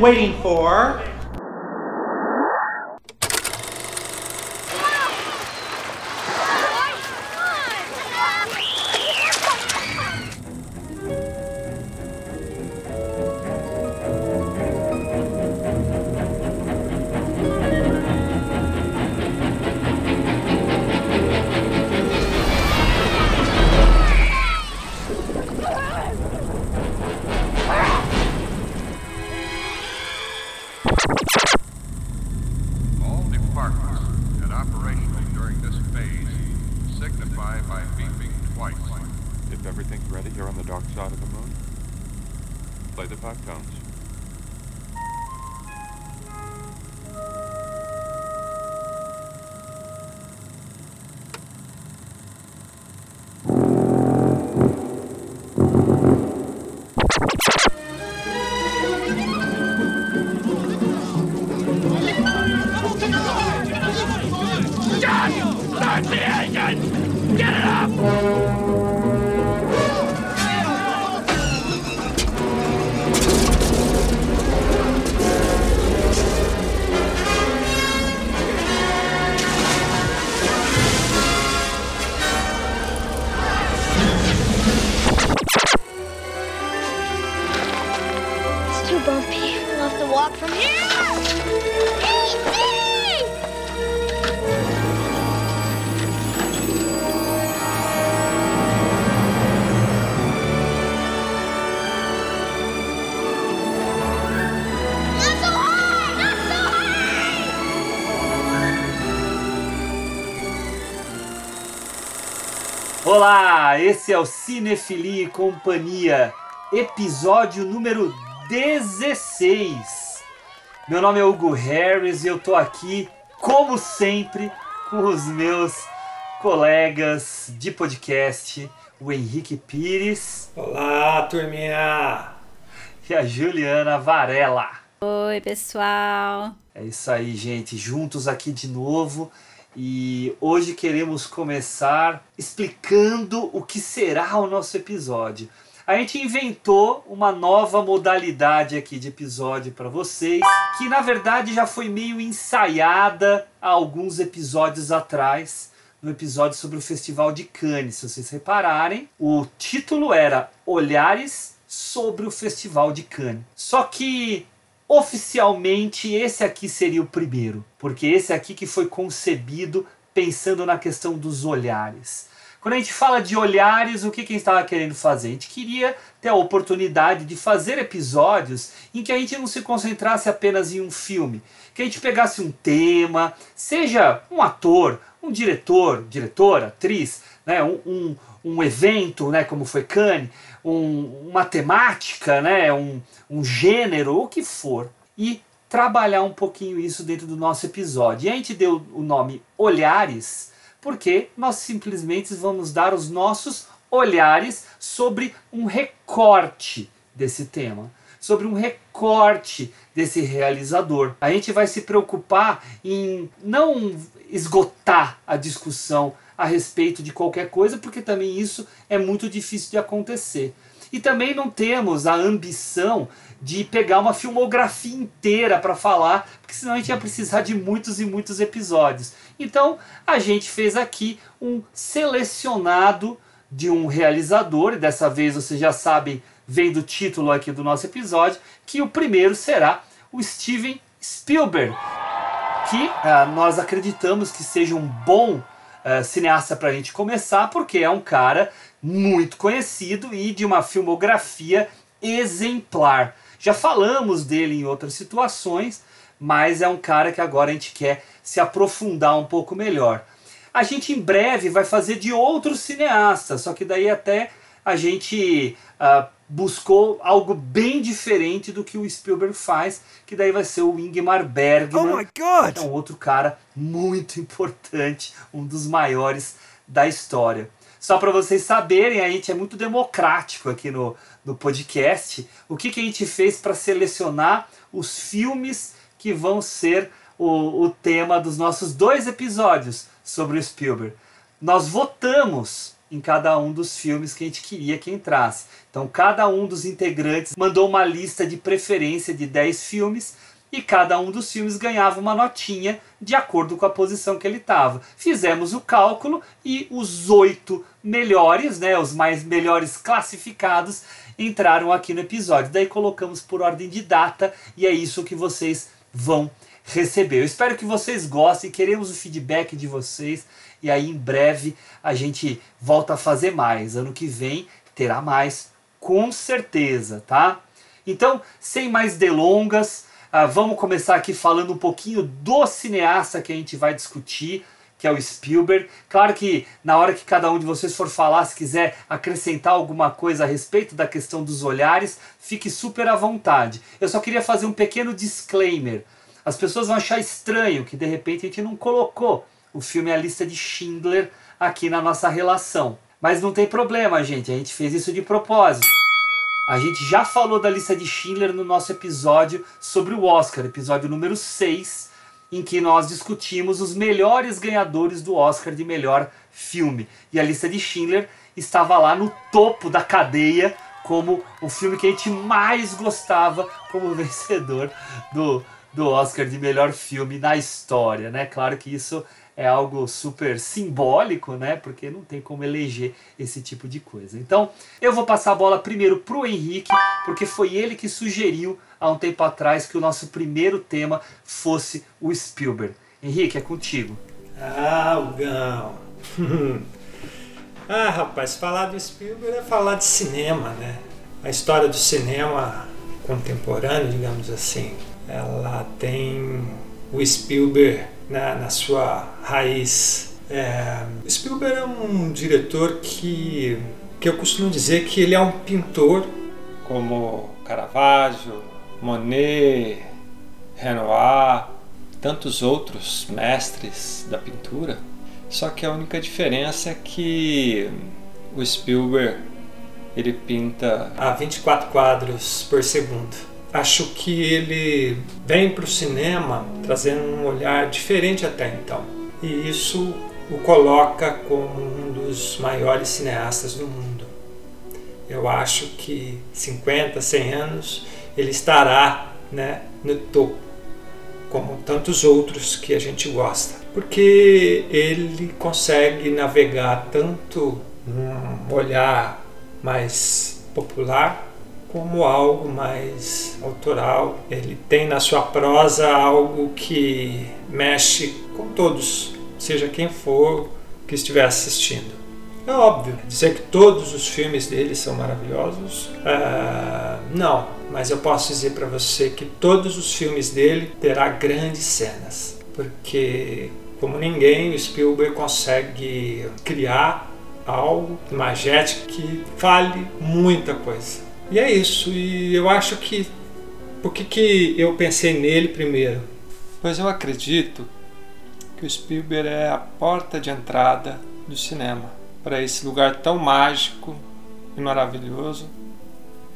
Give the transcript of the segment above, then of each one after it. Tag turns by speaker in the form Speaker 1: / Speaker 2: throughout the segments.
Speaker 1: waiting for.
Speaker 2: Olá, esse é o Cinefilia e Companhia, episódio número 16. Meu nome é Hugo Harris e eu tô aqui, como sempre, com os meus colegas de podcast, o Henrique Pires
Speaker 3: Olá, turminha!
Speaker 2: e a Juliana Varela.
Speaker 4: Oi, pessoal.
Speaker 2: É isso aí, gente, juntos aqui de novo. E hoje queremos começar explicando o que será o nosso episódio. A gente inventou uma nova modalidade aqui de episódio para vocês, que na verdade já foi meio ensaiada há alguns episódios atrás, no episódio sobre o Festival de Cannes. Se vocês repararem, o título era Olhares sobre o Festival de Cannes. Só que oficialmente esse aqui seria o primeiro, porque esse aqui que foi concebido pensando na questão dos olhares. Quando a gente fala de olhares, o que, que a gente estava querendo fazer? A gente queria ter a oportunidade de fazer episódios em que a gente não se concentrasse apenas em um filme, que a gente pegasse um tema, seja um ator, um diretor, diretora, atriz, né, um, um, um evento, né, como foi Cannes, um, uma temática, né, um, um gênero, o que for, e trabalhar um pouquinho isso dentro do nosso episódio. E a gente deu o nome Olhares, porque nós simplesmente vamos dar os nossos olhares sobre um recorte desse tema, sobre um recorte desse realizador. A gente vai se preocupar em não esgotar a discussão a respeito de qualquer coisa, porque também isso é muito difícil de acontecer. E também não temos a ambição de pegar uma filmografia inteira para falar, porque senão a gente ia precisar de muitos e muitos episódios. Então a gente fez aqui um selecionado de um realizador, e dessa vez vocês já sabem, vem do título aqui do nosso episódio, que o primeiro será o Steven Spielberg, que ah, nós acreditamos que seja um bom ah, cineasta para a gente começar, porque é um cara muito conhecido e de uma filmografia exemplar. Já falamos dele em outras situações, mas é um cara que agora a gente quer se aprofundar um pouco melhor. A gente em breve vai fazer de outros cineastas, só que daí até a gente ah, buscou algo bem diferente do que o Spielberg faz, que daí vai ser o Ingmar Bergman.
Speaker 3: Oh my God!
Speaker 2: É um outro cara muito importante, um dos maiores da história. Só para vocês saberem, a gente é muito democrático aqui no, no podcast. O que, que a gente fez para selecionar os filmes que vão ser o, o tema dos nossos dois episódios sobre o Spielberg? Nós votamos em cada um dos filmes que a gente queria que entrasse. Então, cada um dos integrantes mandou uma lista de preferência de 10 filmes e cada um dos filmes ganhava uma notinha de acordo com a posição que ele estava. Fizemos o cálculo e os oito melhores, né, os mais melhores classificados, entraram aqui no episódio. Daí colocamos por ordem de data e é isso que vocês vão receber. Eu espero que vocês gostem, queremos o feedback de vocês e aí em breve a gente volta a fazer mais. Ano que vem terá mais, com certeza, tá? Então, sem mais delongas, ah, vamos começar aqui falando um pouquinho do cineasta que a gente vai discutir, que é o Spielberg. Claro que na hora que cada um de vocês for falar, se quiser acrescentar alguma coisa a respeito da questão dos olhares, fique super à vontade. Eu só queria fazer um pequeno disclaimer. As pessoas vão achar estranho que de repente a gente não colocou o filme A Lista de Schindler aqui na nossa relação. Mas não tem problema, gente, a gente fez isso de propósito. A gente já falou da lista de Schindler no nosso episódio sobre o Oscar, episódio número 6, em que nós discutimos os melhores ganhadores do Oscar de melhor filme. E a lista de Schindler estava lá no topo da cadeia como o filme que a gente mais gostava como vencedor do, do Oscar de melhor filme na história, né? Claro que isso é algo super simbólico, né? Porque não tem como eleger esse tipo de coisa. Então, eu vou passar a bola primeiro pro Henrique, porque foi ele que sugeriu há um tempo atrás que o nosso primeiro tema fosse o Spielberg. Henrique, é contigo.
Speaker 3: Ah, o Gão. ah, rapaz, falar do Spielberg é falar de cinema, né? A história do cinema contemporâneo, digamos assim, ela tem o Spielberg na, na sua raiz. É, Spielberg é um diretor que, que eu costumo dizer que ele é um pintor como Caravaggio, Monet, Renoir, tantos outros mestres da pintura. Só que a única diferença é que o Spielberg ele pinta a 24 quadros por segundo acho que ele vem para o cinema trazendo um olhar diferente até então. E isso o coloca como um dos maiores cineastas do mundo. Eu acho que 50, 100 anos ele estará né, no topo, como tantos outros que a gente gosta. Porque ele consegue navegar tanto num olhar mais popular como algo mais autoral. Ele tem na sua prosa algo que mexe com todos, seja quem for que estiver assistindo. É óbvio, dizer que todos os filmes dele são maravilhosos, uh, não, mas eu posso dizer para você que todos os filmes dele terá grandes cenas, porque como ninguém, o Spielberg consegue criar algo magético que fale muita coisa. E é isso. E eu acho que. Por que, que eu pensei nele primeiro? Pois eu acredito que o Spielberg é a porta de entrada do cinema para esse lugar tão mágico e maravilhoso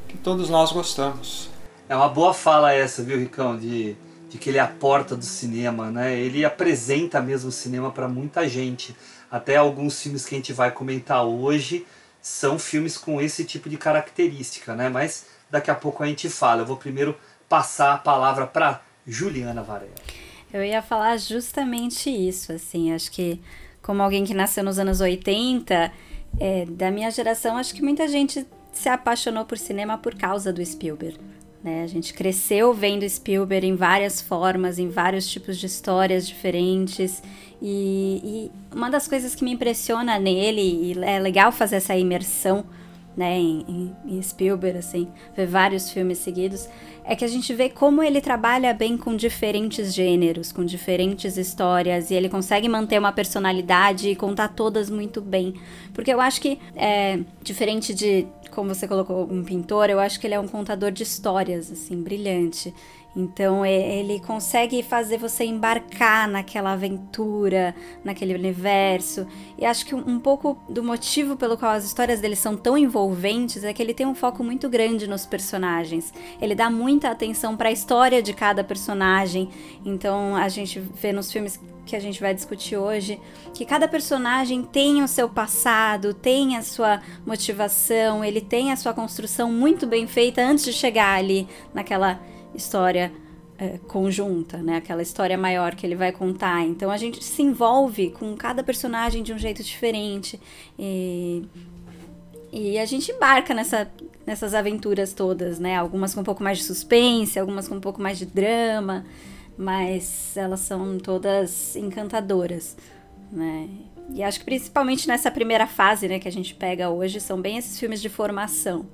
Speaker 3: que todos nós gostamos.
Speaker 2: É uma boa fala essa, viu, Ricão, de, de que ele é a porta do cinema, né? Ele apresenta mesmo o cinema para muita gente. Até alguns filmes que a gente vai comentar hoje são filmes com esse tipo de característica, né? Mas daqui a pouco a gente fala. Eu vou primeiro passar a palavra para Juliana Varela.
Speaker 4: Eu ia falar justamente isso, assim, acho que como alguém que nasceu nos anos 80, é, da minha geração, acho que muita gente se apaixonou por cinema por causa do Spielberg. Né? A gente cresceu vendo Spielberg em várias formas, em vários tipos de histórias diferentes. E, e, uma das coisas que me impressiona nele, e é legal fazer essa imersão né, em, em, Spielberg, assim, ver vários filmes seguidos, é que a gente vê como ele trabalha bem com diferentes gêneros, com diferentes histórias, e ele consegue manter uma personalidade e contar todas muito bem. Porque eu acho que, é, diferente de, como você colocou, um pintor, eu acho que ele é um contador de histórias, assim, brilhante. Então ele consegue fazer você embarcar naquela aventura, naquele universo. E acho que um pouco do motivo pelo qual as histórias dele são tão envolventes é que ele tem um foco muito grande nos personagens. Ele dá muita atenção para a história de cada personagem. Então a gente vê nos filmes que a gente vai discutir hoje, que cada personagem tem o seu passado, tem a sua motivação, ele tem a sua construção muito bem feita antes de chegar ali naquela história é, conjunta, né? Aquela história maior que ele vai contar. Então a gente se envolve com cada personagem de um jeito diferente e, e a gente embarca nessa, nessas aventuras todas, né? Algumas com um pouco mais de suspense, algumas com um pouco mais de drama mas elas são todas encantadoras, né? E acho que principalmente nessa primeira fase, né, que a gente pega hoje, são bem esses filmes de formação,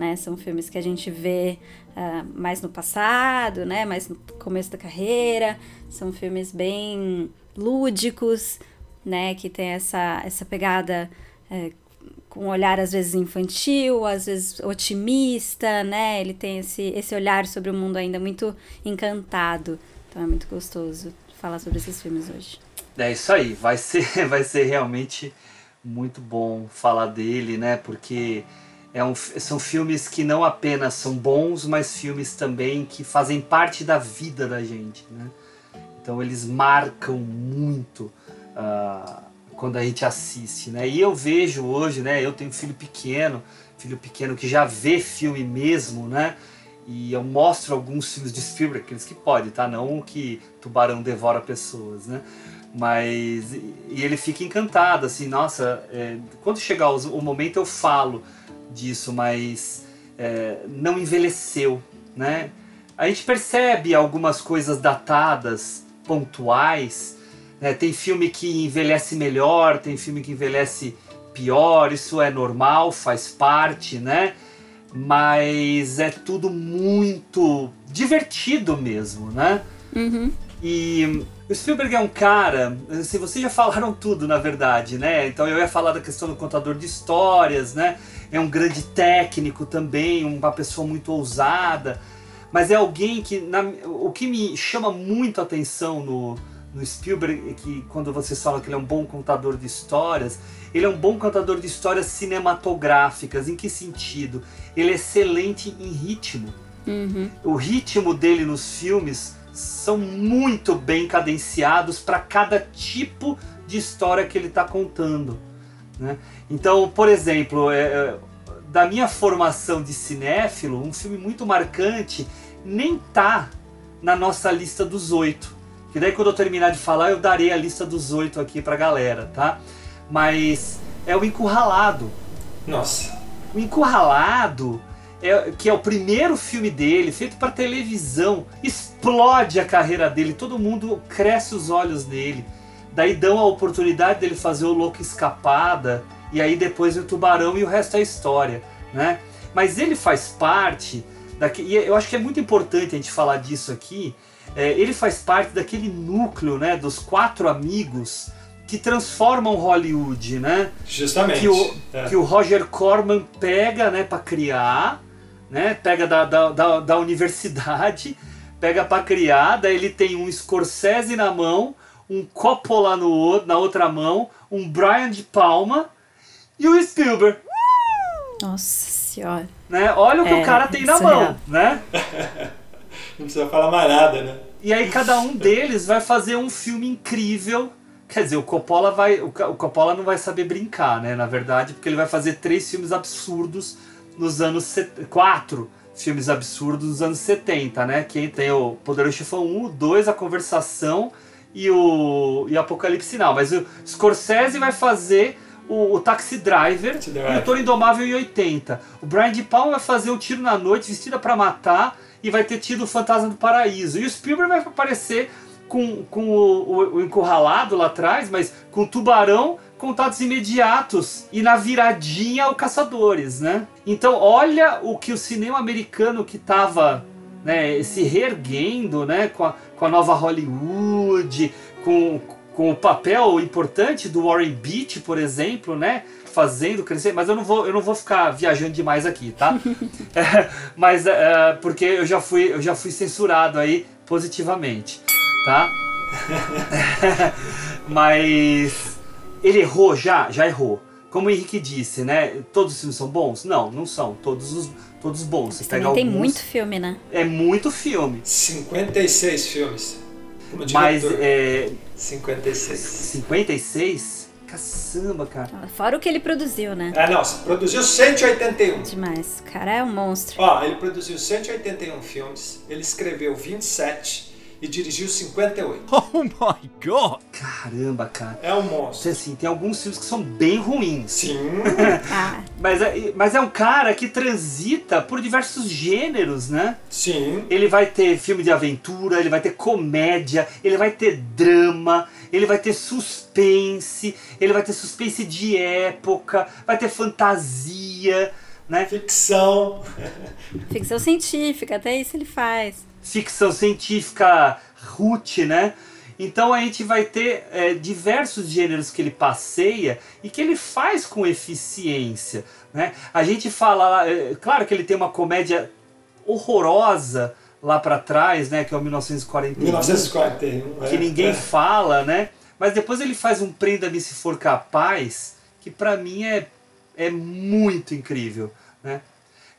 Speaker 4: né? São filmes que a gente vê uh, mais no passado, né? Mais no começo da carreira. São filmes bem lúdicos, né? Que tem essa, essa pegada uh, com um olhar às vezes infantil, às vezes otimista, né? Ele tem esse, esse olhar sobre o mundo ainda muito encantado. Então é muito gostoso falar sobre esses filmes hoje.
Speaker 2: É isso aí, vai ser, vai ser realmente muito bom falar dele, né? Porque é um, são filmes que não apenas são bons, mas filmes também que fazem parte da vida da gente, né? Então eles marcam muito uh, quando a gente assiste, né? E eu vejo hoje, né? Eu tenho um filho pequeno, filho pequeno que já vê filme mesmo, né? E eu mostro alguns filmes de Spielberg, aqueles que pode, tá? Não que Tubarão devora pessoas, né? Mas. E ele fica encantado, assim, nossa, é, quando chegar o, momento eu falo disso, mas é, não envelheceu, né? A gente percebe algumas coisas datadas, pontuais. Né? Tem filme que envelhece melhor, tem filme que envelhece pior, isso é normal, faz parte, né? mas é tudo muito divertido mesmo, né?
Speaker 4: Uhum.
Speaker 2: E o Spielberg é um cara, assim, vocês já falaram tudo, na verdade, né? Então eu ia falar da questão do contador de histórias, né? É um grande técnico também, uma pessoa muito ousada, mas é alguém que, na, o que me chama muito a atenção no, no Spielberg, que quando vocês falam que ele é um bom contador de histórias, ele é um bom contador de histórias cinematográficas. Em que sentido? Ele é excelente em ritmo.
Speaker 4: Uhum.
Speaker 2: O ritmo dele nos filmes são muito bem cadenciados para cada tipo de história que ele está contando. Né? Então, por exemplo, é, é, da minha formação de cinéfilo, um filme muito marcante nem tá na nossa lista dos oito. Que daí quando eu terminar de falar eu darei a lista dos oito aqui pra galera, tá? mas é o Encurralado.
Speaker 3: Nossa.
Speaker 2: O Encurralado, é, que é o primeiro filme dele, feito para televisão, explode a carreira dele, todo mundo cresce os olhos nele. Daí dão a oportunidade dele fazer o Louco Escapada, e aí depois o Tubarão e o resto é história, né? Mas ele faz parte, daqui, e eu acho que é muito importante a gente falar disso aqui, é, ele faz parte daquele núcleo, né, dos quatro amigos que transformam Hollywood, né?
Speaker 3: Justamente.
Speaker 2: Que o, é. que o Roger Corman pega, né, para criar, né? Pega da, da, da, da universidade, pega para criar, daí ele tem um Scorsese na mão, um Coppola no, na outra mão, um Brian de Palma e o Spielberg.
Speaker 4: Nossa senhora.
Speaker 2: Né? Olha o que é, o cara tem na mão, é. né?
Speaker 3: Não precisa falar mais nada, né?
Speaker 2: E aí cada um deles vai fazer um filme incrível Quer dizer, o Coppola vai. O Coppola não vai saber brincar, né? Na verdade, porque ele vai fazer três filmes absurdos nos anos. Quatro filmes absurdos nos anos 70, né? Quem tem o Poderoso Chefão 1, o 2, A Conversação e o e Apocalipse Sinal. Mas o Scorsese vai fazer o, o Taxi Driver e o Toro Indomável em 80. O Brian De Palma vai fazer o Tiro na Noite, Vestida para Matar e vai ter tido o Fantasma do Paraíso. E o Spielberg vai aparecer com, com o, o, o encurralado lá atrás, mas com o tubarão contatos imediatos e na viradinha o caçadores, né? Então olha o que o cinema americano que estava né, se reerguendo, né, com a, com a nova Hollywood, com, com o papel importante do Warren Beatty, por exemplo, né, fazendo crescer. Mas eu não vou, eu não vou ficar viajando demais aqui, tá? é, mas é, porque eu já fui, eu já fui censurado aí positivamente tá? Mas ele errou já, já errou. Como o Henrique disse, né? Todos os filmes são bons? Não, não são. Todos os todos bons.
Speaker 4: Você também tem muito filme, né?
Speaker 2: É muito filme.
Speaker 3: 56 filmes. Como
Speaker 2: Mas é,
Speaker 3: 56.
Speaker 2: 56? Caçamba, cara.
Speaker 4: Fora o que ele produziu, né?
Speaker 3: Ah, não, produziu 181.
Speaker 4: Demais. O cara é um monstro.
Speaker 3: Ó, ele produziu 181 filmes, ele escreveu 27 e dirigiu 58.
Speaker 5: Oh my god!
Speaker 3: Caramba,
Speaker 2: cara.
Speaker 3: É um monstro.
Speaker 2: Assim, tem alguns filmes que são bem ruins.
Speaker 3: Sim.
Speaker 4: Ah,
Speaker 2: Mas é, mas é um cara que transita por diversos gêneros, né?
Speaker 3: Sim.
Speaker 2: Ele vai ter filme de aventura, ele vai ter comédia, ele vai ter drama, ele vai ter suspense, ele vai ter suspense de época, vai ter fantasia, né?
Speaker 3: Ficção.
Speaker 4: ficção científica, até isso ele faz.
Speaker 2: Ficção científica root, né? Então a gente vai ter é, diversos gêneros que ele passeia e que ele faz com eficiência, né? A gente fala, é, claro que ele tem uma comédia horrorosa lá para trás, né? Que é o 1941,
Speaker 3: 1941.
Speaker 2: que
Speaker 3: é,
Speaker 2: ninguém
Speaker 3: é.
Speaker 2: fala, né? Mas depois ele faz um Prenda-me se for capaz, que para mim é, é muito incrível, né?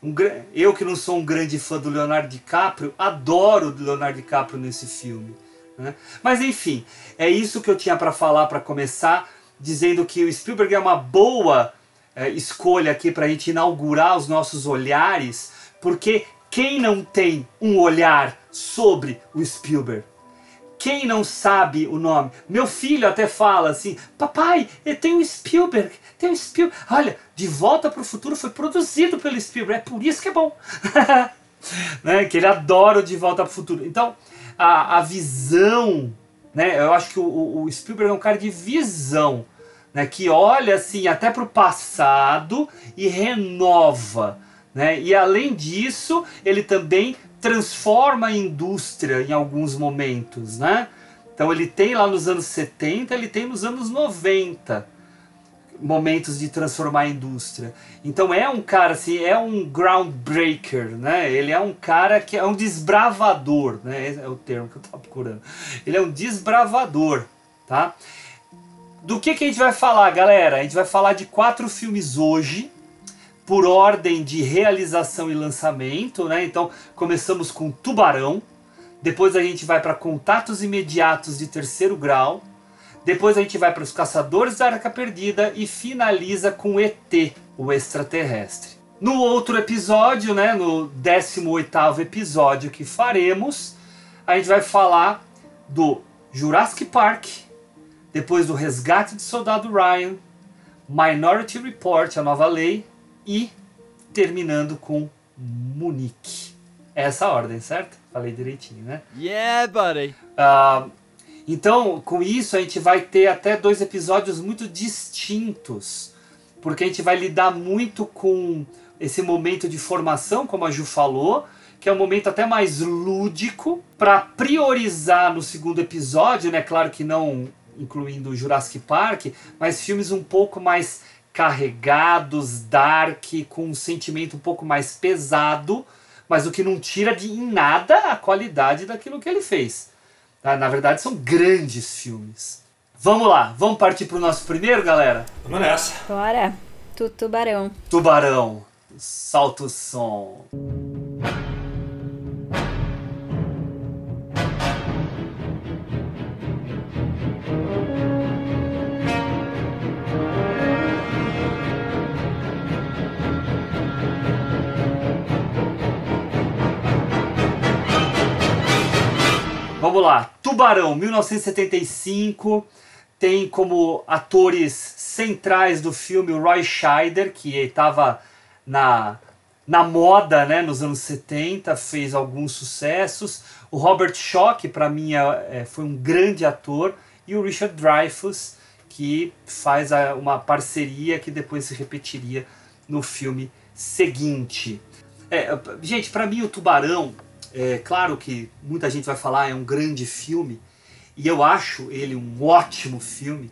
Speaker 2: Um eu que não sou um grande fã do Leonardo DiCaprio, adoro o Leonardo DiCaprio nesse filme. né? Mas enfim, é isso que eu tinha para falar para começar, dizendo que o Spielberg é uma boa é, escolha aqui para a gente inaugurar os nossos olhares, porque quem não tem um olhar sobre o Spielberg? Quem não sabe o nome? Meu filho até fala assim: Papai, eu tenho o Spielberg, tem o Spielberg. Olha, De Volta para o Futuro foi produzido pelo Spielberg, é por isso que é bom. né? Que ele adora o De Volta para o Futuro. Então, a, a visão, né? Eu acho que o, o- Spielberg é um cara de visão, né? Que olha assim até para o passado e renova. Né? E além disso, ele também transforma a indústria em alguns momentos. Né? Então ele tem lá nos anos 70, ele tem nos anos 90 momentos de transformar a indústria. Então é um cara assim, é um groundbreaker, né? Ele é um cara que é um desbravador, né? É o termo que eu estava procurando. Ele é um desbravador, tá? Do que que a gente vai falar, galera? A gente vai falar de quatro filmes hoje, por ordem de realização e lançamento, né? Então começamos com Tubarão, depois a gente vai para Contatos Imediatos de Terceiro Grau, depois a gente vai para os Caçadores da Arca Perdida e finaliza com ET, o extraterrestre. No outro episódio, né, no 18º episódio que faremos, a gente vai falar do Jurassic Park, depois do Resgate de Soldado Ryan, Minority Report, a nova lei, e terminando com Munique. Essa ordem, certo? Falei direitinho, né?
Speaker 5: Yeah, buddy.
Speaker 2: Ah, então, com isso, a gente vai ter até dois episódios muito distintos, porque a gente vai lidar muito com esse momento de formação, como a Ju falou, que é um momento até mais lúdico, para priorizar no segundo episódio, né? Claro que não incluindo o Jurassic Park, mas filmes um pouco mais carregados, dark, com um sentimento um pouco mais pesado, mas o que não tira de em nada a qualidade daquilo que ele fez. Tá? Na verdade, são grandes filmes. Vamos lá, vamos partir pro nosso primeiro, galera?
Speaker 3: Vamos nessa.
Speaker 4: Bora. Tu, tubarão.
Speaker 2: Tubarão, salta o som. Vamos lá, Tubarão, 1975, tem como atores centrais do filme o Roy Scheider, que estava na, na moda né, nos anos 70, fez alguns sucessos. O Robert Shaw, que para mim é, é, foi um grande ator, e o Richard Dreyfuss, que faz a- uma parceria que depois se repetiria no filme seguinte. É, gente, para mim o Tubarão, é claro que muita gente vai falar é um grande filme, e eu acho ele um ótimo filme.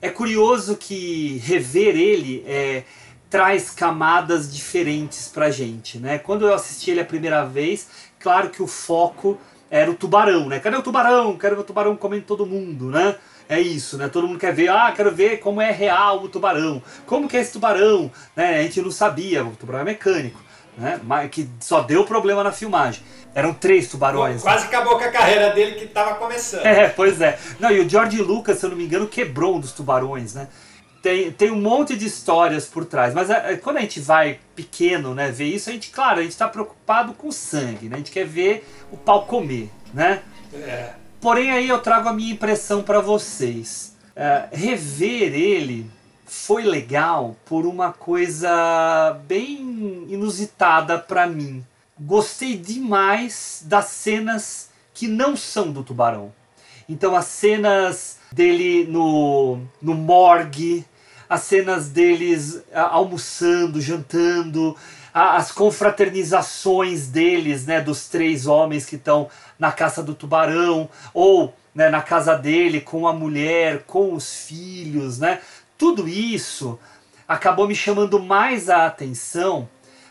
Speaker 2: É curioso que rever ele é, traz camadas diferentes pra gente, né? Quando eu assisti ele a primeira vez, claro que o foco era o tubarão, né? Cadê o tubarão? Quero ver o tubarão comendo todo mundo, né? É isso, né? Todo mundo quer ver, ah, quero ver como é real o tubarão. Como que é esse tubarão? Né? A gente não sabia, o tubarão é mecânico. Né? Que só deu problema na filmagem. Eram três tubarões.
Speaker 3: Quase acabou com a carreira dele que estava começando.
Speaker 2: É, pois é. Não, e o George Lucas, se eu não me engano, quebrou um dos tubarões, né? Tem, tem um monte de histórias por trás. Mas é, quando a gente vai pequeno, né, ver isso, a gente, claro, a gente está preocupado com o sangue, né? A gente quer ver o pau comer, né?
Speaker 3: É.
Speaker 2: Porém, aí eu trago a minha impressão para vocês. É, rever ele foi legal por uma coisa bem inusitada para mim. Gostei demais das cenas que não são do tubarão. Então, as cenas dele no, no morgue, as cenas deles almoçando, jantando, as confraternizações deles, né, dos três homens que estão na caça do tubarão, ou né, na casa dele com a mulher, com os filhos, né? Tudo isso acabou me chamando mais a atenção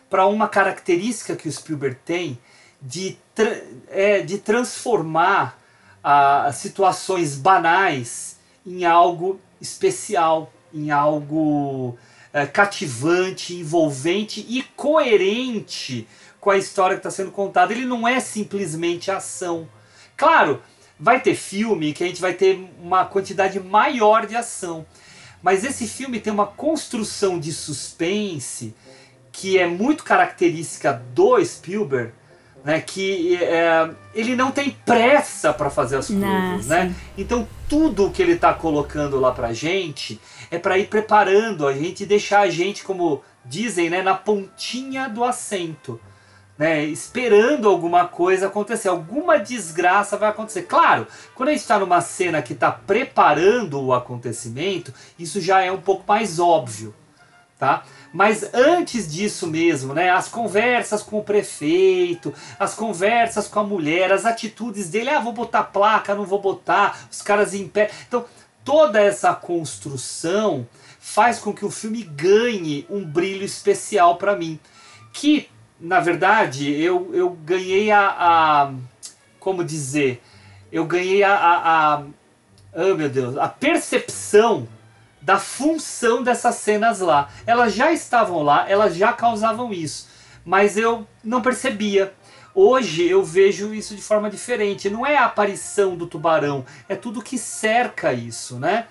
Speaker 2: para uma característica que o Spielberg tem de, tra- é, de transformar ah, situações banais em algo especial, em algo eh, cativante, envolvente e coerente com a história que está sendo contada. Ele não é simplesmente ação. Claro, vai ter filme que a gente vai ter uma quantidade maior de ação. Mas esse filme tem uma construção de suspense que é muito característica do Spielberg, né? Que é, ele não tem pressa para fazer as coisas, né?
Speaker 4: sim.
Speaker 2: Então tudo que ele está colocando lá pra gente é para ir preparando a gente e deixar a gente, como dizem, né, na pontinha do assento. Né, esperando alguma coisa acontecer, alguma desgraça vai acontecer. Claro, quando a gente está numa cena que está preparando o acontecimento, isso já é um pouco mais óbvio, tá? Mas antes disso mesmo, né, as conversas com o prefeito, as conversas com a mulher, as atitudes dele, ah, vou botar placa, não vou botar, os caras em pé. Então, toda essa construção faz com que o filme ganhe um brilho especial para mim, que na verdade eu, eu ganhei a, a como dizer, eu ganhei a, a, a oh meu Deus, a percepção da função dessas cenas lá. Elas já estavam lá, elas já causavam isso, mas eu não percebia. Hoje eu vejo isso de forma diferente. Não é a aparição do tubarão, é tudo que cerca isso, né?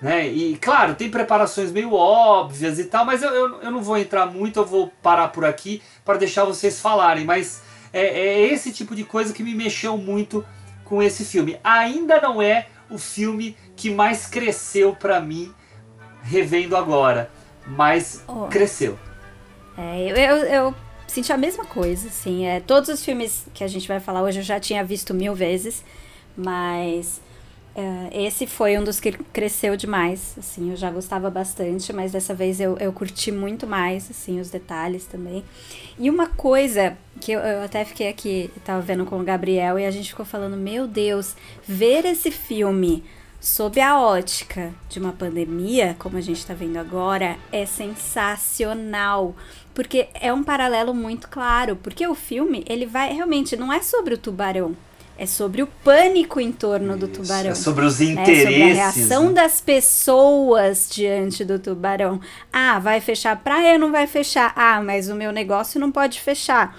Speaker 2: Né? E claro, tem preparações meio óbvias e tal, mas eu, eu, eu não vou entrar muito, eu vou parar por aqui para deixar vocês falarem. Mas é, é esse tipo de coisa que me mexeu muito com esse filme. Ainda não é o filme que mais cresceu para mim revendo agora, mas
Speaker 4: Oh.
Speaker 2: cresceu.
Speaker 4: É, eu, eu, eu senti a mesma coisa, assim. É, todos os filmes que a gente vai falar hoje eu já tinha visto mil vezes, mas esse foi um dos que cresceu demais, assim. Eu já gostava bastante, mas dessa vez eu, eu curti muito mais, assim, os detalhes também. E uma coisa que eu, eu até fiquei aqui, tava vendo com o Gabriel, e a gente ficou falando, meu Deus, ver esse filme sob a ótica de uma pandemia, como a gente está vendo agora, é sensacional. Porque é um paralelo muito claro. Porque o filme, ele vai realmente, não é sobre o tubarão. É sobre o pânico em torno do tubarão.
Speaker 2: É sobre os
Speaker 4: né? Sobre a
Speaker 2: interesses.
Speaker 4: reação
Speaker 2: né?
Speaker 4: das pessoas diante do tubarão. Ah, vai fechar a praia? Não vai fechar. Ah, mas o meu negócio não pode fechar.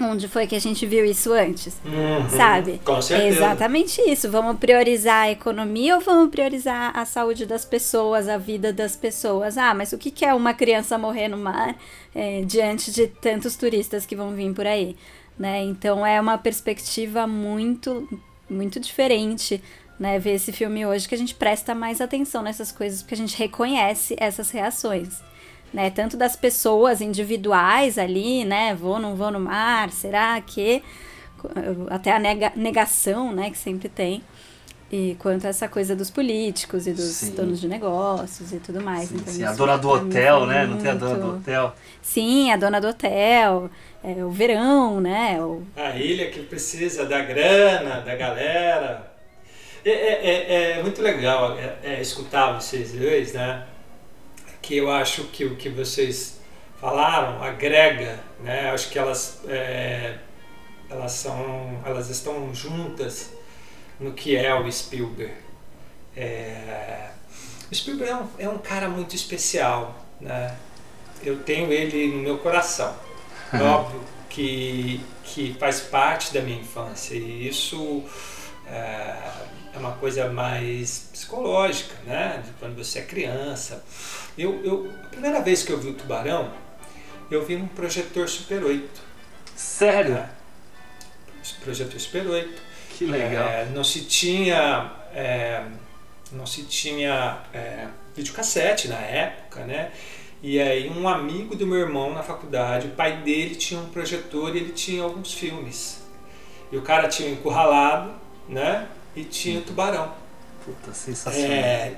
Speaker 4: Onde foi que a gente viu isso antes?
Speaker 3: Uhum,
Speaker 4: Sabe?
Speaker 3: Com
Speaker 4: É
Speaker 3: certeza.
Speaker 4: exatamente isso. Vamos priorizar a economia ou vamos priorizar a saúde das pessoas, a vida das pessoas? Ah, mas o que que é uma criança morrer no mar é, diante de tantos turistas que vão vir por aí? Né? Então é uma perspectiva muito, muito diferente. Né, ver esse filme hoje que a gente presta mais atenção nessas coisas porque a gente reconhece essas reações né? Tanto das pessoas individuais ali, né? Vou, não vou no mar, será que? Até a nega- negação, né? Que sempre tem. E quanto a essa coisa dos políticos e dos
Speaker 2: Sim.
Speaker 4: donos de negócios e tudo mais.
Speaker 2: Sim,
Speaker 4: Então,
Speaker 2: sim, a dona do hotel, né? Não tem a dona do
Speaker 4: muito-
Speaker 2: hotel.
Speaker 4: Sim, a dona do hotel, é, o verão, né? O,
Speaker 3: A ilha que precisa da grana, da galera. É, é- é- é muito legal é, é, escutar vocês dois, né? Que eu acho que o que vocês falaram agrega, né? Acho que elas, é, elas são, elas estão juntas no que é o Spielberg. É, o Spielberg é um, é um cara muito especial, né? Eu tenho ele no meu coração. óbvio que, que faz parte da minha infância e isso é, é uma coisa mais psicológica, né? De quando você é criança. Eu, eu, a primeira vez que eu vi o tubarão, eu vi num projetor Super 8.
Speaker 2: Sério?
Speaker 3: né? Projetor Super 8.
Speaker 2: Que legal.
Speaker 3: É, não se tinha, é, não se tinha é, videocassete na época, né? E aí um amigo do meu irmão na faculdade, o pai dele tinha um projetor e ele tinha alguns filmes. E o cara tinha o encurralado, né? E tinha o tubarão.
Speaker 2: Puta, sensacional.
Speaker 3: É,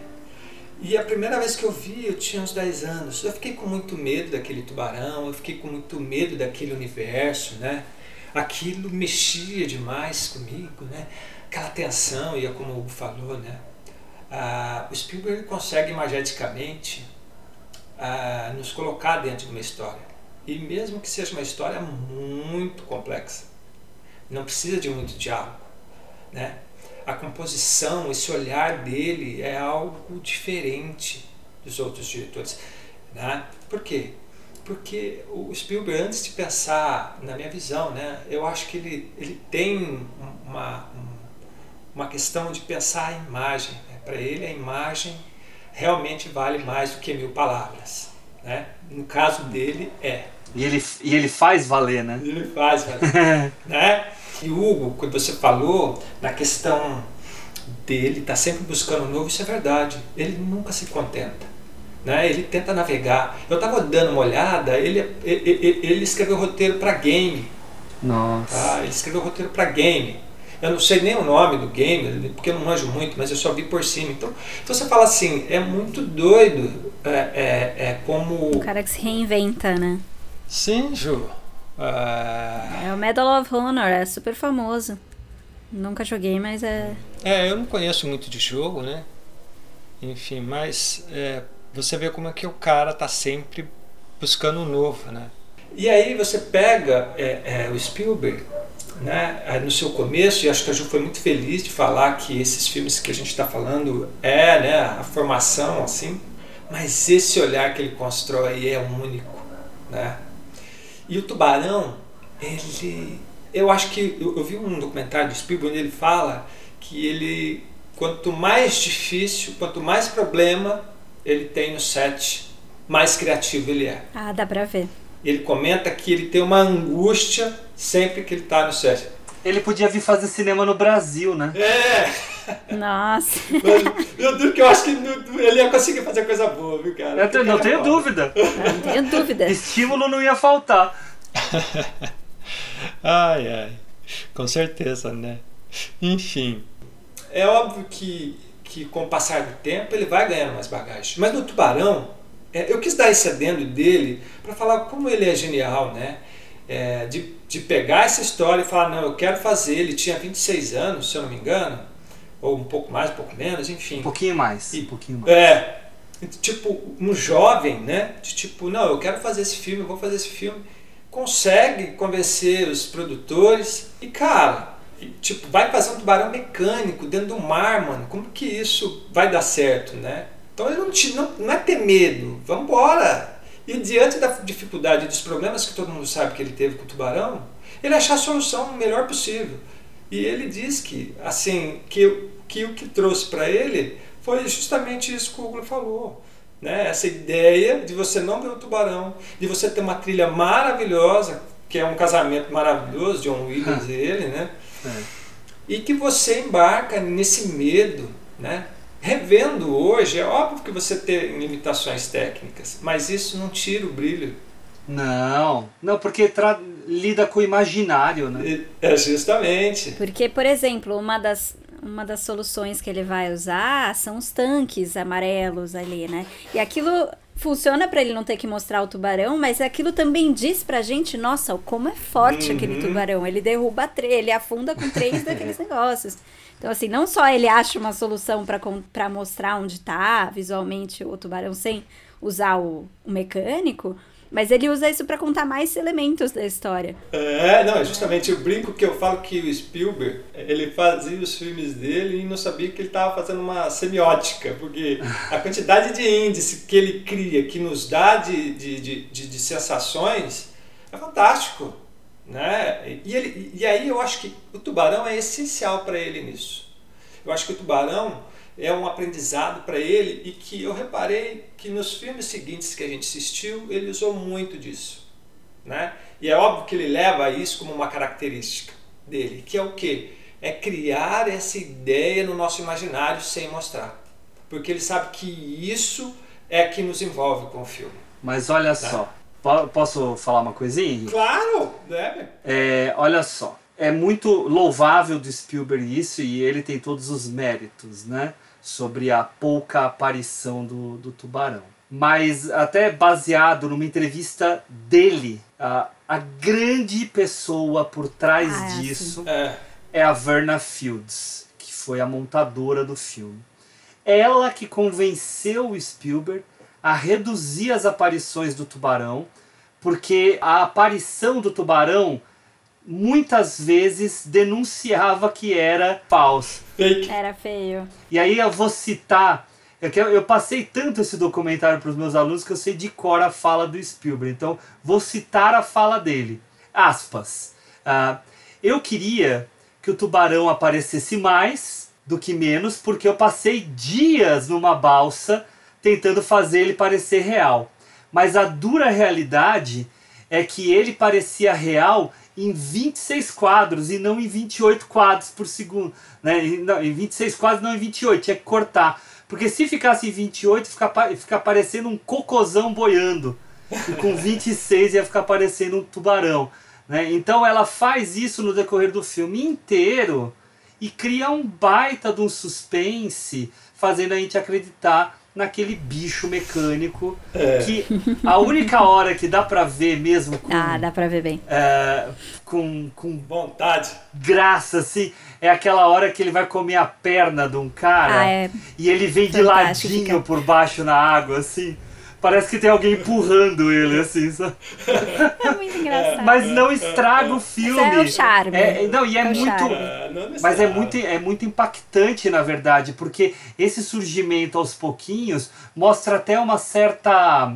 Speaker 3: e a primeira vez que eu vi, eu tinha uns 10 anos. Eu fiquei com muito medo daquele tubarão, eu fiquei com muito medo daquele universo, né? Aquilo mexia demais comigo, né? Aquela tensão, e é como o Hugo falou, né? Ah, o Spielberg consegue imageticamente ah, nos colocar dentro de uma história. E mesmo que seja uma história muito complexa, não precisa de muito diálogo, né? a composição, esse olhar dele é algo diferente dos outros diretores. Né? Por quê? Porque o Spielberg, antes de pensar, na minha visão, né, eu acho que ele, ele tem uma, uma questão de pensar a imagem. Né? Para ele, a imagem realmente vale mais do que mil palavras. Né? No caso dele, é.
Speaker 2: E ele, e ele faz valer, né?
Speaker 3: Ele faz valer. né? E Hugo, quando você falou na questão dele, tá sempre buscando novo, isso é verdade. Ele nunca se contenta. Né? Ele tenta navegar. Eu estava dando uma olhada, ele, ele, ele escreveu roteiro para game.
Speaker 2: Nossa.
Speaker 3: Tá? Ele escreveu roteiro para game. Eu não sei nem o nome do game, porque eu não manjo muito, mas eu só vi por cima. Então, então você fala assim, é muito doido. É, é, é como.
Speaker 4: Um cara que se reinventa, né?
Speaker 3: Sim, Ju. Ah,
Speaker 4: É o Medal of Honor, é super famoso. Nunca joguei, mas é.
Speaker 3: É, eu não conheço muito de jogo, né? Enfim, mas é, você vê como é que o cara tá sempre buscando o novo, né? E aí você pega é, é, o Spielberg, né? aí No seu começo, e acho que a Ju foi muito feliz de falar que esses filmes que a gente está falando é, né? A formação, assim. Mas esse olhar que ele constrói é único, né? E o Tubarão, ele eu acho que eu, eu vi um documentário do Spielberg onde ele fala que ele quanto mais difícil, quanto mais problema ele tem no set, mais criativo ele é.
Speaker 4: Ah, dá pra ver.
Speaker 3: Ele comenta que ele tem uma angústia sempre que ele está no set.
Speaker 2: Ele podia vir fazer cinema no Brasil, né?
Speaker 3: É,
Speaker 4: Nossa.
Speaker 3: mas, meu Deus, que eu acho que não- ele ia conseguir fazer coisa boa, viu, cara?
Speaker 2: Eu não tenho
Speaker 3: é
Speaker 2: dúvida.
Speaker 4: Eu não tenho dúvida.
Speaker 2: Estímulo não ia faltar.
Speaker 3: Ai, ai. Com certeza, né? Enfim. É óbvio que, que com o passar do tempo ele vai ganhando mais bagagem. Mas no Tubarão, é, eu quis dar esse adendo dele para falar como ele é genial, né? É, de, de pegar essa história e falar, não, eu quero fazer. Ele tinha 26 anos, se eu não me engano, ou um pouco mais, um pouco menos, enfim.
Speaker 2: Um pouquinho mais.
Speaker 3: E-
Speaker 2: Um pouquinho mais.
Speaker 3: É, tipo, um jovem, né? De tipo, não, eu quero fazer esse filme, eu vou fazer esse filme. Consegue convencer os produtores e, cara, tipo, vai fazer um tubarão mecânico dentro do mar, mano. Como que isso vai dar certo, né? Então ele não, te, não, não é ter medo, vambora. E diante da dificuldade dos problemas que todo mundo sabe que ele teve com o tubarão, ele achar a solução melhor possível. E ele diz que, assim, que, que o que trouxe para ele foi justamente isso que o Hugo falou. Né? Essa ideia de você não ver o tubarão, de você ter uma trilha maravilhosa, que é um casamento maravilhoso, John Williams e ele, né?
Speaker 2: É.
Speaker 3: E que você embarca nesse medo, né? Revendo hoje, é óbvio que você tem limitações técnicas, mas isso não tira o brilho.
Speaker 2: Não, não, porque tra- lida com o imaginário, né?
Speaker 3: É justamente.
Speaker 4: Porque, por exemplo, uma das, uma das soluções que ele vai usar são os tanques amarelos ali, né? E aquilo funciona pra ele não ter que mostrar o tubarão, mas aquilo também diz pra gente, nossa, como é forte aquele tubarão. Ele derruba três, ele afunda com três daqueles negócios. Então, assim, não só ele acha uma solução pra mostrar onde tá visualmente o tubarão sem usar o, o mecânico, mas ele usa isso pra contar mais elementos da história.
Speaker 3: É, não, é justamente o brinco que eu falo que o Spielberg, ele fazia os filmes dele e não sabia que ele estava fazendo uma semiótica, porque a quantidade de índice que ele cria, que nos dá de, de, de, de, de sensações, É fantástico. Né? E, ele, e aí eu acho que o tubarão é essencial para ele nisso. Eu acho que o tubarão é um aprendizado para ele e que eu reparei que nos filmes seguintes que a gente assistiu, ele usou muito disso. Né? E é óbvio que ele leva isso como uma característica dele, que é o quê? É criar essa ideia no nosso imaginário sem mostrar. Porque ele sabe que isso é que nos envolve com o filme.
Speaker 2: Mas olha só, po- posso falar uma coisinha? Henrique?
Speaker 3: Claro, deve.
Speaker 2: É, olha só, é muito louvável do Spielberg isso e ele tem todos os méritos, né? Sobre a pouca aparição do, do tubarão. Mas até baseado numa entrevista dele, a, a grande pessoa por trás
Speaker 4: Ah, é
Speaker 2: disso
Speaker 3: É,
Speaker 2: é a Verna Fields, que foi a montadora do filme. Ela que convenceu o Spielberg a reduzir as aparições do tubarão, porque a aparição do tubarão muitas vezes denunciava que era falso.
Speaker 3: Fake.
Speaker 4: Era feio.
Speaker 2: E aí eu vou citar. Eu, quero- eu passei tanto esse documentário para os meus alunos que eu sei de cor a fala do Spielberg. Então vou citar a fala dele. Aspas. Ah, eu queria que o tubarão aparecesse mais do que menos, porque eu passei dias numa balsa tentando fazer ele parecer real. Mas a dura realidade é que ele parecia real em 26 quadros e não em 28 quadros por segundo. Né? Não, em 26 quadros, não em 28, tinha que cortar. Porque se ficasse em 28, fica, fica parecendo um cocôzão boiando. E com 26 ia ficar parecendo um tubarão. Né? Então ela faz isso no decorrer do filme inteiro e cria um baita de um suspense, fazendo a gente acreditar naquele bicho mecânico que a única hora que dá pra ver mesmo com,
Speaker 4: Ah, dá pra ver bem.
Speaker 2: é, com, com
Speaker 3: Vontade.
Speaker 2: graça, assim, é aquela hora que ele vai comer a perna de um cara
Speaker 4: Ah, é.
Speaker 2: e ele vem de
Speaker 4: Fantástico,
Speaker 2: ladinho
Speaker 4: fica-
Speaker 2: por baixo na água, assim. Parece que tem alguém empurrando ele, assim, sabe?
Speaker 4: É muito engraçado.
Speaker 2: Mas não estraga o filme.
Speaker 4: é o charme.
Speaker 2: É, não, e é,
Speaker 4: É
Speaker 2: muito.
Speaker 4: charme.
Speaker 3: Ah, não
Speaker 2: Mas é muito, é muito impactante, na verdade, porque esse surgimento aos pouquinhos mostra até uma certa.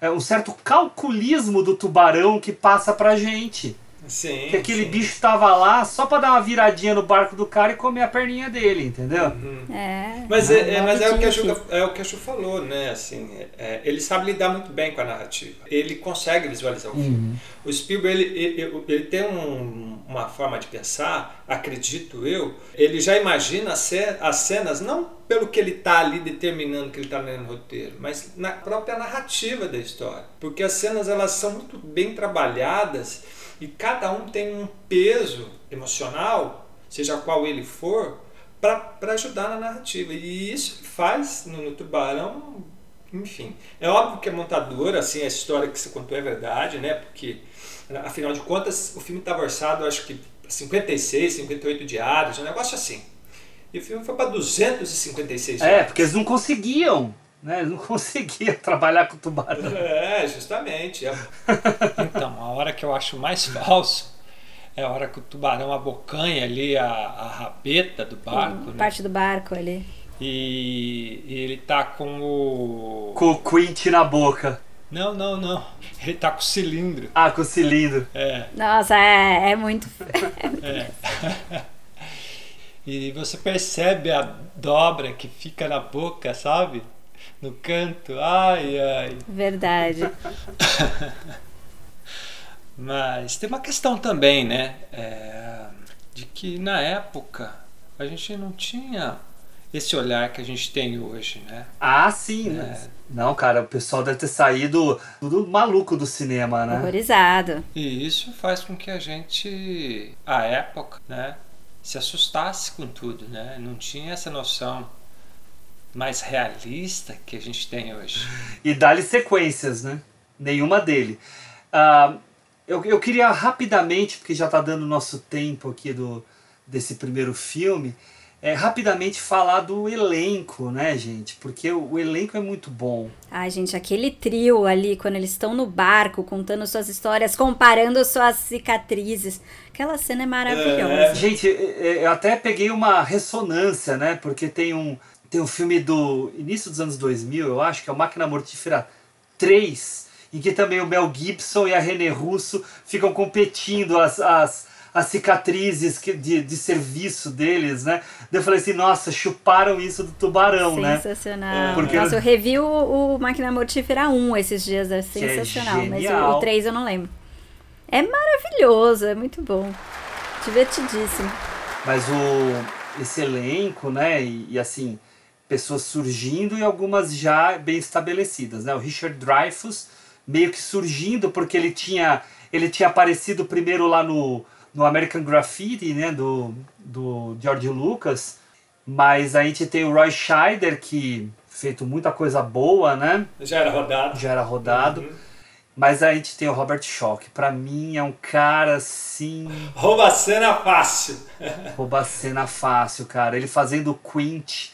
Speaker 2: é, um certo calculismo do tubarão que passa pra gente.
Speaker 3: Sim.
Speaker 2: Que aquele
Speaker 3: sim.
Speaker 2: bicho tava lá só pra dar uma viradinha no barco do cara e comer a perninha dele, entendeu?
Speaker 4: É.
Speaker 3: Mas, é, é- mas é, o que a Ju, é o que a Ju falou, né? Assim, é- ele sabe lidar muito bem com a narrativa. Ele consegue visualizar o filme. O Spielberg ele, ele, ele tem um- uma forma de pensar, acredito eu. Ele já imagina as ce- as cenas não pelo que ele está ali determinando que ele está lendo no roteiro, mas na própria narrativa da história, porque as cenas elas são muito bem trabalhadas e cada um tem um peso emocional, seja qual ele for, para ajudar na narrativa. E isso faz no, no Tubarão, enfim. É óbvio que a montadora, assim, a história que você contou é verdade, né? Porque, afinal de contas, o filme estava orçado, acho que 56, 58 diários, um negócio assim. E o filme foi para 256
Speaker 2: É,
Speaker 3: diários.
Speaker 2: porque eles não conseguiam, né? Eles não conseguiam trabalhar com tubarão.
Speaker 3: É, justamente. É.
Speaker 6: Então, a hora que eu acho mais falso é a hora que o tubarão abocanha ali a, a rabeta do barco, né?
Speaker 4: Parte do barco ali.
Speaker 6: E, e ele tá com o.
Speaker 2: Com o Quint na boca.
Speaker 6: Não, não, não. Ele tá com o cilindro.
Speaker 2: Ah, com o cilindro.
Speaker 6: É.
Speaker 4: Nossa, é, é muito.
Speaker 6: E você percebe a dobra que fica na boca, sabe? No canto. Ai, ai.
Speaker 4: Verdade.
Speaker 6: Mas tem uma questão também, né? É, de que na época a gente não tinha esse olhar que a gente tem hoje, né?
Speaker 2: Ah, sim. mas- Não, cara, o pessoal deve ter saído tudo maluco do cinema, né?
Speaker 4: Horrorizado.
Speaker 6: E isso faz com que a gente, à época, né, se assustasse com tudo, né? Não tinha essa noção mais realista que a gente tem hoje.
Speaker 2: E dá-lhe sequências, né? Nenhuma dele. Ah, eu, eu queria rapidamente, porque já está dando nosso tempo aqui do, desse primeiro filme, é, rapidamente falar do elenco, né, gente? Porque o, o elenco é muito bom.
Speaker 4: Ai, gente, aquele trio ali, quando eles estão no barco, contando suas histórias, comparando suas cicatrizes. Aquela cena é maravilhosa.
Speaker 2: Gente, é, é, eu até peguei uma ressonância, né? Porque tem um, tem um filme do início dos anos 2000, eu acho, que é o Máquina Mortífera 3. em que também o Mel Gibson e a René Russo ficam competindo as, as, as cicatrizes que, de, de serviço deles, né? Eu falei assim, nossa, chuparam isso do tubarão, né?
Speaker 4: Sensacional.
Speaker 2: Porque-
Speaker 4: Nossa, eu revi o, o Máquina Mortífera 1 esses dias, é
Speaker 2: é
Speaker 4: sensacional. mas o, o 3 eu não lembro. É maravilhoso, é muito bom. Divertidíssimo.
Speaker 2: Mas o, esse elenco, né? E, e, assim, pessoas surgindo e algumas já bem estabelecidas, né? O Richard Dreyfuss meio que surgindo porque ele tinha ele tinha aparecido primeiro lá no, no American Graffiti, né? Do, do George Lucas. Mas a gente tem o Roy Scheider, que feito muita coisa boa, né?
Speaker 3: Já era rodado.
Speaker 2: Já era rodado.
Speaker 3: Uhum.
Speaker 2: Mas a gente tem o Robert Shaw, que pra mim é um cara assim.
Speaker 3: Rouba cena fácil.
Speaker 2: rouba cena fácil, cara. Ele fazendo o Quint.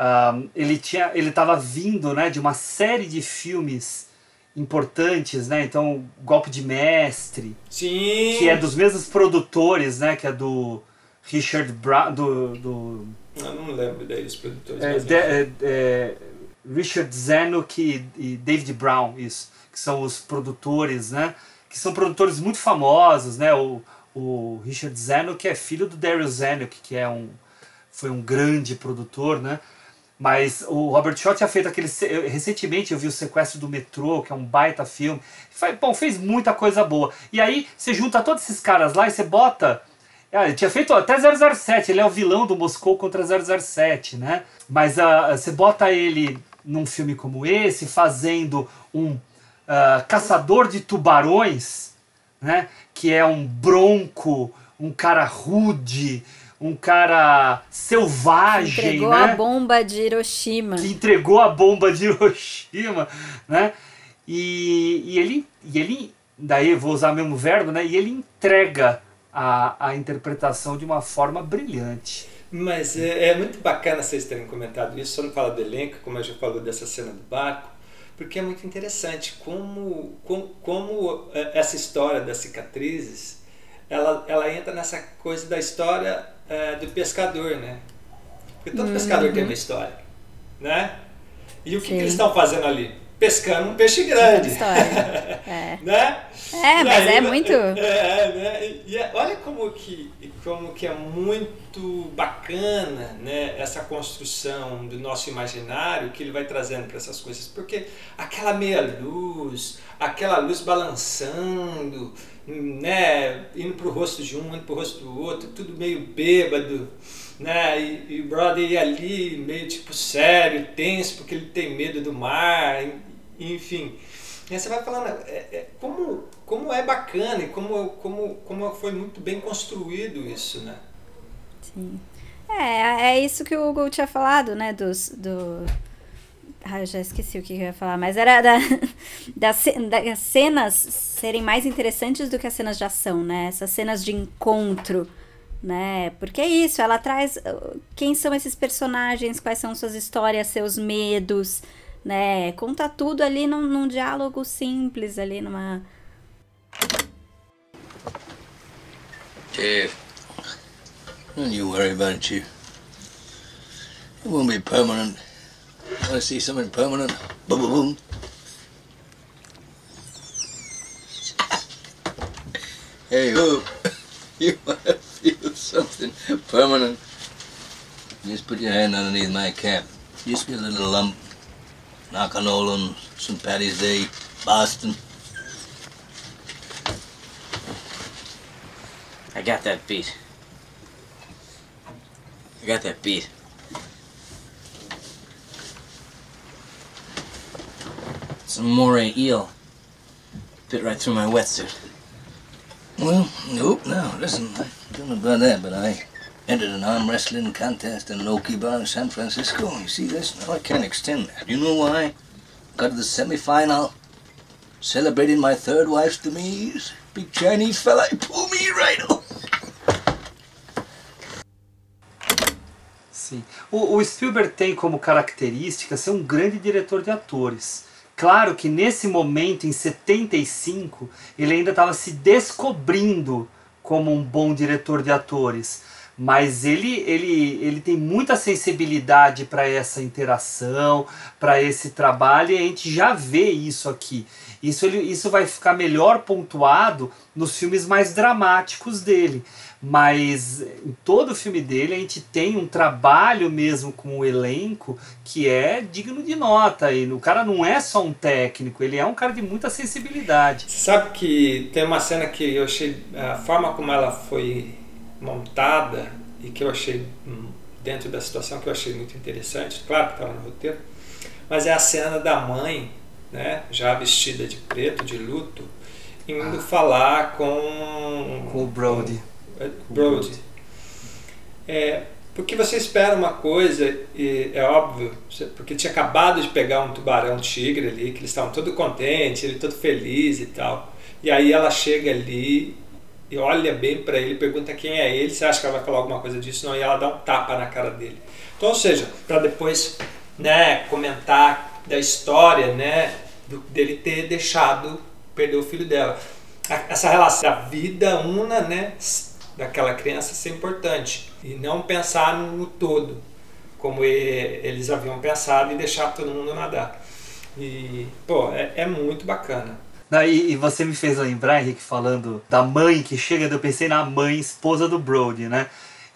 Speaker 2: Um, ele tinha, ele tava vindo, né, de uma série de filmes importantes, né? Então, Golpe de Mestre,
Speaker 3: Sim.
Speaker 2: que é dos mesmos produtores, né? Que é do Richard Brown, do, do
Speaker 3: Eu não lembro daí dos produtores.
Speaker 2: é, de- é, é, Richard Zanuck e, e David Brown, isso, que são os produtores, né? Que são produtores muito famosos, né? O, o Richard Zanuck é filho do Daryl Zanuck, que é um, foi um grande produtor, né? Mas o Robert Shaw tinha feito aquele. Recentemente eu vi o Sequestro do Metrô, que é um baita filme. Bom, fez muita coisa boa. E aí você junta todos esses caras lá e você bota. Ah, ele tinha feito até 007, ele é o vilão do Moscou contra 007, né? Mas ah, você bota ele num filme como esse, fazendo um ah, caçador de tubarões, né? Que é um bronco, um cara rude, um cara selvagem,
Speaker 4: Entregou
Speaker 2: né?
Speaker 4: a bomba de Hiroshima.
Speaker 2: que entregou a bomba de Hiroshima, né? E, e ele, e ele, daí eu vou usar o mesmo verbo, né? E ele entrega a, a interpretação de uma forma brilhante.
Speaker 3: Mas é, é muito bacana vocês terem comentado isso, só não fala do elenco, como eu já falou dessa cena do barco, porque é muito interessante como, como, como é, essa história das cicatrizes, ela, ela entra nessa coisa da história é, do pescador, né? Porque todo pescador tem uma história, né? E o que, que eles estão fazendo ali? Pescando um peixe grande.
Speaker 4: História. É.
Speaker 3: né?
Speaker 4: É,
Speaker 3: E
Speaker 4: mas
Speaker 3: aí,
Speaker 4: é muito.
Speaker 3: É, é, né? E- E é- olha como que, como que é muito bacana né? essa construção do nosso imaginário que ele vai trazendo para essas coisas. Porque aquela meia luz, aquela luz balançando, né? indo para o rosto de um, indo para o rosto do outro, tudo meio bêbado. Né? E, e o brother ia ali meio tipo sério, tenso, porque ele tem medo do mar, en- enfim. E aí você vai falando é, é, como, como é bacana e como, como, como foi muito bem construído isso, né?
Speaker 4: Sim. É, é isso que o Hugo tinha falado, né? Dos, do. Ah, eu já esqueci o que eu ia falar, mas era da, das, das cenas serem mais interessantes do que as cenas de ação, né? Essas cenas de encontro, né? Porque é isso, ela traz uh, quem são esses personagens, quais são suas histórias, seus medos, né? Conta tudo ali num, num diálogo simples, ali numa.
Speaker 7: Chief. Don't you worry about Chief. It won't be permanent. Want to see something permanent? Boom, boom, boom. hey, Hoop. You want to feel something permanent? Just put your hand underneath my cap. Just get a little lump. Knock on Nolan, St. Patty's Day, Boston.
Speaker 8: I got that beat. I got that beat. Some moray eel. Bit right through my wetsuit.
Speaker 7: Well, nope, no, listen, I don't know about that, but I entered an arm wrestling contest in an Okie bar in San Francisco. You see this? Now I can't extend that. You know why? Got to the semifinal, celebrating my third wife's demise. Big Chinese fella, he pulled me right off.
Speaker 2: Sim. O, o Spielberg tem como característica ser um grande diretor de atores. Claro que nesse momento, em 75, ele ainda estava se descobrindo como um bom diretor de atores. mas ele, ele, ele tem muita sensibilidade para essa interação, para esse trabalho, e a gente já vê isso aqui. Isso, ele, isso vai ficar melhor pontuado nos filmes mais dramáticos dele. Mas em todo o filme dele a gente tem um trabalho mesmo com o elenco que é digno de nota. E o cara não é só um técnico, ele é um cara de muita sensibilidade.
Speaker 3: Você sabe que tem uma cena que eu achei. A forma como ela foi montada e que eu achei hum, dentro da situação que eu achei muito interessante, claro que estava no roteiro, mas é a cena da mãe, né, já vestida de preto, de luto, indo
Speaker 2: Ah.
Speaker 3: falar com
Speaker 2: Com o Brody.
Speaker 3: É, Brody. É, porque você espera uma coisa, e é óbvio, porque tinha acabado de pegar um tubarão tigre ali, que eles estavam todo contentes, ele todo feliz e tal. E aí ela chega ali e olha bem para ele, pergunta quem é ele, você acha que ela vai falar alguma coisa disso? Não, e ela dá um tapa na cara dele. Então, ou seja, para depois né, comentar da história né, do, dele ter deixado perder o filho dela. A- Essa relação da vida una, né, daquela criança ser importante e não pensar no todo, como eles haviam pensado e deixar todo mundo nadar. E, pô, é, é muito bacana.
Speaker 2: Não, e, e você me fez lembrar, Henrique, falando da mãe que chega, eu pensei na mãe, esposa do Brody, né?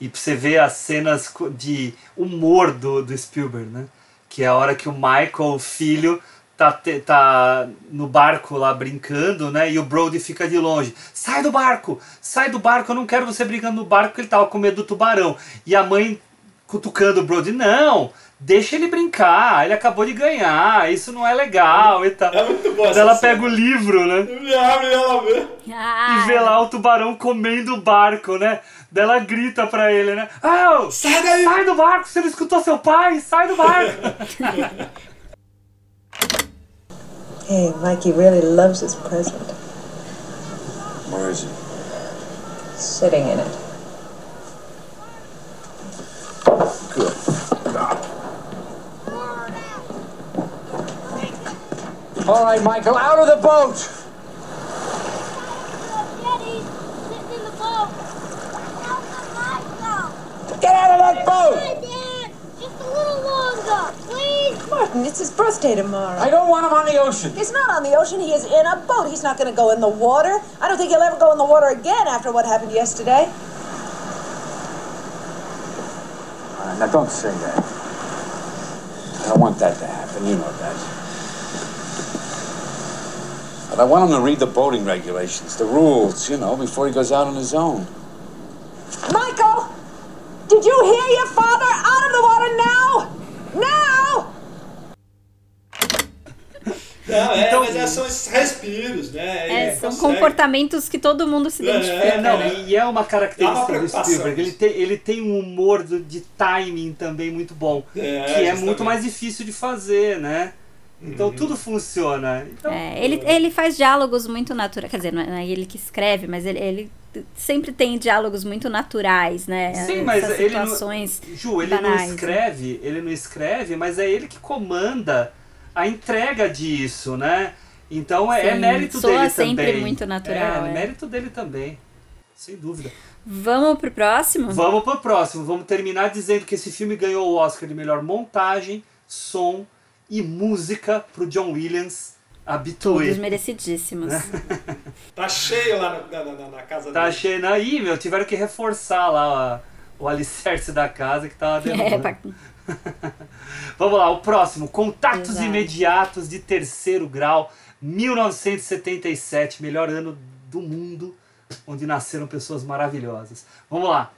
Speaker 2: E você ver as cenas de humor do, do Spielberg, né? Que é a hora que o Michael, o filho, tá, tá no barco lá brincando, né? E o Brody fica de longe. Sai do barco! Sai do barco, eu não quero você brincando no barco, porque ele tava com medo do tubarão. E a mãe cutucando o Brody, não! Deixa ele brincar, ele acabou de ganhar, isso não é legal e tal.
Speaker 3: É muito bom
Speaker 2: ela
Speaker 3: cena.
Speaker 2: pega o livro, né?
Speaker 3: Abre ela vê.
Speaker 4: Ah,
Speaker 2: E vê lá o tubarão comendo o barco, né? Daí ela grita pra ele, né? Ah,
Speaker 3: Sai daí!
Speaker 2: sai do barco, você não escutou seu pai? Sai do barco!
Speaker 9: Hey, Mikey really loves his present.
Speaker 7: Where is he?
Speaker 9: Sitting in it.
Speaker 7: Good. All right, Michael, out of the boat!
Speaker 10: Daddy, sitting in the boat. How's the light go?
Speaker 7: Get out of that boat!
Speaker 10: Hi, Dad. Just a little longer, please.
Speaker 9: Martin, it's his birthday tomorrow.
Speaker 7: I don't want him on the ocean.
Speaker 9: He's not on the ocean. He is in a boat. He's not going to go in the water. I don't think he'll ever go in the water again after what happened yesterday.
Speaker 7: Right, now don't say that. I don't want that to happen, you know that. But I want him to read the boating regulations, the rules, you know, before he goes out on his own.
Speaker 9: Michael, did you hear your father? Out of the water now! Now!
Speaker 3: Não, é,
Speaker 2: Então-
Speaker 3: mas é, são esses respiros, né?
Speaker 4: é, são
Speaker 3: consegue.
Speaker 4: comportamentos que todo mundo se
Speaker 3: É,
Speaker 4: identifica.
Speaker 3: é,
Speaker 2: Não,
Speaker 4: né?
Speaker 2: e é uma característica
Speaker 3: uma
Speaker 2: do Spielberg. Ele tem, ele tem um humor do- de timing também muito bom.
Speaker 3: É,
Speaker 2: que é
Speaker 3: justamente.
Speaker 2: muito mais difícil de fazer, né? Então tudo funciona. Então,
Speaker 4: É, ele, ele faz diálogos muito naturais. Quer dizer, não é não é ele que escreve, mas ele, ele sempre tem diálogos muito naturais, né?
Speaker 2: Sim, mas
Speaker 4: Essas
Speaker 2: ele não-
Speaker 4: situações.
Speaker 2: Ju, ele não
Speaker 4: banais, né?
Speaker 2: escreve, ele não escreve, mas é ele que comanda a entrega disso, né? Então é, é
Speaker 4: Sim,
Speaker 2: mérito
Speaker 4: soa
Speaker 2: dele
Speaker 4: sempre
Speaker 2: também.
Speaker 4: muito natural,
Speaker 2: É,
Speaker 4: é.
Speaker 2: mérito dele também. Sem dúvida.
Speaker 4: Vamos pro próximo?
Speaker 2: Vamos pro próximo. Vamos terminar dizendo que esse filme ganhou o Oscar de melhor montagem, som e música pro John Williams habitué.
Speaker 4: Todos merecidíssimos.
Speaker 3: Tá cheio lá na, na- na casa
Speaker 2: Tá
Speaker 3: dele.
Speaker 2: cheio. Aí, meu, tiveram que reforçar lá ó, o alicerce da casa que tava
Speaker 4: É,
Speaker 2: derrubando.
Speaker 4: pra-
Speaker 2: Vamos lá, o próximo. Contatos
Speaker 4: Exato.
Speaker 2: imediatos de terceiro grau, 1977, melhor ano do mundo, onde nasceram pessoas maravilhosas. Vamos lá.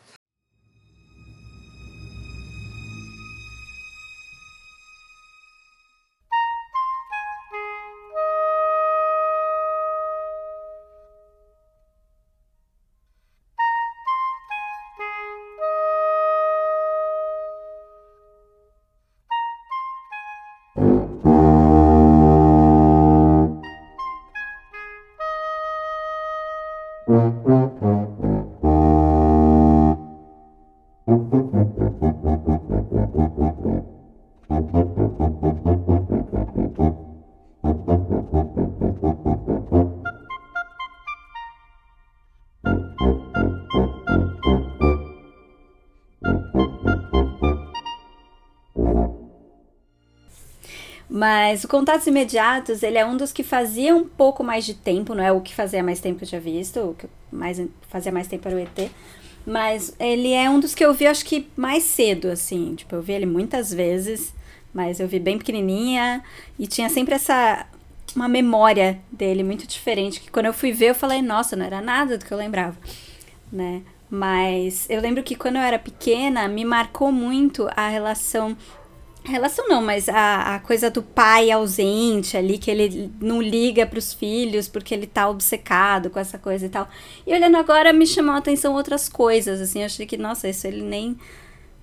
Speaker 4: Mas o Contatos Imediatos, ele é um dos que fazia um pouco mais de tempo, não é o que fazia mais tempo que eu tinha visto, o que mais, fazia mais tempo era o ET. Mas ele é um dos que eu vi, acho que mais cedo, assim. Tipo, eu vi ele muitas vezes, mas eu vi bem pequenininha e tinha sempre essa. Uma memória dele muito diferente. Que quando eu fui ver, eu falei, nossa, não era nada do que eu lembrava, né? Mas eu lembro que quando eu era pequena, me marcou muito a relação relação não, mas a, a coisa do pai ausente ali, que ele não liga para os filhos porque ele tá obcecado com essa coisa e tal. E olhando agora, me chamou a atenção outras coisas, assim, eu achei que, nossa, isso ele nem,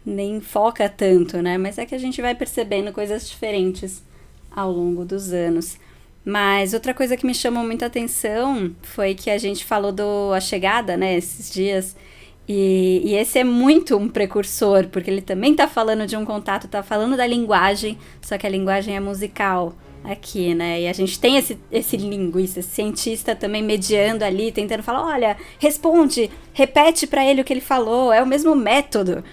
Speaker 4: nem foca tanto, né? Mas é que a gente vai percebendo coisas diferentes ao longo dos anos. Mas outra coisa que me chamou muita atenção foi que a gente falou do A Chegada, né, esses dias, e, e, esse é muito um precursor, porque ele também está falando de um contato, está falando da linguagem, só que a linguagem é musical aqui, né? E a gente tem esse, esse linguista, esse cientista também mediando ali, tentando falar: olha, responde, repete para ele o que ele falou, é o mesmo método,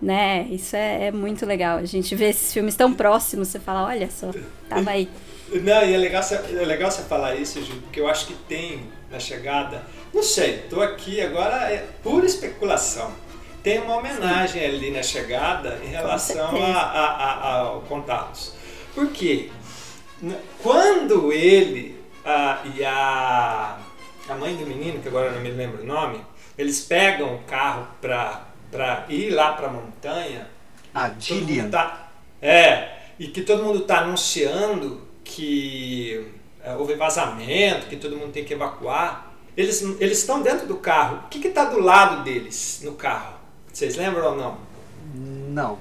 Speaker 4: né? Isso é, é muito legal. A gente vê esses filmes tão próximos, você fala: olha só, tava aí.
Speaker 3: Não, e é legal, é legal você falar isso, Ju, porque eu acho que tem na chegada não sei, estou aqui agora, é pura especulação. Tem uma homenagem Sim. ali na chegada em relação a, a, a, ao contatos. Por quê? Quando ele a, e a, a mãe do menino, que agora não me lembro o nome, eles pegam o carro para ir lá para a montanha.
Speaker 2: A Gillian. Tá,
Speaker 3: é, e que todo mundo está anunciando que é, houve vazamento, que todo mundo tem que evacuar. Eles, eles estão dentro do carro. O que está do lado deles no carro? Vocês lembram ou não?
Speaker 2: Não.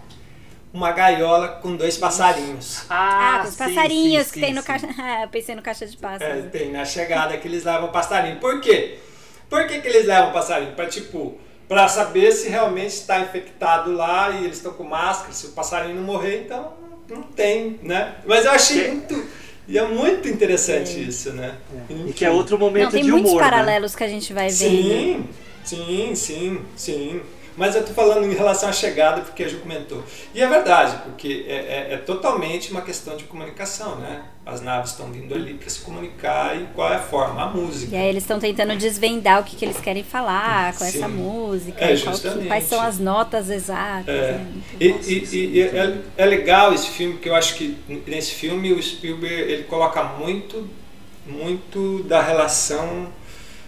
Speaker 3: Uma gaiola com dois passarinhos.
Speaker 4: Ah, ah com os passarinhos sim, sim, que sim, tem no caixa. eu pensei no caixa de pássaros.
Speaker 3: É, tem na chegada que eles levam passarinho. Por quê? Por que, que eles levam passarinho? Para tipo, para saber se realmente está infectado lá e eles estão com máscara. Se o passarinho não morrer, então não tem, né? Mas eu achei muito e é muito interessante é. isso, né?
Speaker 2: É. E que é outro momento Não, de humor.
Speaker 4: Tem muitos
Speaker 2: né?
Speaker 4: paralelos né? que a gente vai ver.
Speaker 3: Sim, né? sim, sim, sim. Mas eu tô falando em relação à chegada, porque a Ju comentou. E é verdade, porque é, é, é totalmente uma questão de comunicação, né? As naves estão vindo ali para se comunicar e qual é a forma? A música.
Speaker 4: E aí eles estão tentando desvendar o que, que eles querem falar com Sim. essa música,
Speaker 3: é,
Speaker 4: que, quais são as notas exatas.
Speaker 3: É. Né? E, e, e é, é legal esse filme, porque eu acho que nesse filme o Spielberg ele coloca muito, muito da relação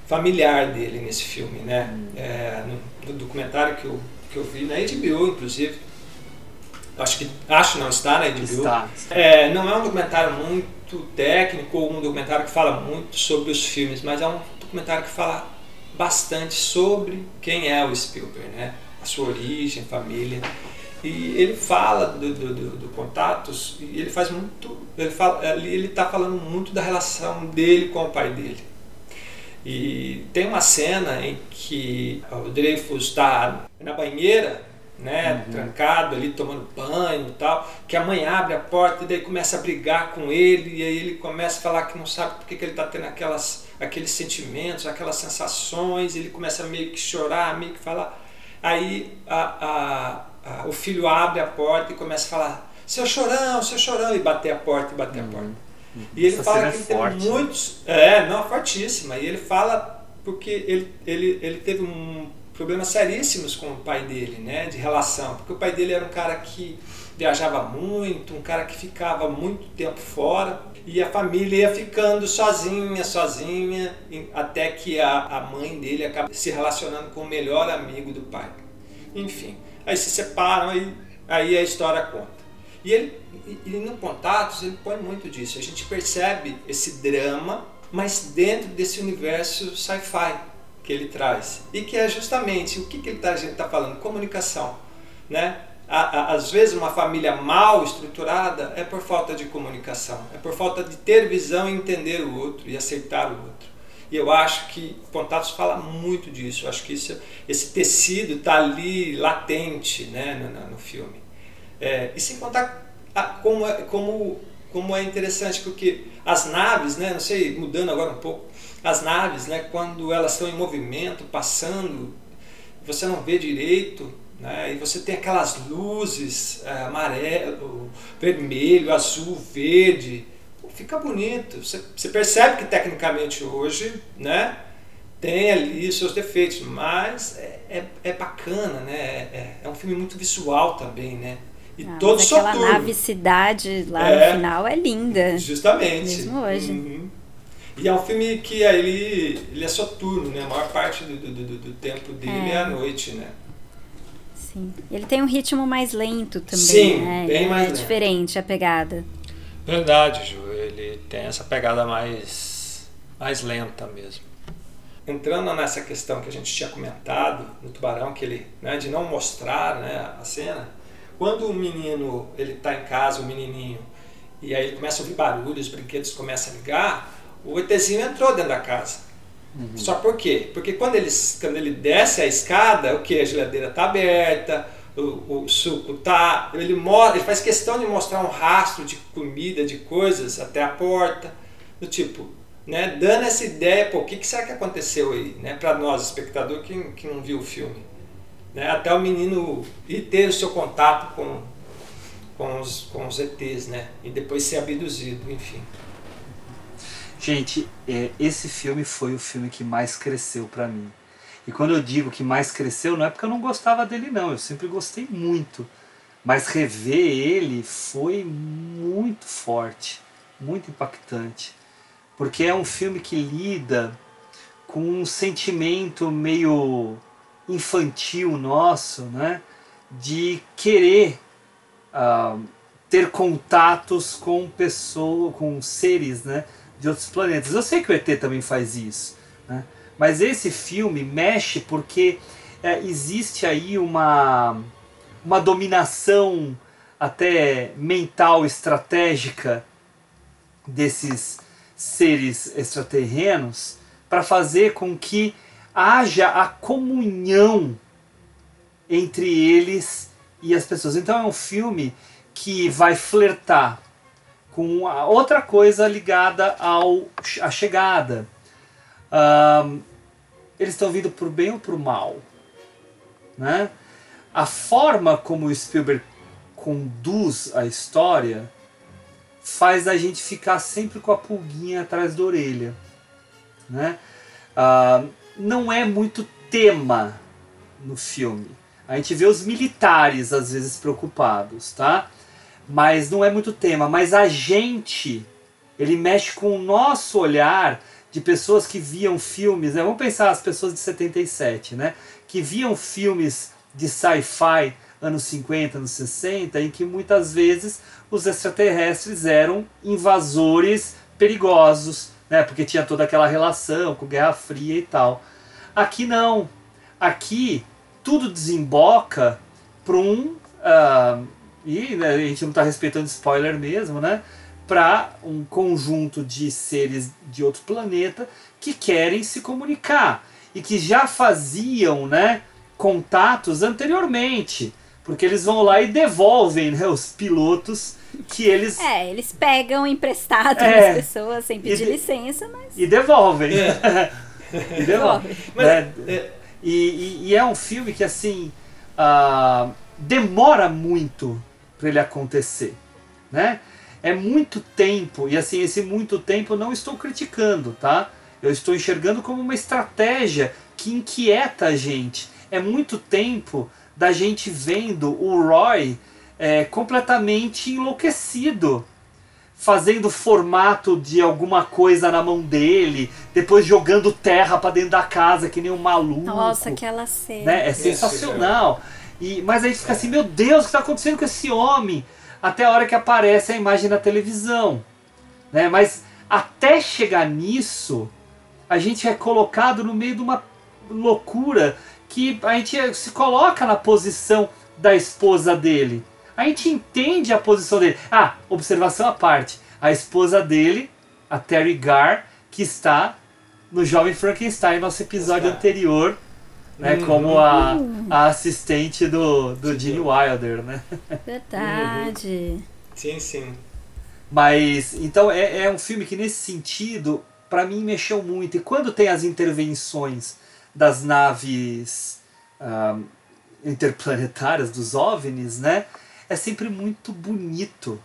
Speaker 3: familiar dele nesse filme, né? Hum. É, no, documentário que eu, que eu vi na HBO, inclusive, acho que acho não está na HBO.
Speaker 2: Está.
Speaker 3: É, não é um documentário muito técnico ou um documentário que fala muito sobre os filmes, mas é um documentário que fala bastante sobre quem é o Spielberg, né? A sua origem, família. E ele fala do, do, do, do contatos e ele faz muito, ele fala, ele está falando muito da relação dele com o pai dele e tem uma cena em que o Dreyfus está na banheira, né, uhum. trancado ali, tomando banho e tal, que a mãe abre a porta e daí começa a brigar com ele, e aí ele começa a falar que não sabe porque que ele está tendo aquelas, aqueles sentimentos, aquelas sensações, ele começa a meio que chorar, meio que falar. Aí a, a, a, o filho abre a porta e começa a falar, seu chorão, seu chorão, e bater a porta e bater uhum. a porta. E ele
Speaker 2: Essa
Speaker 3: fala que
Speaker 2: é
Speaker 3: ele
Speaker 2: forte,
Speaker 3: teve muitos. É, não, fortíssima. E ele fala porque ele, ele, ele teve um problemas seríssimos com o pai dele, né, de relação, porque o pai dele era um cara que viajava muito, um cara que ficava muito tempo fora e a família ia ficando sozinha, sozinha, até que a, a mãe dele acaba se relacionando com o melhor amigo do pai. Enfim, aí se separam, aí, aí a história conta. E ele, e no Contatos, ele põe muito disso. A gente percebe esse drama, mas dentro desse universo sci-fi que ele traz. E que é justamente o que, que ele está tá falando? Comunicação. Né? Às vezes, uma família mal estruturada é por falta de comunicação, é por falta de ter visão e entender o outro e aceitar o outro. E eu acho que Contatos fala muito disso. Eu acho que isso, esse tecido está ali latente né, no, no filme. É, e sem contar a, como, é, como, como é interessante, porque as naves, né, não sei, mudando agora um pouco, as naves, né, quando elas estão em movimento, passando, você não vê direito, Né? E você tem aquelas luzes é, amarelo, vermelho, azul, verde. Pô, fica bonito. Você, você percebe que tecnicamente hoje né, tem ali os seus defeitos, mas é, é, é bacana, né? É, é um filme muito visual também, né? E
Speaker 4: Ah,
Speaker 3: todo
Speaker 4: mas aquela
Speaker 3: soturno.
Speaker 4: nave cidade lá
Speaker 3: É.
Speaker 4: no final é linda.
Speaker 3: Justamente.
Speaker 4: Mesmo hoje.
Speaker 3: Uhum. E é um filme que aí ele, ele é soturno, né? A maior parte do, do, do, do tempo dele é.
Speaker 4: É.
Speaker 3: à noite, né?
Speaker 4: Sim. Ele tem um ritmo mais lento também,
Speaker 3: Sim,
Speaker 4: né?
Speaker 3: bem
Speaker 4: Ele
Speaker 3: mais
Speaker 4: é
Speaker 3: lento.
Speaker 4: diferente a pegada.
Speaker 3: Verdade, Ju. Ele tem essa pegada mais, mais lenta mesmo. Entrando nessa questão que a gente tinha comentado no Tubarão, que ele, né, de não mostrar né, a cena, quando o menino ele está em casa, o menininho, e aí ele começa a ouvir barulho, os brinquedos começam a ligar, o ETzinho entrou dentro da casa. Só por quê? Porque quando ele, quando ele desce a escada, o que? A geladeira está aberta, o, o suco tá. Ele, ele faz questão de mostrar um rastro de comida, de coisas até a porta. Do tipo, né? Dando essa ideia, pô, o que, que será que aconteceu aí? Né? Para nós, espectador que, que não viu o filme. Né? Até o menino ir ter o seu contato com, com, os, com os ETs, né? E depois ser abduzido, enfim.
Speaker 2: Gente, é, esse filme foi o filme que mais cresceu pra mim. E quando eu digo que mais cresceu, não é porque eu não gostava dele, não. Eu sempre gostei muito. Mas rever ele foi muito forte, muito impactante. Porque é um filme que lida com um sentimento meio infantil nosso, né? De querer ah, ter contatos com pessoas, com seres, né? De outros planetas. Eu sei que o ET também faz isso, né? Mas esse filme mexe porque é, existe aí uma uma dominação até mental estratégica desses seres extraterrenos para fazer com que haja a comunhão entre eles e as pessoas. Então é um filme que vai flertar com outra coisa ligada ao à chegada. Ahn, eles estão vindo por bem ou por mal, né? A forma como o Spielberg conduz a história faz a gente ficar sempre com a pulguinha atrás da orelha, né? Ah, não é muito tema no filme. A gente vê os militares às vezes preocupados, tá? Mas não é muito tema. Mas a gente, ele mexe com o nosso olhar de pessoas que viam filmes, né? Vamos pensar as pessoas de 77, né? Que viam filmes de sci-fi anos 50, anos 60, em que muitas vezes os extraterrestres eram invasores perigosos, né? Porque tinha toda aquela relação com Guerra Fria e tal. Aqui não. Aqui tudo desemboca para um. ah, e né, a gente não está respeitando spoiler mesmo, né? Para um conjunto de seres de outro planeta que querem se comunicar e que já faziam, né? Contatos anteriormente, porque eles vão lá e devolvem né, os pilotos que eles
Speaker 4: É, eles pegam emprestado
Speaker 2: É.
Speaker 4: das pessoas sem pedir
Speaker 2: E de-
Speaker 4: licença, mas.
Speaker 2: e devolvem.
Speaker 3: É.
Speaker 2: e devolvem.
Speaker 3: Mas,
Speaker 2: né?
Speaker 3: é,
Speaker 2: E, e- e é um filme que assim ah, demora muito para ele acontecer, né? É muito tempo e assim esse muito tempo eu não estou criticando, tá? Eu estou enxergando como uma estratégia que inquieta a gente. É muito tempo da gente vendo o Roy é, completamente enlouquecido fazendo formato de alguma coisa na mão dele, depois jogando terra pra dentro da casa que nem um maluco.
Speaker 4: Nossa, aquela cena.
Speaker 2: né? É sensacional. E, mas a gente fica assim, meu Deus, o que está acontecendo com esse homem? Até a hora que aparece a imagem na televisão. Né? Mas até chegar nisso, a gente é colocado no meio de uma loucura que a gente se coloca na posição da esposa dele. A gente entende a posição dele. Ah, observação à parte. A esposa dele, a Terry Gar, que está no Jovem Frankenstein, nosso episódio anterior, né,
Speaker 3: Uhum.
Speaker 2: como a, a assistente do, do Gene Wilder, né?
Speaker 4: Verdade.
Speaker 3: sim, sim.
Speaker 2: Mas, então, é, é um filme que nesse sentido, para mim, mexeu muito. E quando tem as intervenções das naves ah, interplanetárias, dos OVNIs, né? É sempre muito bonito.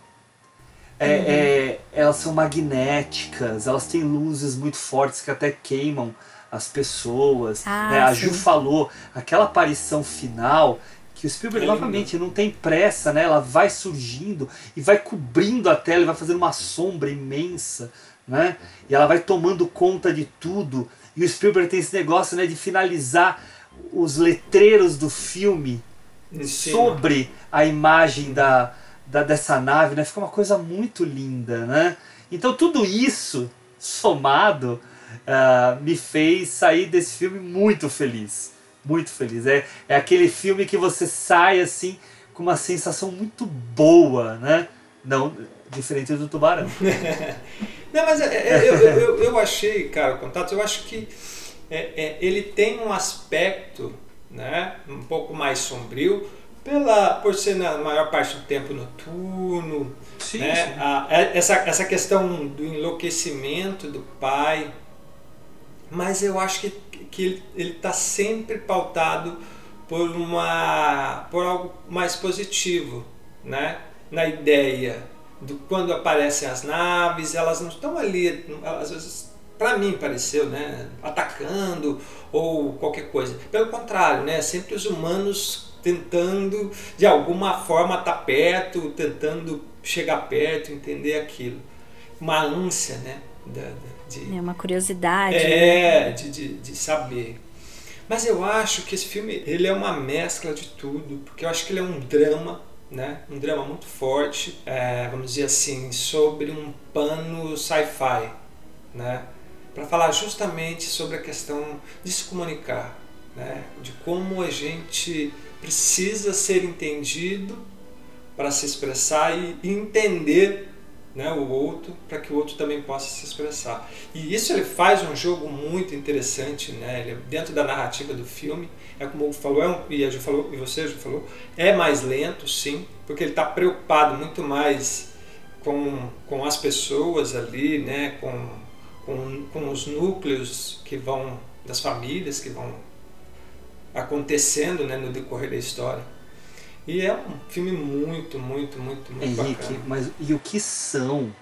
Speaker 2: É, é, elas são magnéticas, elas têm luzes muito fortes que até queimam as pessoas.
Speaker 4: Ah,
Speaker 2: né? A. Ju falou, aquela aparição final, que o Spielberg novamente não tem pressa, né? Ela vai surgindo e vai cobrindo a tela e vai fazendo uma sombra imensa, né? E ela vai tomando conta de tudo. E o Spielberg tem esse negócio, né, de finalizar os letreiros do filme. Sobre a imagem da, da dessa nave, né? Fica uma coisa muito linda, né? Então tudo isso somado ah, me fez sair desse filme muito feliz, muito feliz. É, é aquele filme que você sai assim com uma sensação muito boa, né? Não diferente do Tubarão.
Speaker 3: Não, mas é, é, eu, eu, eu, eu achei, cara, contatos, eu acho que é, é, ele tem um aspecto né, um pouco mais sombrio, pela, por ser na maior parte do tempo noturno,
Speaker 2: Sim,
Speaker 3: né,
Speaker 2: sim.
Speaker 3: a- é- essa, essa questão do enlouquecimento do pai, mas eu acho que, que ele está sempre pautado por, uma, por algo mais positivo, né? na ideia do quando aparecem as naves, elas não estão ali, elas, às vezes, para mim pareceu, né? atacando ou qualquer coisa. Pelo contrário, né? sempre os humanos tentando de alguma forma estar perto, tentando chegar perto, entender aquilo. Uma ânsia, né? Da, da- de,
Speaker 4: É uma curiosidade. né?
Speaker 3: é, de, de, de saber. Mas eu acho que esse filme ele é uma mescla de tudo, porque eu acho que ele é um drama, né? Um drama muito forte, é, vamos dizer assim, sobre um pano sci-fi, né? Para falar justamente sobre a questão de se comunicar, né? De como a gente precisa ser entendido para se expressar e entender né, o outro para que o outro também possa se expressar. E isso ele faz um jogo muito interessante, né? Ele, é dentro da narrativa do filme, é como o falou, é um, e a Ju falou, e você já falou, é mais lento, sim, porque ele está preocupado muito mais com, com as pessoas ali, né? Com, com, com os núcleos que vão das famílias que vão acontecendo, né, no decorrer da história. E é um filme muito, muito, muito, muito
Speaker 2: Henrique,
Speaker 3: bacana.
Speaker 2: mas e o que são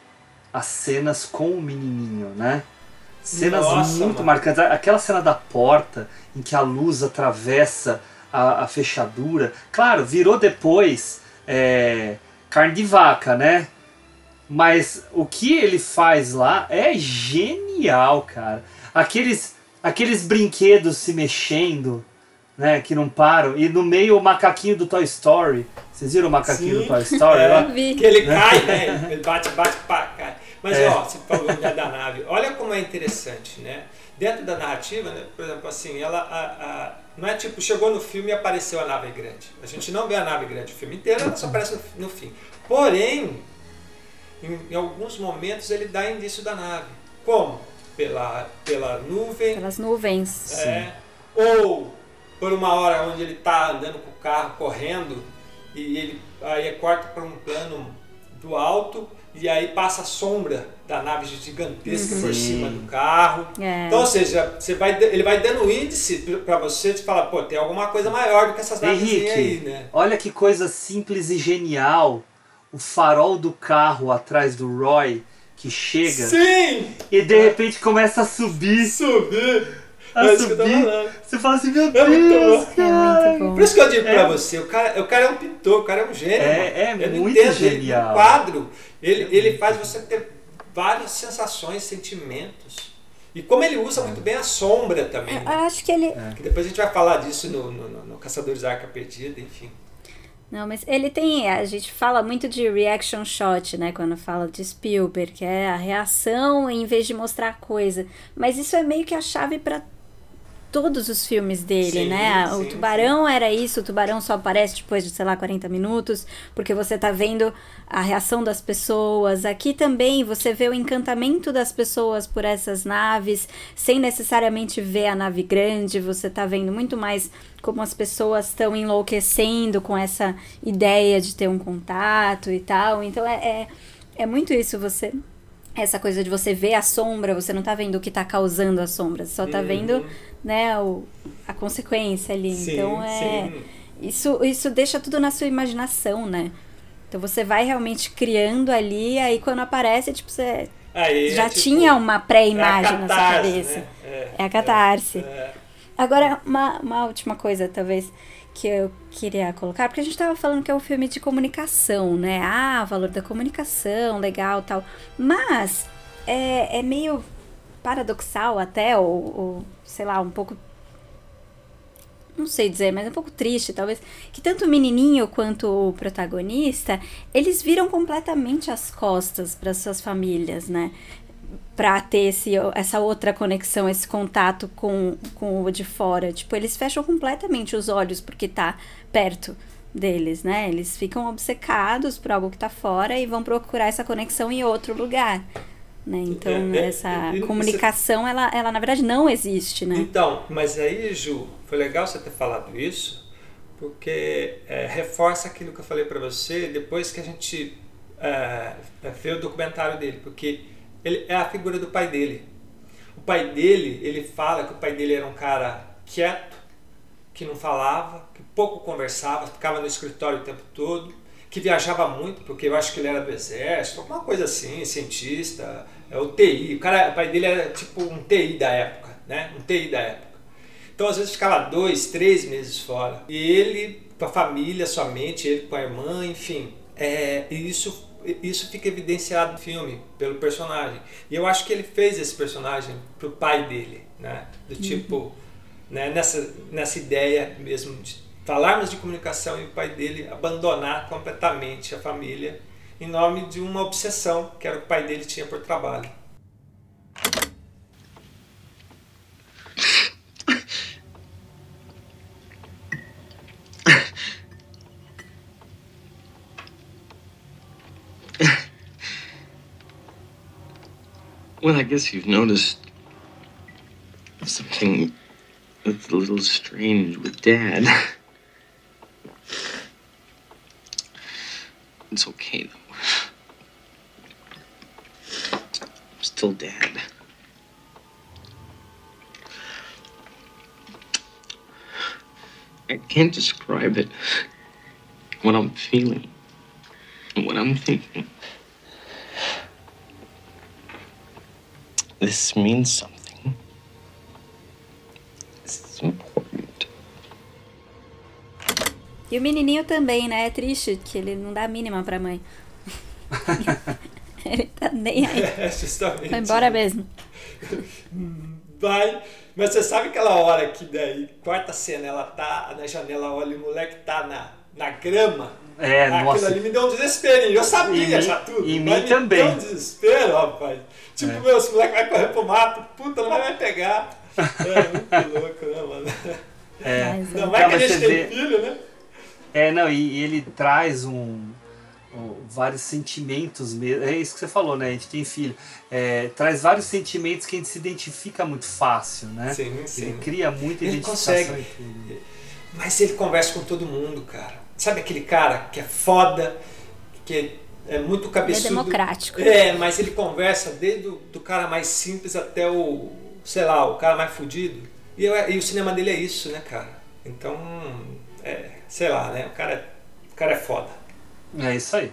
Speaker 2: as cenas com o menininho, né? Cenas
Speaker 3: Nossa,
Speaker 2: muito
Speaker 3: mano.
Speaker 2: marcantes. Aquela cena da porta em que a luz atravessa a, a fechadura. Claro, virou depois é, carne de vaca, né? Mas o que ele faz lá é genial, cara. Aqueles, aqueles brinquedos se mexendo, né? Que não param. E no meio o macaquinho do Toy Story. Vocês viram o macaquinho
Speaker 3: Sim.
Speaker 2: do Toy Story?
Speaker 3: É,
Speaker 2: lá?
Speaker 4: Vi.
Speaker 3: que ele cai, né? Ele bate, bate, pá, cai. Mas
Speaker 2: É.
Speaker 3: ó, você falou da nave. Olha como é interessante, né? Dentro da narrativa, né, por exemplo, assim, ela a- a- não é tipo, chegou no filme e apareceu a nave grande. A gente não vê a nave grande o filme inteiro, ela só aparece no, no fim. Porém, em, em alguns momentos ele dá indício da nave. Como? Pela, pela nuvem,
Speaker 4: Pelas nuvens.
Speaker 3: é, ou por uma hora onde ele está andando com o carro correndo e ele aí corta para um plano do alto e aí passa a sombra da nave gigantesca por
Speaker 2: Sim.
Speaker 3: cima do carro.
Speaker 4: É.
Speaker 3: Então, ou seja, você vai, ele vai dando índice para você de falar, pô, tem alguma coisa maior do que essas naves aí, né?
Speaker 2: olha que coisa simples e genial. O farol do carro atrás do Roy que chega
Speaker 3: Sim!
Speaker 2: e de repente começa a subir.
Speaker 3: Subir!
Speaker 2: A
Speaker 3: É isso que eu tô
Speaker 2: subir.
Speaker 3: falando.
Speaker 2: Você fala assim, meu
Speaker 3: É muito
Speaker 2: Deus,
Speaker 3: bom.
Speaker 2: cara.
Speaker 4: É muito bom.
Speaker 3: Por isso que eu digo
Speaker 2: É.
Speaker 3: pra você, o cara, o cara é um pintor, o cara é um gênio.
Speaker 2: É,
Speaker 3: mano.
Speaker 2: é
Speaker 3: Eu
Speaker 2: muito
Speaker 3: entendo, ele-
Speaker 2: genial.
Speaker 3: O quadro, ele, ele faz você ter várias sensações, sentimentos. E como ele usa muito bem a sombra também.
Speaker 4: Eu
Speaker 3: né?
Speaker 4: acho que ele.
Speaker 3: Que depois a gente vai falar disso no, no, no- no Caçadores da Arca Perdida, enfim.
Speaker 4: Não, mas ele tem. A gente fala muito de reaction shot, né? Quando fala de Spielberg, que é a reação em vez de mostrar a coisa. Mas isso é meio que a chave para todos os filmes dele,
Speaker 3: Sim,
Speaker 4: né? O
Speaker 3: sim,
Speaker 4: tubarão era isso, o tubarão só aparece depois de, sei lá, 40 minutos, porque você tá vendo a reação das pessoas. Aqui também você vê o encantamento das pessoas por essas naves, sem necessariamente ver a nave grande, você tá vendo muito mais como as pessoas estão enlouquecendo com essa ideia de ter um contato e tal. Então é, é, é muito isso, você essa coisa de você ver a sombra, você não tá vendo o que tá causando a sombra, você só tá
Speaker 3: Uhum.
Speaker 4: vendo, né, o, a consequência ali.
Speaker 3: Sim,
Speaker 4: então é,
Speaker 3: sim.
Speaker 4: Isso, isso deixa tudo na sua imaginação, né? Então você vai realmente criando ali, aí quando aparece, tipo, você
Speaker 3: Aí,
Speaker 4: já
Speaker 3: é tipo,
Speaker 4: tinha uma pré-imagem
Speaker 3: é
Speaker 4: na sua cabeça.
Speaker 3: né? É,
Speaker 4: É a catarse.
Speaker 3: é.
Speaker 4: Agora, uma, uma última coisa, talvez, que eu queria colocar, porque a gente tava falando que é um filme de comunicação, né? Ah, valor da comunicação, legal tal. Mas é, é meio paradoxal até, ou, ou, sei lá, um pouco. Não sei dizer, mas um pouco triste, talvez, que tanto o menininho quanto o protagonista, eles viram completamente as costas para suas famílias, né? Pra ter esse, essa outra conexão, esse contato com, com o de fora. Tipo, eles fecham completamente os olhos porque tá perto deles, né? Eles ficam obcecados por algo que tá fora e vão procurar essa conexão em outro lugar. Né? Então,
Speaker 3: É, é,
Speaker 4: essa
Speaker 3: e-
Speaker 4: comunicação, ela, ela na verdade não existe, né?
Speaker 3: Então, mas aí, Ju, foi legal você ter falado isso, porque é, reforça aquilo que eu falei para você depois que a gente é, vê o documentário dele, porque ele é a figura do pai dele. O pai dele, ele fala que o pai dele era um cara quieto, que não falava, que pouco conversava, ficava no escritório o tempo todo, que viajava muito, porque eu acho que ele era do exército, alguma coisa assim, cientista, é o TI. O, cara, o pai dele era tipo um TI da época, né? Um TI da época. Então às vezes ficava dois, três meses fora. E ele com a família somente, ele com a irmã, enfim. É, e isso, isso fica evidenciado no filme pelo personagem. E eu acho que ele fez esse personagem pro pai dele, né? Do tipo, né? Nessa, nessa ideia mesmo de falarmos de comunicação e o pai dele abandonar completamente a família em nome de uma obsessão que era o que o pai dele tinha por trabalho.
Speaker 11: Well, I guess you've noticed something that's a little strange with Dad. It's okay, though. I'm still Dad. I can't describe it. What I'm feeling. What I'm thinking. This means something. It's important.
Speaker 4: E o menininho também, né? É triste que ele não dá a mínima pra mãe. ele tá nem aí.
Speaker 3: É, justamente.
Speaker 4: Vai embora mesmo.
Speaker 3: Vai. Mas você sabe aquela hora que daí, quarta cena, ela tá na janela, olha e o moleque tá na, na grama.
Speaker 2: É,
Speaker 3: Aquilo
Speaker 2: nossa.
Speaker 3: ali me deu um desesperinho. Eu sabia
Speaker 2: Em mim-
Speaker 3: já tudo.
Speaker 2: em mim
Speaker 3: me
Speaker 2: também.
Speaker 3: deu um desespero, rapaz. Tipo,
Speaker 2: É.
Speaker 3: meu, esse moleque vai correr pro mato, puta, não vai me pegar. É muito louco, né, mano?
Speaker 2: É.
Speaker 3: Não vai que a gente tem
Speaker 2: vê-
Speaker 3: filho, né?
Speaker 2: É, não, e, e ele traz um, um- vários sentimentos mesmo. É isso que você falou, né? A gente tem filho. É, traz vários sentimentos que a gente se identifica muito fácil, né?
Speaker 3: Sim, sim.
Speaker 2: Ele cria muita
Speaker 3: Ele
Speaker 2: identificação
Speaker 3: consegue. Mas ele conversa com todo mundo, cara. Sabe aquele cara que é foda, que é muito cabeçudo?
Speaker 4: democrático.
Speaker 3: É, mas ele conversa desde o do cara mais simples até o, sei lá, o cara mais fudido. E, eu- e o cinema dele é isso, né, cara? Então, é, sei lá, né? O cara, é- o cara é foda.
Speaker 2: É isso aí.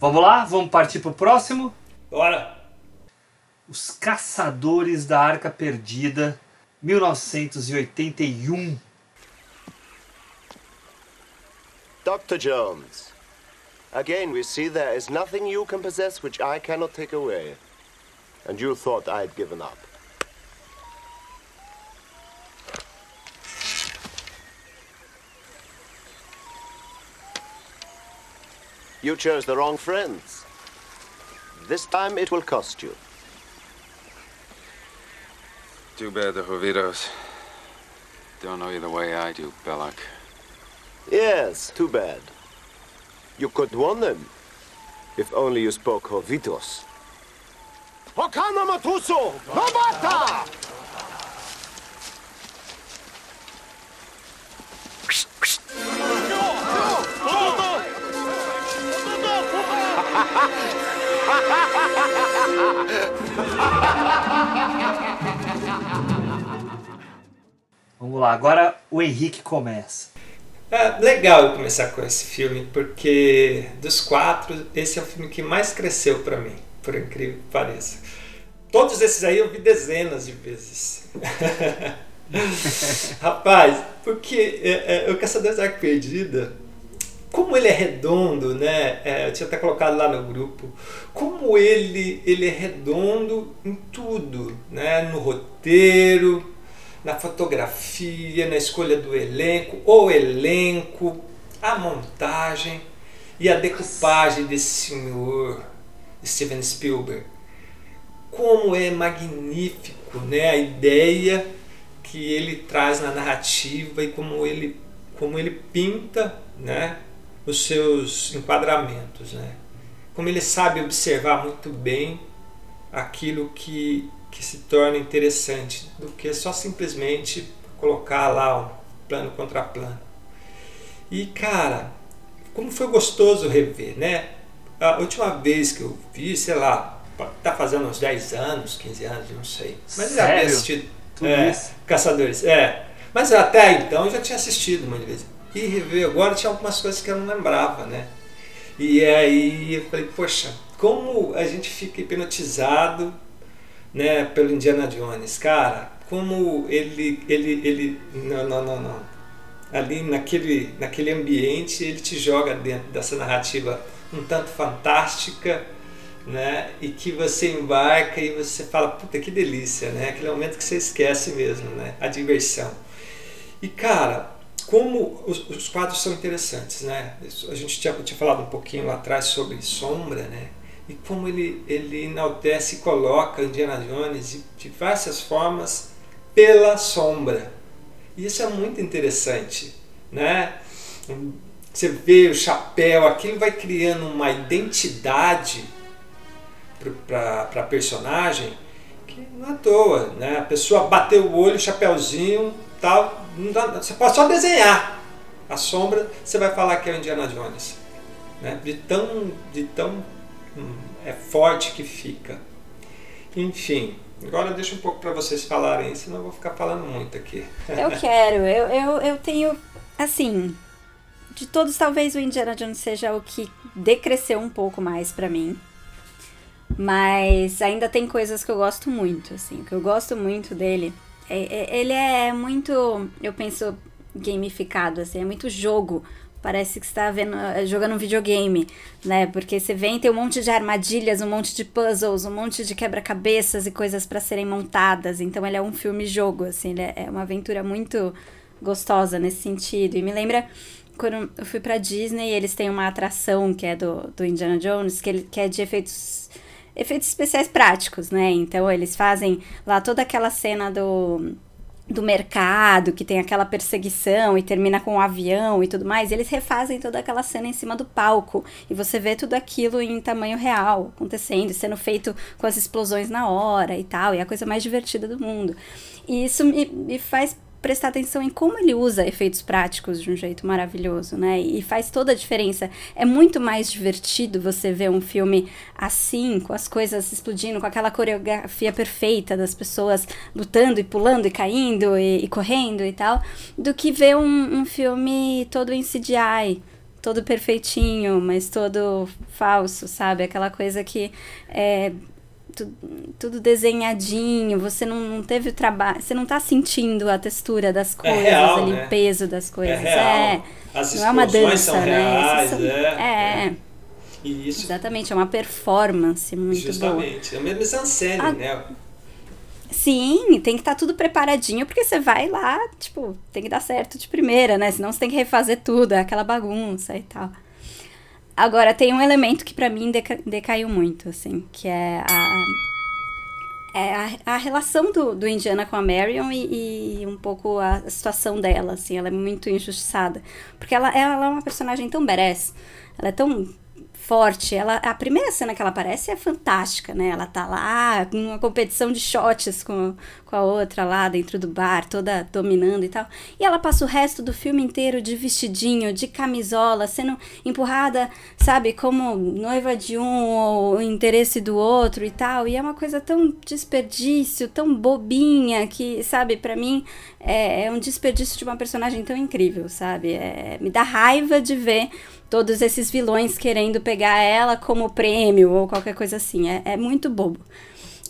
Speaker 2: Vamos lá? Vamos partir pro próximo?
Speaker 3: Bora!
Speaker 2: Os Caçadores da Arca Perdida, 1981.
Speaker 12: Dr. Jones, again we see there is nothing you can possess which I cannot take away. And you thought I had given up. You chose the wrong friends. This time it will cost you.
Speaker 13: Too bad the Jovitos don't know you the way I do, Belloc.
Speaker 12: Yes, too bad. You could warn them. If only you spoke Jovitos. Wakana Matuso! Nobata!
Speaker 2: Vamos lá, agora o Henrique começa.
Speaker 3: É legal eu começar com esse filme, porque dos quatro, esse é o filme que mais cresceu para mim, por incrível que pareça. Todos esses aí eu vi dezenas de vezes. Rapaz, porque é, é, o Caçador de Arca Perdida, como ele é redondo, né? É, eu tinha até colocado lá no grupo. Como ele, ele é redondo em tudo, né? No roteiro, na fotografia, na escolha do elenco, o elenco, a montagem e a decupagem desse senhor Steven Spielberg. Como é magnífico, né? A ideia que ele traz na narrativa e como ele, como ele pinta, né? Os seus enquadramentos, né? Como ele sabe observar muito bem aquilo que que se torna interessante do que só simplesmente colocar lá um plano contra plano. E cara, como foi gostoso rever, né? A última vez que eu vi, sei lá, tá fazendo uns 10 anos, 15 anos, não sei. Mas já havia assistido
Speaker 2: Tudo
Speaker 3: é,
Speaker 2: isso?
Speaker 3: Caçadores, é. Mas até então eu já tinha assistido muitas vezes. E rever agora tinha algumas coisas que eu não lembrava, né? E aí eu falei, poxa, como a gente fica hipnotizado né, pelo Indiana Jones, cara, como ele, ele, ele, não, não, não, não, ali naquele, naquele ambiente ele te joga dentro dessa narrativa um tanto fantástica, né, e que você embarca e você fala, puta que delícia, né, aquele momento que você esquece mesmo, né, a diversão. E cara, como os, os quadros são interessantes, né, a gente tinha, tinha falado um pouquinho lá atrás sobre sombra, né, e como ele, ele enaltece e coloca Indiana Jones de diversas formas pela sombra. E isso é muito interessante, né? Você vê o chapéu, aquilo vai criando uma identidade para a personagem que não é à toa, né? A pessoa bateu o olho, chapéuzinho, tal, dá, você pode só desenhar a sombra, você vai falar que é o Indiana Jones, né? De tão, de tão é forte que fica. Enfim, agora deixa um pouco para vocês falarem, senão eu vou ficar falando muito aqui.
Speaker 4: Eu quero, eu, eu, eu tenho, assim, de todos talvez o Indiana Jones seja o que decresceu um pouco mais para mim. Mas ainda tem coisas que eu gosto muito, assim, o que eu gosto muito dele. É, é, ele é muito, eu penso, gamificado, assim, é muito jogo Parece que está vendo, eh, jogando um videogame, né? Porque você vem tem um monte de armadilhas, um monte de puzzles, um monte de quebra-cabeças e coisas para serem montadas. Então ele é um filme-jogo, assim, ele é uma aventura muito gostosa nesse sentido. E me lembra quando eu fui pra Disney, eles têm uma atração que é do, do Indiana Jones, que, ele, que é de efeitos efeitos especiais práticos, né? Então eles fazem lá toda aquela cena do do mercado, que tem aquela perseguição e termina com um avião e tudo mais, eles refazem toda aquela cena em cima do palco. E você vê tudo aquilo em tamanho real acontecendo, sendo feito com as explosões na hora e tal, e é a coisa mais divertida do mundo. E isso me, me faz prestar atenção em como ele usa efeitos práticos de um jeito maravilhoso, né? E faz toda a diferença. É muito mais divertido você ver um filme assim, com as coisas explodindo, com aquela coreografia perfeita das pessoas lutando e pulando e caindo e, e correndo e tal, do que ver um, um filme todo em CGI todo perfeitinho, mas todo falso, sabe? Aquela coisa que é, tu, tudo desenhadinho, você não, não teve o trabalho, você não tá sentindo a textura das é coisas,
Speaker 3: é real,
Speaker 4: ali,
Speaker 3: né?
Speaker 4: o peso das coisas.
Speaker 3: É, real. As
Speaker 4: não é uma dança,
Speaker 3: são
Speaker 4: né?
Speaker 3: reais,
Speaker 4: são,
Speaker 3: é,
Speaker 4: é.
Speaker 3: Isso.
Speaker 4: Exatamente, é uma performance muito
Speaker 3: Justamente.
Speaker 4: boa.
Speaker 3: É mesmo mise-en-scène,
Speaker 4: Ah,
Speaker 3: né?
Speaker 4: Sim, tem que estar tá tudo preparadinho, porque você vai lá, tipo, tem que dar certo de primeira, né? Senão você tem que refazer tudo, é aquela bagunça e tal. Agora, tem um elemento que para mim deca decaiu muito, assim, que é a, é a, a relação do, do Indiana com a Marion e, e, um pouco a situação dela, assim, ela é muito injustiçada. Porque ela, ela é uma personagem tão badass, ela é tão forte. Ela, a primeira cena que ela aparece é fantástica, né? Ela tá lá numa competição de shots com, com a outra lá dentro do bar, toda dominando e tal. E ela passa o resto do filme inteiro de vestidinho, de camisola, sendo empurrada, sabe, como noiva de um ou interesse do outro e tal. E é uma coisa tão desperdício, tão bobinha que, sabe, para mim é, é, um desperdício de uma personagem tão incrível, sabe? É, me dá raiva de ver todos esses vilões querendo pegar ela como prêmio ou qualquer coisa assim. É, é muito bobo.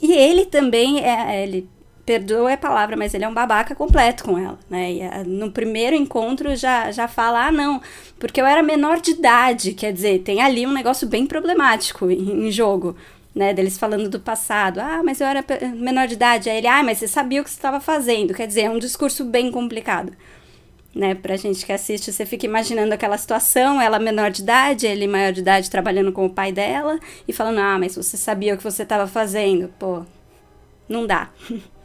Speaker 4: E ele também, é, ele perdoa a palavra, mas ele é um babaca completo com ela, né? E, ah, no primeiro encontro já, já fala, ah, não, porque eu era menor de idade, quer dizer, tem ali um negócio bem problemático em, em jogo, né? Deles falando do passado, ah, mas eu era menor de idade, aí ele, ah, mas você sabia o que você estava fazendo, quer dizer, é um discurso bem complicado. Né, pra gente que assiste, você fica imaginando aquela situação, ela menor de idade, ele maior de idade trabalhando com o pai dela e falando: "Ah, mas você sabia o que você estava fazendo". Pô, não dá.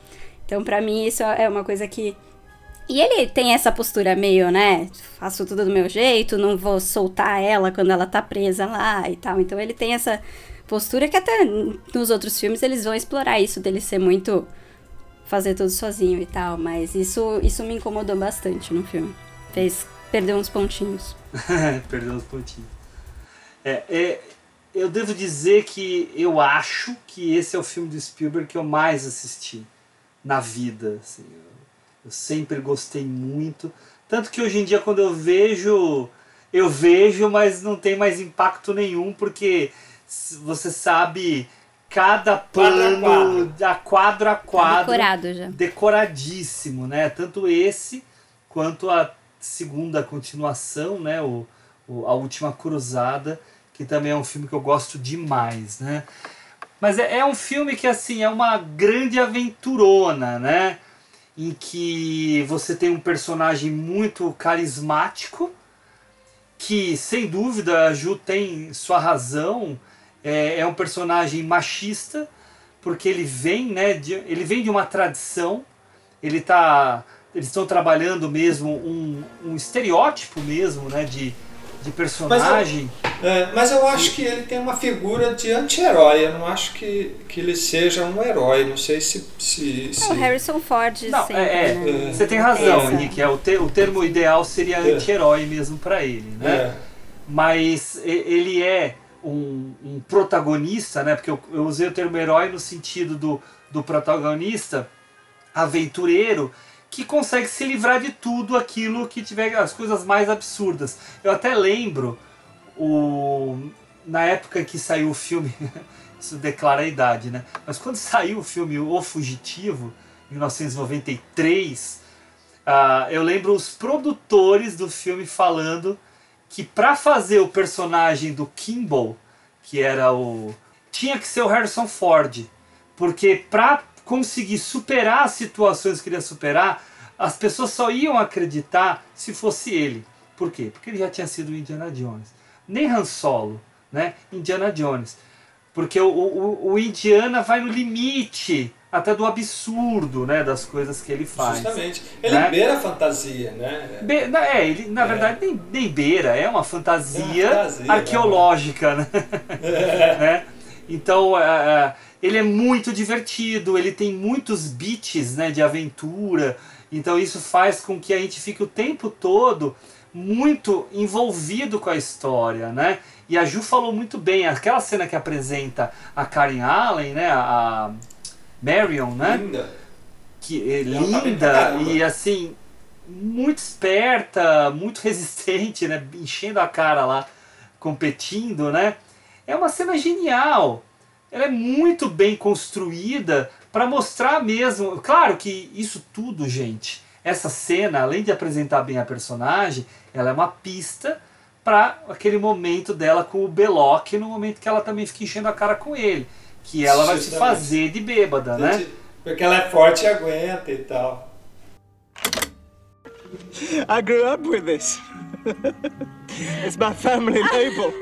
Speaker 4: Então, para mim, isso é uma coisa que. E ele tem essa postura meio, né? Faço tudo do meu jeito, não vou soltar ela quando ela tá presa lá e tal. Então, ele tem essa postura que até nos outros filmes eles vão explorar isso dele ser muito. Fazer tudo sozinho e tal. Mas isso, isso me incomodou bastante no filme. Fez perder uns pontinhos.
Speaker 2: Perdeu uns pontinhos. É, é, eu devo dizer que eu acho que esse é o filme do Spielberg que eu mais assisti na vida. Assim. Eu, eu sempre gostei muito. Tanto que hoje em dia, quando eu vejo, eu vejo, mas não tem mais impacto nenhum, porque você sabe cada plano, a quadro a quadro,
Speaker 4: tá decorado já.
Speaker 2: decoradíssimo, né? Tanto esse quanto a segunda continuação, né? O, o, a última cruzada, que também é um filme que eu gosto demais, né? Mas é, é um filme que, assim, é uma grande aventurona, né? Em que você tem um personagem muito carismático, que, sem dúvida, a Ju tem sua razão, é, é um personagem machista, porque ele vem, né, de, ele vem de uma tradição, ele tá, eles estão trabalhando mesmo um, um estereótipo mesmo, né, de, de personagem.
Speaker 3: Mas eu, é, mas eu acho que ele tem uma figura de anti-herói. Eu não acho que, que ele seja um herói. Não sei se. se,
Speaker 4: é,
Speaker 3: se...
Speaker 4: o Harrison Ford.
Speaker 2: Não,
Speaker 4: sempre,
Speaker 2: é, é,
Speaker 4: né?
Speaker 2: você tem razão, Henrique. É, o, te, o termo ideal seria
Speaker 3: É.
Speaker 2: anti-herói mesmo para ele, né?
Speaker 3: É.
Speaker 2: Mas ele é um, um protagonista, né? Porque eu, eu usei o termo herói no sentido do, do protagonista aventureiro que consegue se livrar de tudo aquilo que tiver as coisas mais absurdas. Eu até lembro o na época que saiu o filme, isso declara a idade, né? Mas quando saiu o filme O Fugitivo, em 1993, ah, eu lembro os produtores do filme falando que para fazer o personagem do Kimball, que era o tinha que ser o Harrison Ford, porque para conseguir superar as situações que ele ia superar, as pessoas só iam acreditar se fosse ele. Por quê? Porque ele já tinha sido Indiana Jones. Nem Han Solo, né? Indiana Jones. Porque o, o, o Indiana vai no limite até do absurdo, né? Das coisas que ele faz.
Speaker 3: Justamente. Ele
Speaker 2: né?
Speaker 3: beira a fantasia, né?
Speaker 2: Be- é, ele na verdade nem, nem beira, é uma fantasia,
Speaker 3: É uma fantasia,
Speaker 2: arqueológica, né?
Speaker 3: É.
Speaker 2: Né? Então é, é, ele é muito divertido, ele tem muitos beats né, de aventura, então isso faz com que a gente fique o tempo todo muito envolvido com a história, né? E a Ju falou muito bem, aquela cena que apresenta a Karen Allen, né? A Marion, né?
Speaker 3: Linda.
Speaker 2: que é linda e assim muito esperta, muito resistente, né? Enchendo a cara lá, competindo, né? É uma cena genial. Ela é muito bem construída para mostrar mesmo. Claro que isso tudo, gente, essa cena, além de apresentar bem a personagem, ela é uma pista para aquele momento dela com o Belloc, no momento que ela também fica enchendo a cara com ele, que ela vai se fazer de bêbada, né?
Speaker 3: Porque ela é forte e aguenta e tal.
Speaker 14: I grew up with this. It's my family label.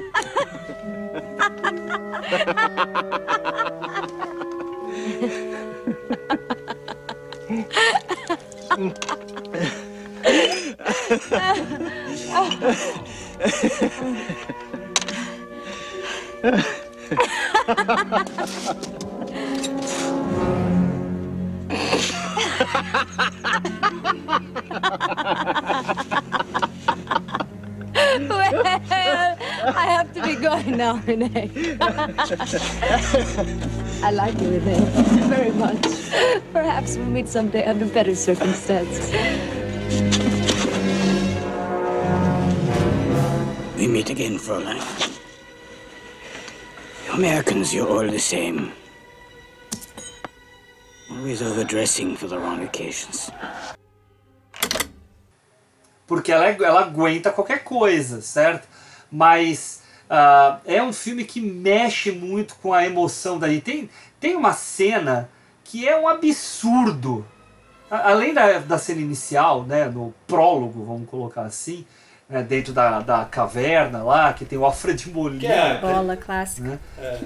Speaker 9: well, I have to be going now, Renee. I like you, Renee, very much. Perhaps we'll meet someday under better circumstances.
Speaker 15: We meet again, Fräulein. Americans, you're all the same. Always overdressing for the wrong occasions.
Speaker 2: porque ela, é- ela aguenta qualquer coisa, certo? Mas ah, é um filme que mexe muito com a emoção daí. Tem, tem uma cena que é um absurdo. A- Além da, da cena inicial, né, no prólogo, vamos colocar assim, né, dentro da, da caverna lá, que tem o Alfred Molina.
Speaker 3: Que é-
Speaker 4: Bola clássica.
Speaker 2: né?
Speaker 3: É.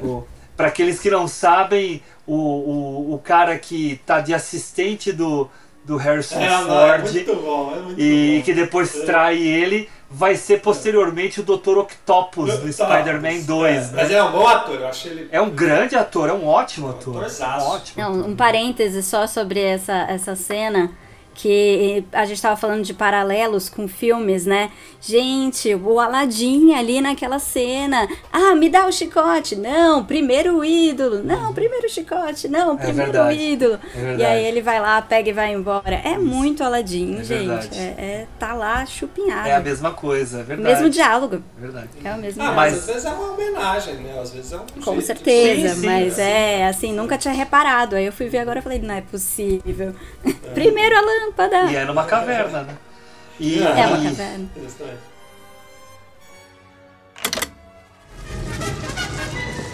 Speaker 2: Para aqueles que não sabem, o, o, o cara que tá de assistente do, do Harrison
Speaker 3: É, é
Speaker 2: Ford
Speaker 3: muito bom, é muito
Speaker 2: e
Speaker 3: bom.
Speaker 2: que depois
Speaker 3: É.
Speaker 2: trai ele, vai ser posteriormente o Dr. Octopus do Spider-Man 2.
Speaker 3: é.
Speaker 2: né?
Speaker 3: Mas é um bom ator, eu achei ele.
Speaker 2: É um grande ator, é um ótimo ator. Um ótimo.
Speaker 4: Não, um parêntese só sobre essa, essa cena que a gente estava falando de paralelos com filmes, né? Gente, o Aladdin ali naquela cena. Ah, me dá o chicote. Não, primeiro o ídolo. Não, primeiro o chicote. Não,
Speaker 2: É
Speaker 4: primeiro o
Speaker 2: verdade.
Speaker 4: ídolo.
Speaker 2: É
Speaker 4: e aí ele vai lá, pega e vai embora. É muito Aladdin,
Speaker 2: É
Speaker 4: gente. É, é- tá lá chupinhado.
Speaker 2: É a mesma coisa, é
Speaker 4: O
Speaker 2: verdade.
Speaker 4: mesmo diálogo.
Speaker 2: É verdade.
Speaker 4: É o mesmo
Speaker 3: Ah,
Speaker 4: diálogo.
Speaker 3: mas às vezes é uma homenagem, né? Às vezes é um.
Speaker 4: Com
Speaker 3: jeito.
Speaker 4: certeza,
Speaker 3: Sim, sim,
Speaker 4: mas
Speaker 3: assim.
Speaker 4: é assim, nunca tinha reparado. Aí eu fui ver agora e falei, não é possível. Primeiro a lâmpada.
Speaker 2: E é numa caverna, né? E,
Speaker 4: É uma caverna.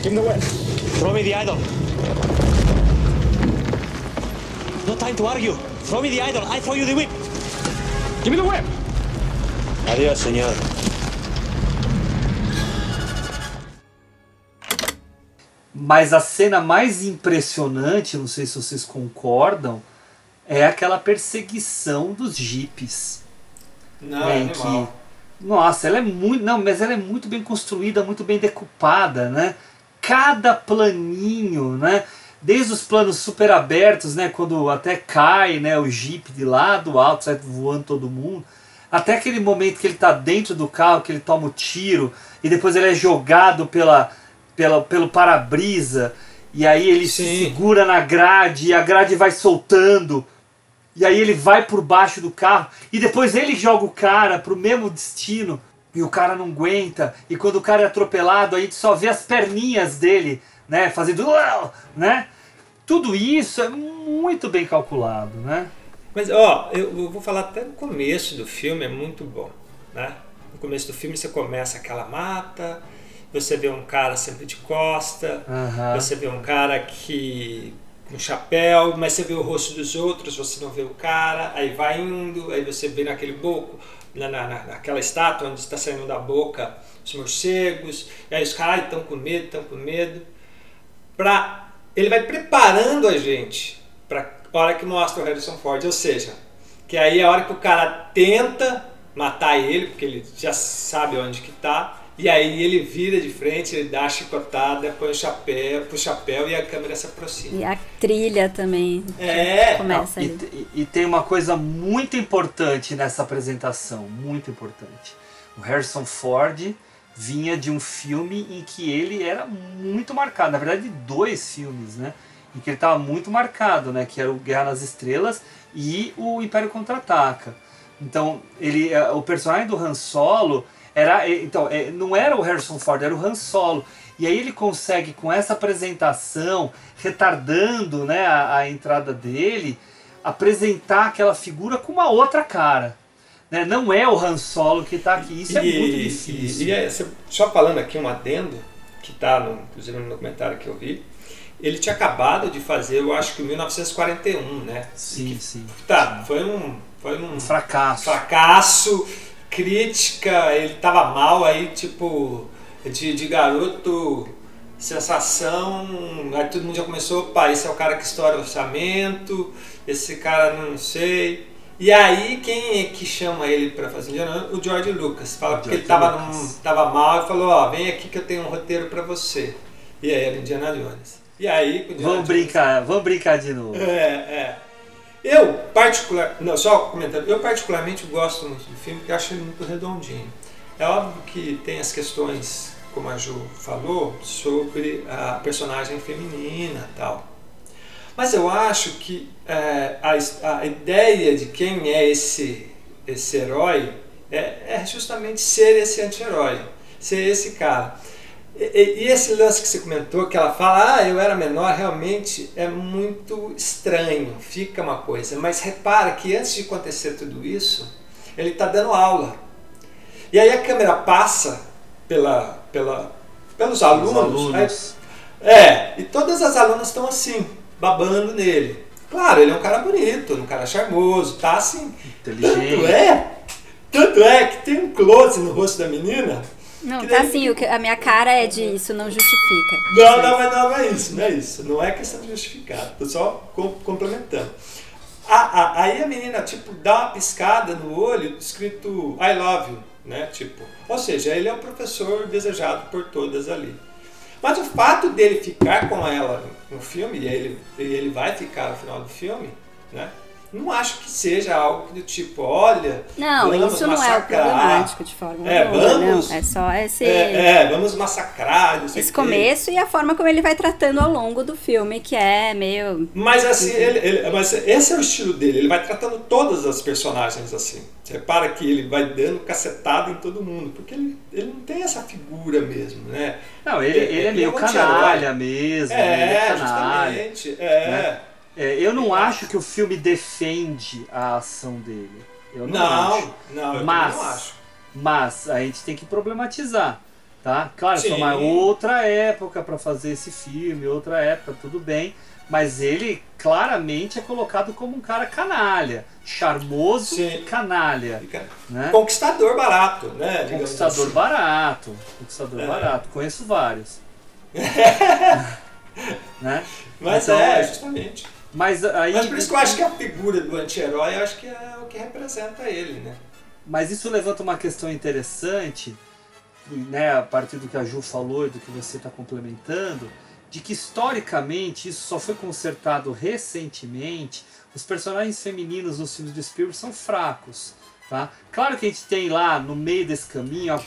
Speaker 14: Give him the whip. Throw me the idol. No time to argue. Throw me the idol. I throw you the whip. Give me the whip. Adiós, señor.
Speaker 2: Mas a cena mais impressionante, não sei se vocês concordam, é aquela perseguição dos jipes.
Speaker 3: Não,
Speaker 2: É,
Speaker 3: é animal.
Speaker 2: Nossa, ela é muito. Não, mas ela é muito bem construída, muito bem decupada, né? Cada planinho, né? Desde os planos super abertos, né? Quando até cai né, o Jeep de lado alto, sai voando todo mundo. Até aquele momento que ele tá dentro do carro, que ele toma o tiro, e depois ele é jogado pela, pela, pelo para-brisa, e aí ele se
Speaker 3: Sim.
Speaker 2: segura na grade, e a grade vai soltando. E aí ele vai por baixo do carro e depois ele joga o cara pro mesmo destino e o cara não aguenta. E quando o cara é atropelado, aí a gente só vê as perninhas dele, né, fazendo, né? Tudo isso é muito bem calculado, né?
Speaker 3: Mas, ó, eu eu vou falar até no começo do filme, é muito bom, né? No começo do filme você começa aquela mata, você vê um cara sempre de costa, você vê um cara que com chapéu, mas você vê o rosto dos outros, você não vê o cara, aí vai indo, aí você vê naquele boco, na, na, na- naquela estátua onde está saindo da boca os morcegos, e aí os caras estão com medo, estão com medo. Pra, ele vai preparando a gente para a hora que mostra o Harrison Ford, ou seja, que aí é a hora que o cara tenta matar ele, porque ele já sabe onde que tá, e aí ele vira de frente, ele dá a chicotada, põe o chapéu, pro chapéu e a câmera se aproxima.
Speaker 4: E a trilha também.
Speaker 3: É.
Speaker 4: Começa
Speaker 2: E,
Speaker 4: ali.
Speaker 2: e- e tem uma coisa muito importante nessa apresentação, muito importante. O Harrison Ford vinha de um filme em que ele era muito marcado, na verdade dois filmes, né? Em que ele estava muito marcado, né? Que era o Guerra nas Estrelas e o Império Contra-Ataca. Então, ele, eh, o personagem do Han Solo era, então, eh, não era o Harrison Ford, era o Han Solo. E aí ele consegue com essa apresentação, retardando, né, a, a entrada dele, apresentar aquela figura com uma outra cara. Né? Não é o Han Solo que está aqui, isso é muito difícil.
Speaker 3: E, e é, só falando aqui um adendo, que está no, inclusive no documentário que eu vi, ele tinha acabado de fazer, eu acho que em 1941, né?
Speaker 2: Sim, sim.
Speaker 3: Tá, foi um, foi um
Speaker 2: fracasso.
Speaker 3: fracasso, crítica, ele tava mal aí, tipo, de, de garoto, sensação, aí todo mundo já começou, opa, esse é o cara que estoura o orçamento, esse cara não sei. E aí quem é que chama ele para fazer Jones? O George Lucas. Fala porque ele tava, num, tava mal e falou, ó, vem aqui que eu tenho um roteiro para você. E aí era Indiana Jones. E aí, o
Speaker 2: Vamos brincar, vamos brincar de novo.
Speaker 3: é, é. Eu, particular, não, só comentando, eu particularmente gosto muito do filme porque acho ele muito redondinho. É óbvio que tem as questões, como a Ju falou, sobre a personagem feminina tal. Mas eu acho que é, a, a ideia de quem é esse, esse herói é, é justamente ser esse anti-herói, ser esse cara. E, e, esse lance que você comentou, que ela fala, ah, eu era menor, realmente é muito estranho, fica uma coisa. Mas repara que antes de acontecer tudo isso, ele está dando aula. E aí a câmera passa pela, pela, pelos alunos.
Speaker 2: alunos.
Speaker 3: Aí, é, e todas as alunas estão assim, babando nele. Claro, ele é um cara bonito, um cara charmoso, tá assim.
Speaker 2: Inteligente.
Speaker 3: Tanto é, tanto é que tem um close no rosto da menina
Speaker 4: não, tá assim, o que, a minha cara é de isso não justifica.
Speaker 3: Não, não, mas não é isso, não é isso. Não é questão de justificar. Tô só complementando. A, a, aí a menina, tipo, dá uma piscada no olho escrito I love you, né? Tipo, ou seja, ele é um professor desejado por todas ali. Mas o fato dele ficar com ela no filme, e ele, ele vai ficar no final do filme, né? Não acho que seja algo do tipo, olha.
Speaker 4: Não, isso não é o problemático de forma
Speaker 3: é, vamos,
Speaker 4: não. É só esse.
Speaker 3: É, é vamos massacrar.
Speaker 4: esse começo e a forma como ele vai tratando ao longo do filme, que é meio.
Speaker 3: Mas assim, ele, ele, mas esse é o estilo dele, ele vai tratando todas as personagens assim. Você repara que ele vai dando cacetada em todo mundo, porque ele, ele não tem essa figura mesmo, né?
Speaker 2: Não, ele, ele, ele é meio é canalha mesmo.
Speaker 3: É,
Speaker 2: é
Speaker 3: canalha, justamente. É. Né?
Speaker 2: É, eu não acho que o filme defende a ação dele. Eu não,
Speaker 3: não
Speaker 2: acho.
Speaker 3: Não, eu
Speaker 2: mas,
Speaker 3: não acho.
Speaker 2: Mas a gente tem que problematizar. Tá? Claro,
Speaker 3: Sim.
Speaker 2: foi uma outra época para fazer esse filme, outra época, tudo bem. Mas ele claramente é colocado como um cara canalha, charmoso
Speaker 3: Sim.
Speaker 2: canalha. Né?
Speaker 3: Conquistador barato, né?
Speaker 2: Conquistador
Speaker 3: assim.
Speaker 2: barato. Conquistador é. barato. Conheço vários. né?
Speaker 3: Mas então, é, justamente.
Speaker 2: Mas, aí,
Speaker 3: mas por isso que eu acho que a figura do anti-herói acho que é o que representa ele, né?
Speaker 2: Mas isso levanta uma questão interessante, né, a partir do que a Ju falou e do que você está complementando, de que historicamente isso só foi consertado recentemente. Os personagens femininos nos filmes do Spielberg são fracos. Tá? Claro que a gente tem lá no meio desse caminho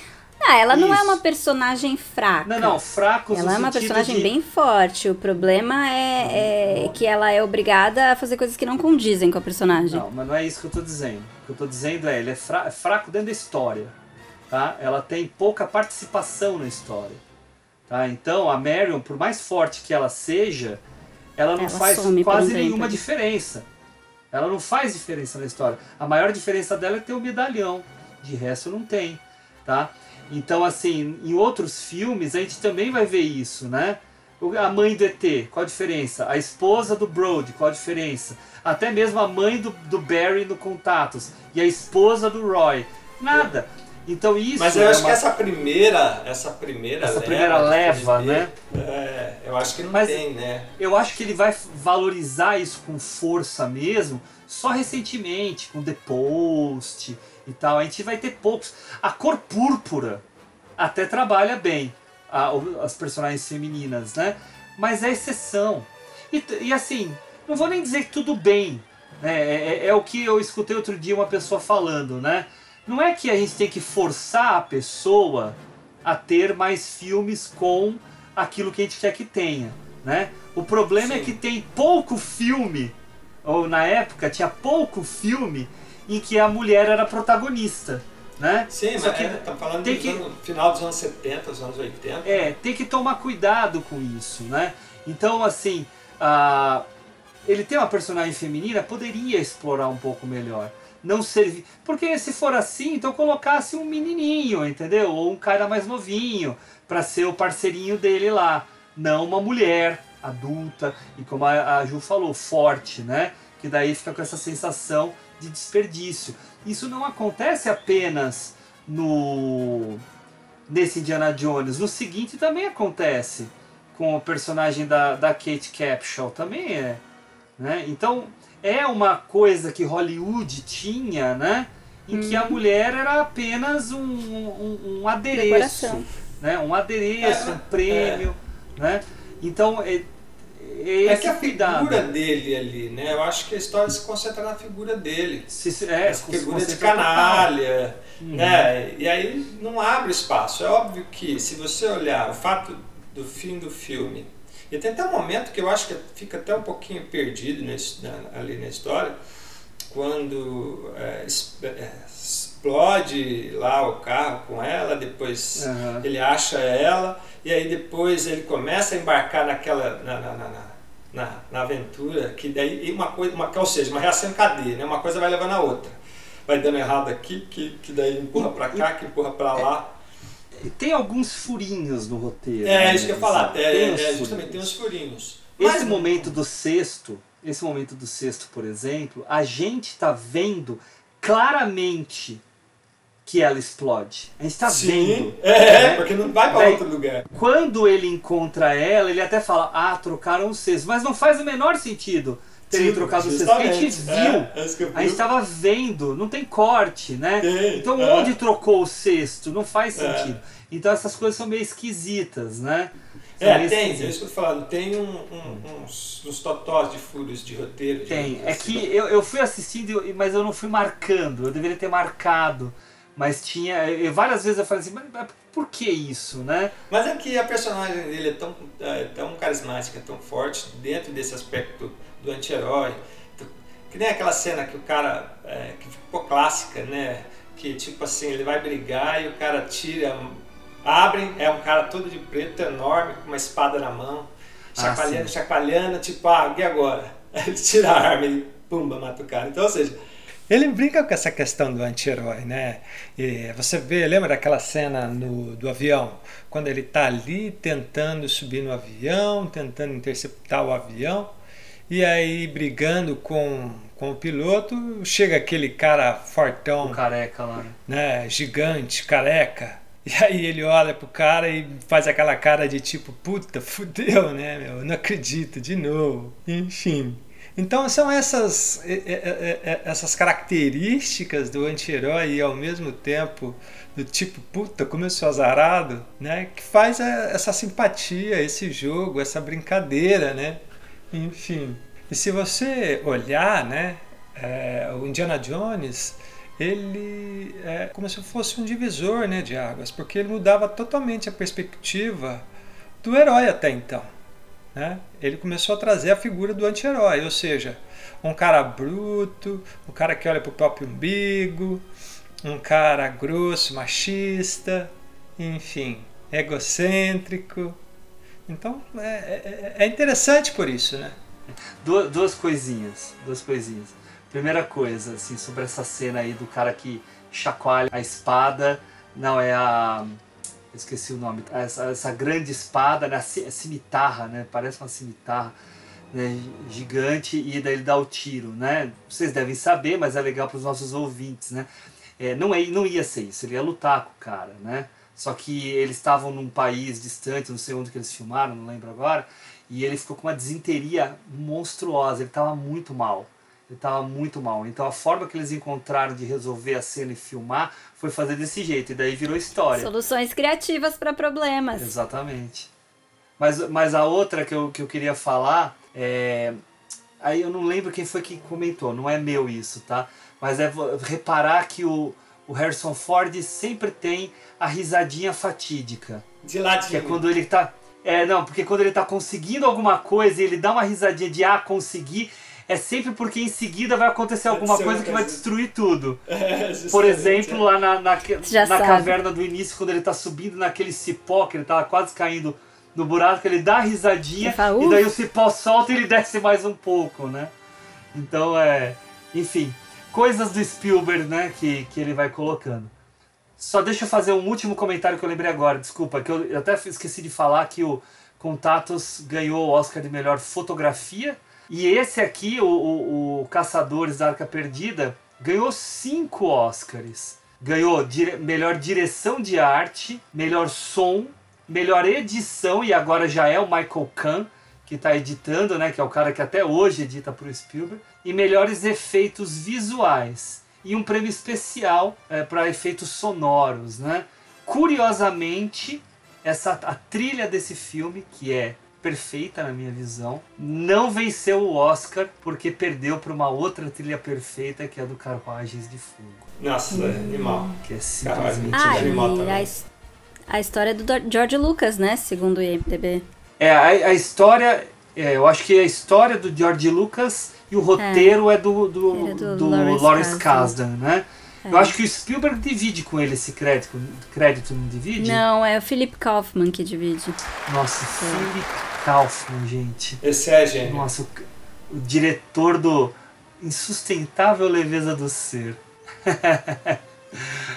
Speaker 4: ah, ela não é uma personagem fraca.
Speaker 2: Não, não, fraco
Speaker 4: Ela é uma personagem
Speaker 2: de...
Speaker 4: bem forte. O problema é, é, que ela é obrigada a fazer coisas que não condizem com a personagem.
Speaker 2: Não, mas não é isso que eu tô dizendo. O que eu tô dizendo é, ele é fra fraco dentro da história. Tá? Ela tem pouca participação na história. Tá? Então, a Marion, por mais forte que ela seja, ela não
Speaker 4: ela
Speaker 2: faz quase
Speaker 4: um
Speaker 2: nenhuma diferença. Ela não faz diferença na história. A maior diferença dela é ter o medalhão. De resto, não tem. Tá? Então, assim, em outros filmes a gente também vai ver isso, né? A mãe do ET, qual a diferença? A esposa do Brody, qual a diferença? Até mesmo a mãe do, do Barry no Contatos e a esposa do Roy. Nada. Então isso.
Speaker 3: Mas eu
Speaker 2: é
Speaker 3: acho
Speaker 2: uma...
Speaker 3: que essa primeira, essa primeira
Speaker 2: essa
Speaker 3: leva,
Speaker 2: primeira leva, né?
Speaker 3: É, eu acho que não
Speaker 2: Mas
Speaker 3: tem, né?
Speaker 2: Eu acho que ele vai valorizar isso com força mesmo só recentemente, com The Post e tal. A gente vai ter poucos. A cor púrpura até trabalha bem a, as personagens femininas, né? Mas é exceção. E, e assim, não vou nem dizer que tudo bem. Né? É, é, é o que eu escutei outro dia uma pessoa falando, né? Não é que a gente tem que forçar a pessoa a ter mais filmes com aquilo que a gente quer que tenha, né? O problema é
Speaker 3: Sim.
Speaker 2: é que tem pouco filme, ou na época tinha pouco filme em que a mulher era protagonista, né?
Speaker 3: Sim,
Speaker 2: Só
Speaker 3: mas
Speaker 2: que
Speaker 3: é, tá falando
Speaker 2: tem que-
Speaker 3: ano- final dos anos 70, dos anos 80.
Speaker 2: É, tem que tomar cuidado com isso, né? Então, assim, a- ele tem uma personagem feminina, poderia explorar um pouco melhor. Não servir. Porque se for assim, então colocasse um menininho, entendeu? Ou um cara mais novinho, para ser o parceirinho dele lá. Não uma mulher adulta e, como a, a Ju falou, forte, né? Que daí fica com essa sensação de desperdício. Isso não acontece apenas no nesse Indiana Jones. No seguinte também acontece com o personagem da, da Kate Capshaw, também é. Né? Então é uma coisa que Hollywood tinha, né? Em que a mulher era apenas um, um, um adereço.
Speaker 4: Decoração.
Speaker 2: Né? Um adereço,
Speaker 3: É,
Speaker 2: um prêmio. Né? Então é, esse
Speaker 3: É que a
Speaker 2: cuidado.
Speaker 3: figura dele ali, né? Eu acho que a história se concentra na figura dele.
Speaker 2: Se- é,
Speaker 3: Essa figura de canalha,
Speaker 2: Uhum.
Speaker 3: né? E aí não abre espaço. É óbvio que se você olhar o fato do fim do filme, e tem até um momento que eu acho que fica até um pouquinho perdido nesse- na- ali na história, quando é, é, explode lá o carro com ela, depois
Speaker 2: Aham.
Speaker 3: ele acha ela, e aí depois ele começa a embarcar naquela. na, na, na, na- na, aventura, que daí uma coisa, uma, ou seja, uma reação em cadeia, né? uma coisa vai levando a outra. Vai dando errado aqui, que, que daí empurra pra cá, que empurra pra lá.
Speaker 2: Tem alguns furinhos no roteiro.
Speaker 3: É,
Speaker 2: né?
Speaker 3: isso que eu ia falar, é,
Speaker 2: Tem uns
Speaker 3: é,
Speaker 2: furinhos.
Speaker 3: justamente tem uns furinhos.
Speaker 2: Esse momento do sexto, esse momento do sexto, por exemplo, a gente tá vendo claramente que ela explode. A gente tá
Speaker 3: Sim,
Speaker 2: vendo.
Speaker 3: é,
Speaker 2: né?
Speaker 3: porque não vai pra
Speaker 2: Daí,
Speaker 3: outro lugar.
Speaker 2: Quando ele encontra ela, ele até fala, ah, trocaram o sexto. Mas não faz o menor sentido terem
Speaker 3: Sim,
Speaker 2: trocado o sexto, porque a gente
Speaker 3: justamente.
Speaker 2: viu.
Speaker 3: É, é
Speaker 2: a gente tava vendo, não tem corte, né?
Speaker 3: Tem,
Speaker 2: então
Speaker 3: é.
Speaker 2: onde trocou o sexto? Não faz
Speaker 3: É.
Speaker 2: sentido. Então essas coisas são meio esquisitas, né? São
Speaker 3: É, tem, é isso que eu falando. Tem um- um- uns, uns totós de furos de roteiro.
Speaker 2: Tem.
Speaker 3: digamos
Speaker 2: É
Speaker 3: assim.
Speaker 2: que eu, eu fui assistindo, mas eu não fui marcando. Eu deveria ter marcado. Mas tinha. eu- várias vezes eu falei assim, mas, mas por que isso, né?
Speaker 3: Mas é que a personagem dele é tão, é tão carismática, tão forte dentro desse aspecto do anti-herói. Que nem aquela cena que o cara, é, que ficou clássica, né? Que tipo assim, ele vai brigar e o cara tira, abre, é um cara todo de preto, enorme, com uma espada na mão,
Speaker 2: Ah,
Speaker 3: chacoalhando,
Speaker 2: sim.
Speaker 3: chacoalhando, tipo, ah, e agora? Ele tira a arma e pumba, mata o cara. Então, ou seja, ele brinca com essa questão do anti-herói, né? E você vê, lembra daquela cena no, do avião? Quando ele está ali tentando subir no avião, tentando interceptar o avião, e aí brigando com, com o piloto, chega aquele cara fortão,
Speaker 2: careca lá, né?
Speaker 3: né? Gigante, careca. E aí ele olha pro cara e faz aquela cara de tipo, puta, fudeu, né, meu? Eu não acredito, de novo. Enfim. Então são essas, essas características do anti-herói e ao mesmo tempo do tipo, puta, como eu sou azarado, né? Que faz essa simpatia, esse jogo, essa brincadeira, né? Enfim. E se você olhar, né? eh, o Indiana Jones, ele é como se fosse um divisor né, de águas, porque ele mudava totalmente a perspectiva do herói até então. Né? Ele começou a trazer a figura do anti-herói, ou seja, um cara bruto, um cara que olha para o próprio umbigo, um cara grosso, machista, enfim, egocêntrico. Então é, é, é interessante por isso, né?
Speaker 2: Duas, duas coisinhas, duas coisinhas. Primeira coisa, assim, sobre essa cena aí do cara que chacoalha a espada. Não, é a. Esqueci o nome. Essa, essa grande espada, né? A cimitarra, né? Parece uma cimitarra né? gigante e daí ele dá o tiro, né? Vocês devem saber, mas é legal para os nossos ouvintes, né? É, não, é, não ia ser isso, ele ia lutar com o cara, né? Só que eles estavam num país distante, não sei onde que eles filmaram, não lembro agora, e ele ficou com uma desinteria monstruosa, ele estava muito mal. Ele estava muito mal. Então a forma que eles encontraram de resolver a cena e filmar foi fazer desse jeito, e daí virou história.
Speaker 4: Soluções criativas para problemas.
Speaker 2: Exatamente. Mas, mas a outra que eu, que eu queria falar é. Aí eu não lembro quem foi que comentou, não é meu isso, tá? Mas é reparar que o, o Harrison Ford sempre tem a risadinha fatídica.
Speaker 3: De ladinho.
Speaker 2: Que é quando ele tá. É, não, porque quando ele tá conseguindo alguma coisa e ele dá uma risadinha de ah, consegui, é sempre porque em seguida vai acontecer alguma coisa que vai destruir tudo.
Speaker 3: É,
Speaker 2: Por exemplo,
Speaker 3: é.
Speaker 2: lá na, na, na
Speaker 4: sabe.
Speaker 2: caverna do início, quando ele tá subindo naquele cipó, que ele tava quase caindo no buraco, ele dá a risadinha
Speaker 4: fala,
Speaker 2: e daí o cipó solta e ele desce mais um pouco, né? Então é. Enfim, coisas do Spielberg, né, que, que ele vai colocando. Só deixa eu fazer um último comentário que eu lembrei agora, desculpa, que eu eu até esqueci de falar que o Contatos ganhou o Oscar de melhor fotografia. E esse aqui, o, o, o Caçadores da Arca Perdida, ganhou cinco Oscars. Ganhou dire- melhor direção de arte, melhor som, melhor edição, e agora já é o Michael Kahn que está editando, né, que é o cara que até hoje edita para o Spielberg, e melhores efeitos visuais. E um prêmio especial para efeitos sonoros. Né? Curiosamente, essa, a trilha desse filme, que é perfeita na minha visão. Não venceu o Oscar porque perdeu para uma outra trilha perfeita que é a do Carruagens de Fogo.
Speaker 3: Nossa, é animal.
Speaker 2: Que é simplesmente
Speaker 4: Ah,
Speaker 3: animal também.
Speaker 4: a, a história do George Lucas, né? Segundo o IMDB.
Speaker 2: É, a, a história, é, eu acho que a história do George Lucas e o roteiro é, do, do,
Speaker 4: Era do
Speaker 2: do
Speaker 4: Lawrence
Speaker 2: Lawrence
Speaker 4: Kasdan.
Speaker 2: Né? Eu
Speaker 4: É.
Speaker 2: acho que o Spielberg divide com ele esse crédito, crédito não divide?
Speaker 4: Não, é o Philip Kaufman que divide.
Speaker 2: Nossa, Philip Kaufman, gente.
Speaker 3: Esse é gênio.
Speaker 2: Nossa, o, o diretor do Insustentável Leveza do Ser.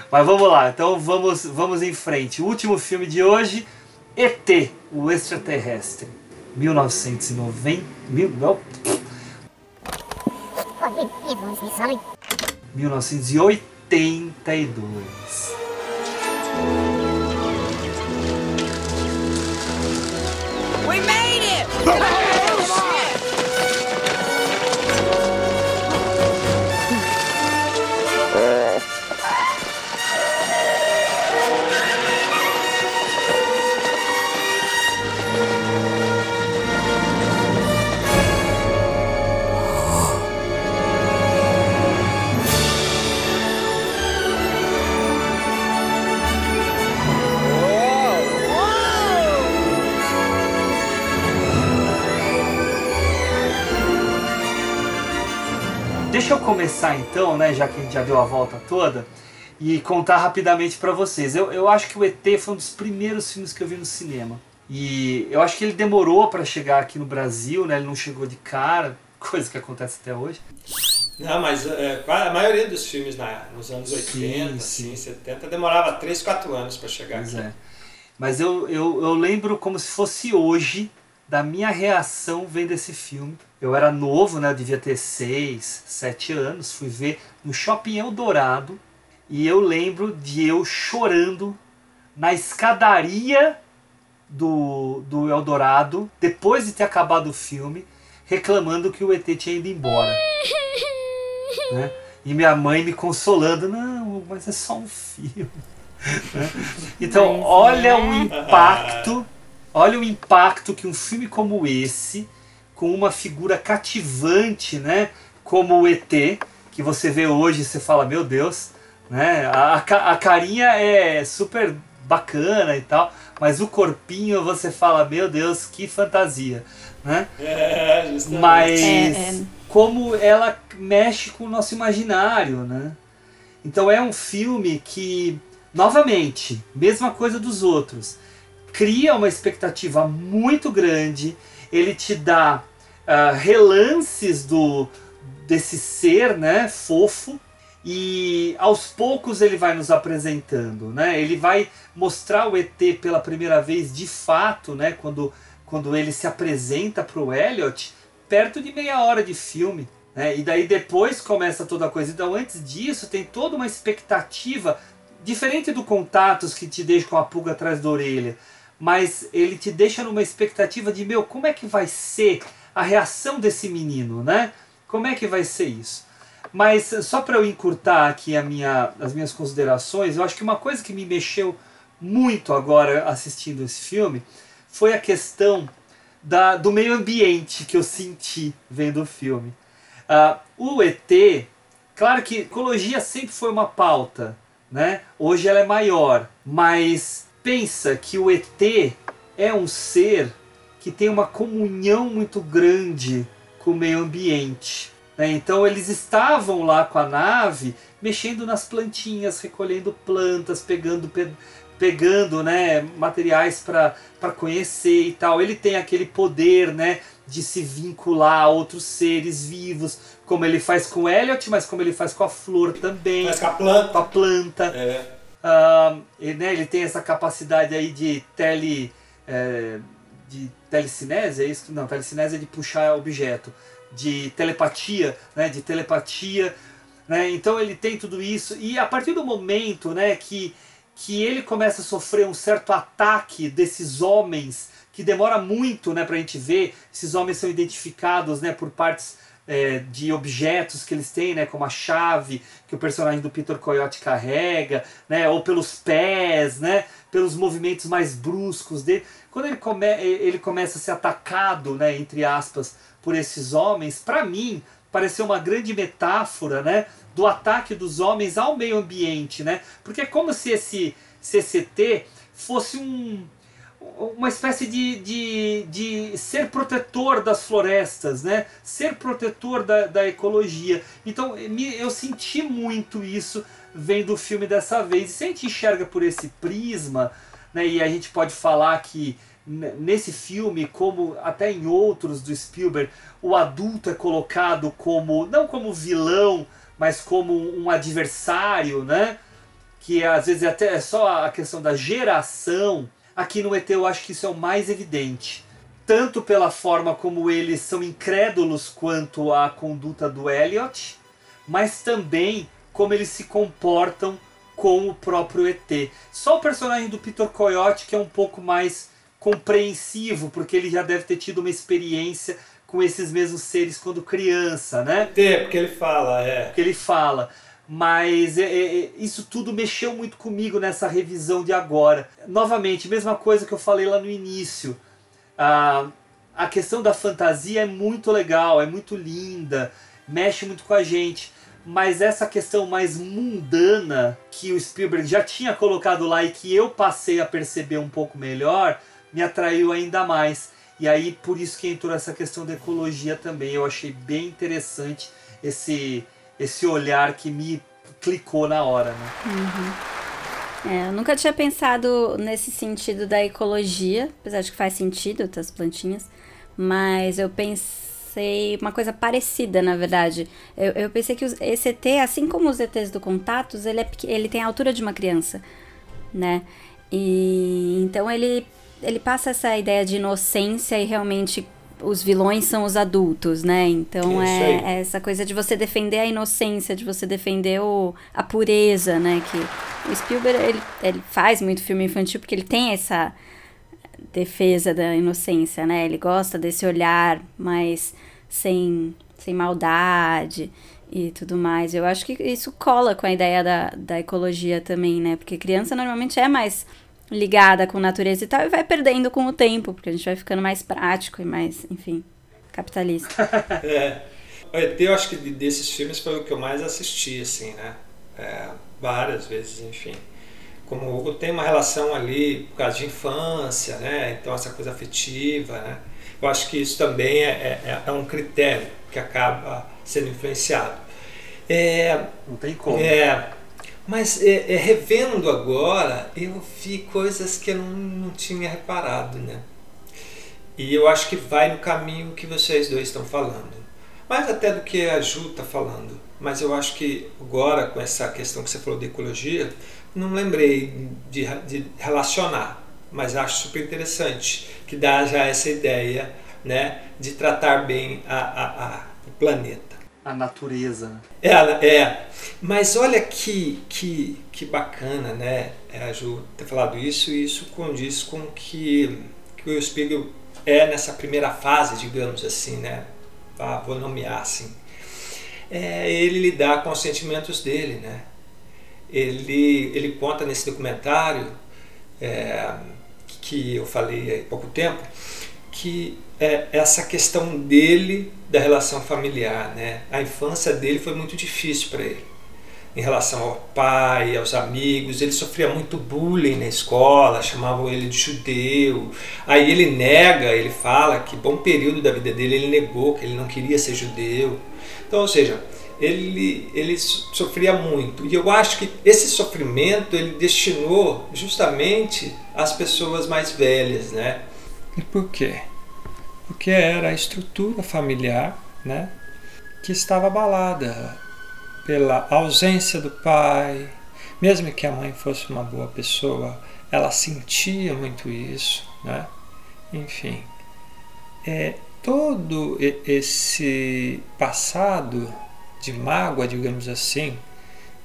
Speaker 2: Mas vamos lá, então vamos, vamos em frente. O último filme de hoje, ET, o extraterrestre. 1990. Mil, não, 1982.
Speaker 9: Oh.
Speaker 2: Deixa eu começar então, né, já que a gente já deu a volta toda, e contar rapidamente pra vocês. Eu, eu acho que o ET foi um dos primeiros filmes que eu vi no cinema. E eu acho que ele demorou pra chegar aqui no Brasil, né? Ele não chegou de cara, coisa que acontece até hoje.
Speaker 3: Não, mas é, a maioria dos filmes na, nos anos 80,
Speaker 2: Sim,
Speaker 3: assim, 70, demorava 3, 4 anos para chegar
Speaker 2: Pois
Speaker 3: aqui.
Speaker 2: é. Mas eu, eu, eu lembro como se fosse hoje da minha reação vendo esse filme. Eu era novo, né? Eu devia ter 6, 7 anos. Fui ver no Shopping Eldorado. E eu lembro de eu chorando na escadaria do, do Eldorado, depois de ter acabado o filme, reclamando que o ET tinha ido embora. né? E minha mãe me consolando, não, mas é só um filme. né? Então, olha o impacto, olha o impacto que um filme como esse, com uma figura cativante, né, como o ET, que você vê hoje e você fala, meu Deus, né, a, a ca- a carinha é super bacana e tal, mas o corpinho você fala, meu Deus, que fantasia, né?
Speaker 3: É, justamente.
Speaker 2: Mas
Speaker 4: É, é.
Speaker 2: como ela mexe com o nosso imaginário, né? Então é um filme que, novamente, mesma coisa dos outros, cria uma expectativa muito grande, ele te dá ah, relances do desse ser, né, fofo, e aos poucos ele vai nos apresentando, né? Ele vai mostrar o ET pela primeira vez de fato, né, quando quando ele se apresenta para o Elliot, perto de meia hora de filme. Né? E daí depois começa toda a coisa. Então antes disso tem toda uma expectativa, diferente do Contatos que te deixa com a pulga atrás da orelha. Mas ele te deixa numa expectativa de, meu, como é que vai ser a reação desse menino, né? Como é que vai ser isso? Mas só para eu encurtar aqui a minha, as minhas considerações, eu acho que uma coisa que me mexeu muito agora assistindo esse filme foi a questão da, do meio ambiente que eu senti vendo o filme. Ah, o ET, claro que ecologia sempre foi uma pauta, né? Hoje ela é maior, mas pensa que o ET é um ser que tem uma comunhão muito grande com o meio ambiente. né? Então eles estavam lá com a nave mexendo nas plantinhas, recolhendo plantas, pegando pe- pegando né, materiais para conhecer e tal. Ele tem aquele poder né, de se vincular a outros seres vivos, como ele faz com o Elliot, mas como ele faz com a flor também.
Speaker 3: Faz com a planta.
Speaker 2: Com a planta.
Speaker 3: É.
Speaker 2: Ah, e, né, ele tem essa capacidade aí de tele. é, de telecinese, é isso? Não, telecinese é de puxar objeto. De telepatia, né? De telepatia. Né? Então ele tem tudo isso. E a partir do momento né, que, que ele começa a sofrer um certo ataque desses homens, que demora muito né, para a gente ver, esses homens são identificados né, por partes é, de objetos que eles têm, né, como a chave que o personagem do Peter Coyote carrega, né, ou pelos pés, né, pelos movimentos mais bruscos dele. Quando ele, come, ele começa a ser atacado, né, entre aspas, por esses homens, para mim pareceu uma grande metáfora, né, do ataque dos homens ao meio ambiente, né? Porque é como se esse CCT fosse um uma espécie de, de, de ser protetor das florestas, né? ser protetor da, da ecologia. Então eu senti muito isso vendo o filme dessa vez. E se a gente enxerga por esse prisma, né? e a gente pode falar que nesse filme, como até em outros do Spielberg, o adulto é colocado como, não como vilão, mas como um adversário, né? que às vezes é até é só a questão da geração Aqui no ET eu acho que isso é o mais evidente. Tanto pela forma como eles são incrédulos quanto à conduta do Elliot, mas também como eles se comportam com o próprio ET. Só o personagem do Peter Coyote que é um pouco mais compreensivo, porque ele já deve ter tido uma experiência com esses mesmos seres quando criança, né?
Speaker 3: É, porque ele fala, é.
Speaker 2: Porque ele fala. Mas é, é, isso tudo mexeu muito comigo nessa revisão de agora. Novamente, mesma coisa que eu falei lá no início. A, a questão da fantasia é muito legal, é muito linda, mexe muito com a gente. Mas essa questão mais mundana que o Spielberg já tinha colocado lá e que eu passei a perceber um pouco melhor, me atraiu ainda mais. E aí por isso que entrou essa questão da ecologia também. Eu achei bem interessante esse esse olhar que me clicou na hora, né?
Speaker 4: Uhum. É, eu nunca tinha pensado nesse sentido da ecologia, apesar de que faz sentido das plantinhas, mas eu pensei uma coisa parecida, na verdade. Eu, eu pensei que esse ET, assim como os ETs do Contatos, ele, é, ele tem a altura de uma criança, né? E então ele, ele passa essa ideia de inocência e realmente os vilões são os adultos, né? Então é, é, essa coisa de você defender a inocência, de você defender o, a pureza, né? Que o Spielberg ele, ele faz muito filme infantil porque ele tem essa defesa da inocência, né? Ele gosta desse olhar mais sem, sem maldade e tudo mais. Eu acho que isso cola com a ideia da, da ecologia também, né? Porque criança normalmente é mais ligada com natureza e tal, e vai perdendo com o tempo, porque a gente vai ficando mais prático e mais, enfim, capitalista.
Speaker 3: é. O ET, eu acho que desses filmes foi o que eu mais assisti, assim, né? É, várias vezes, enfim. Como tem uma relação ali por causa de infância, né? Então essa coisa afetiva, né? Eu acho que isso também é, é, é um critério que acaba sendo influenciado. É,
Speaker 2: Não tem como.
Speaker 3: É, mas é, é, revendo agora, eu vi coisas que eu não, não tinha reparado, né? E eu acho que vai no caminho que vocês dois estão falando. Mais até do que a Ju está falando. Mas eu acho que agora, com essa questão que você falou de ecologia, não lembrei de, de relacionar. Mas acho super interessante que dá já essa ideia né, de tratar bem a, a, a, o planeta
Speaker 2: a natureza.
Speaker 3: É, é. Mas olha que, que, que bacana, né? É, a Ju ter falado isso e isso condiz com que, que o Spiegel é nessa primeira fase, digamos assim, né? Ah, vou nomear assim. É ele lidar com os sentimentos dele, né? Ele, ele conta nesse documentário é, que eu falei há pouco tempo que é essa questão dele da relação familiar, né? A infância dele foi muito difícil para ele. Em relação ao pai, aos amigos, ele sofria muito bullying na escola, chamavam ele de judeu. Aí ele nega, ele fala que bom período da vida dele ele negou que ele não queria ser judeu. Então, ou seja, ele, ele sofria muito. E eu acho que esse sofrimento ele destinou justamente às pessoas mais velhas, né? E por quê? Porque era a estrutura familiar, né, que estava abalada pela ausência do pai. Mesmo que a mãe fosse uma boa pessoa, ela sentia muito isso, né? Enfim, é todo esse passado de mágoa, digamos assim,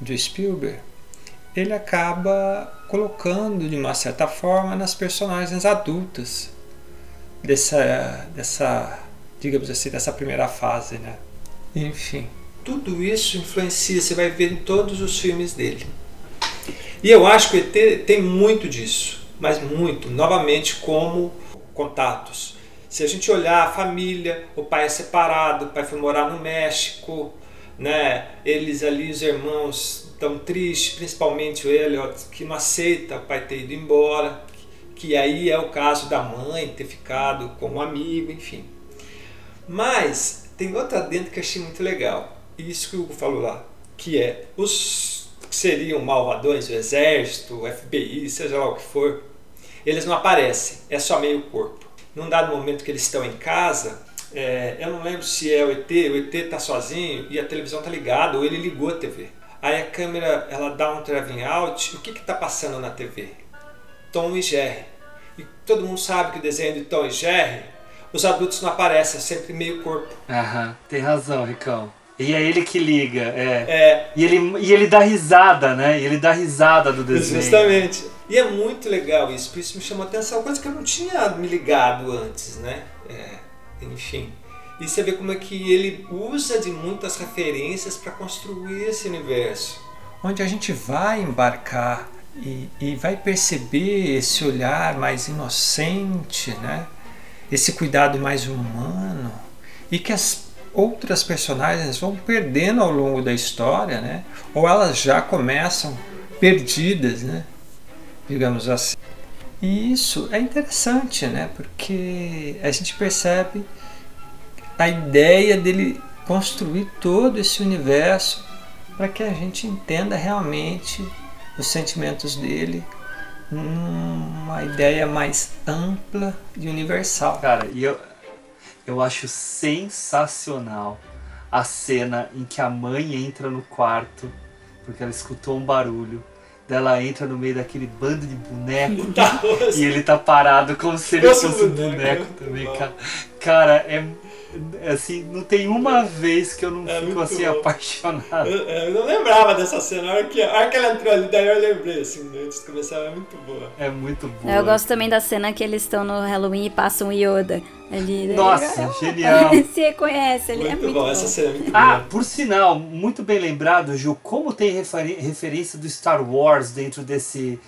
Speaker 3: do Spielberg, ele acaba colocando de uma certa forma nas personagens adultas dessa, dessa digamos assim, dessa primeira fase, né? Enfim, tudo isso influencia, você vai ver em todos os filmes dele. E eu acho que o ET tem muito disso, mas muito, novamente como contatos. Se a gente olhar a família, o pai é separado, o pai foi morar no México, né? Eles ali, os irmãos, estão tristes, principalmente o Elliot, que não aceita o pai ter ido embora, que aí é o caso da mãe ter ficado com um amigo, enfim. Mas tem outra dentro que eu achei muito legal, isso que o Hugo falou lá, que é os que seriam malvadões, o exército, o FBI, seja lá o que for, eles não aparecem, é só meio corpo. Num dado momento que eles estão em casa, é, eu não lembro se é o ET, o ET está sozinho e a televisão está ligada, ou ele ligou a TV. Aí a câmera ela dá um driving out, o que está passando na TV? Tom e Jerry. E todo mundo sabe que o desenho de Tom e Jerry, os adultos não aparecem, é sempre meio corpo.
Speaker 2: Aham, tem razão, Ricão. E é ele que liga, é.
Speaker 3: É.
Speaker 2: E ele, e ele dá risada, né? E ele dá risada do desenho.
Speaker 3: Justamente. E é muito legal isso, por isso me chamou a atenção, coisa que eu não tinha me ligado antes, né? É, enfim. E você vê como é que ele usa de muitas referências para construir esse universo. Onde a gente vai embarcar e, e vai perceber esse olhar mais inocente, né? esse cuidado mais humano e que as outras personagens vão perdendo ao longo da história, né? ou elas já começam perdidas, né? digamos assim. E isso é interessante, né? porque a gente percebe a ideia dele construir todo esse universo para que a gente entenda realmente os sentimentos dele numa ideia mais ampla e universal.
Speaker 2: Cara, e eu, eu acho sensacional a cena em que a mãe entra no quarto porque ela escutou um barulho. Daí ela entra no meio daquele bando de boneco e ele tá parado como se ele fosse um
Speaker 3: boneco,
Speaker 2: também, cara. Cara, é assim, não tem uma vez que eu não
Speaker 3: É
Speaker 2: fico
Speaker 3: muito
Speaker 2: assim
Speaker 3: bom.
Speaker 2: apaixonado.
Speaker 3: Eu, eu não lembrava dessa cena, a hora, que, a hora que ela entrou ali, daí eu lembrei, assim, antes de começar, é muito boa.
Speaker 2: É muito boa.
Speaker 4: Eu gosto também da cena que eles estão no Halloween e passam o Yoda. Ali,
Speaker 2: Nossa,
Speaker 4: ele,
Speaker 2: genial.
Speaker 4: Ele se reconhece, ele é muito bom.
Speaker 3: cena é muito
Speaker 2: Ah, por sinal, muito bem lembrado, Ju, como tem referência do Star Wars dentro desse,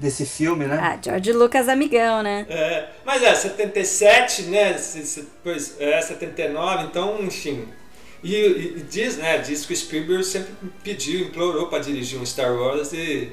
Speaker 2: desse filme, né?
Speaker 4: Ah, George Lucas amigão, né?
Speaker 3: É, mas é, 77, né? Depois, é, 79, então, enfim. E, e- e diz, né? Diz que o Spielberg sempre pediu, implorou para dirigir um Star Wars e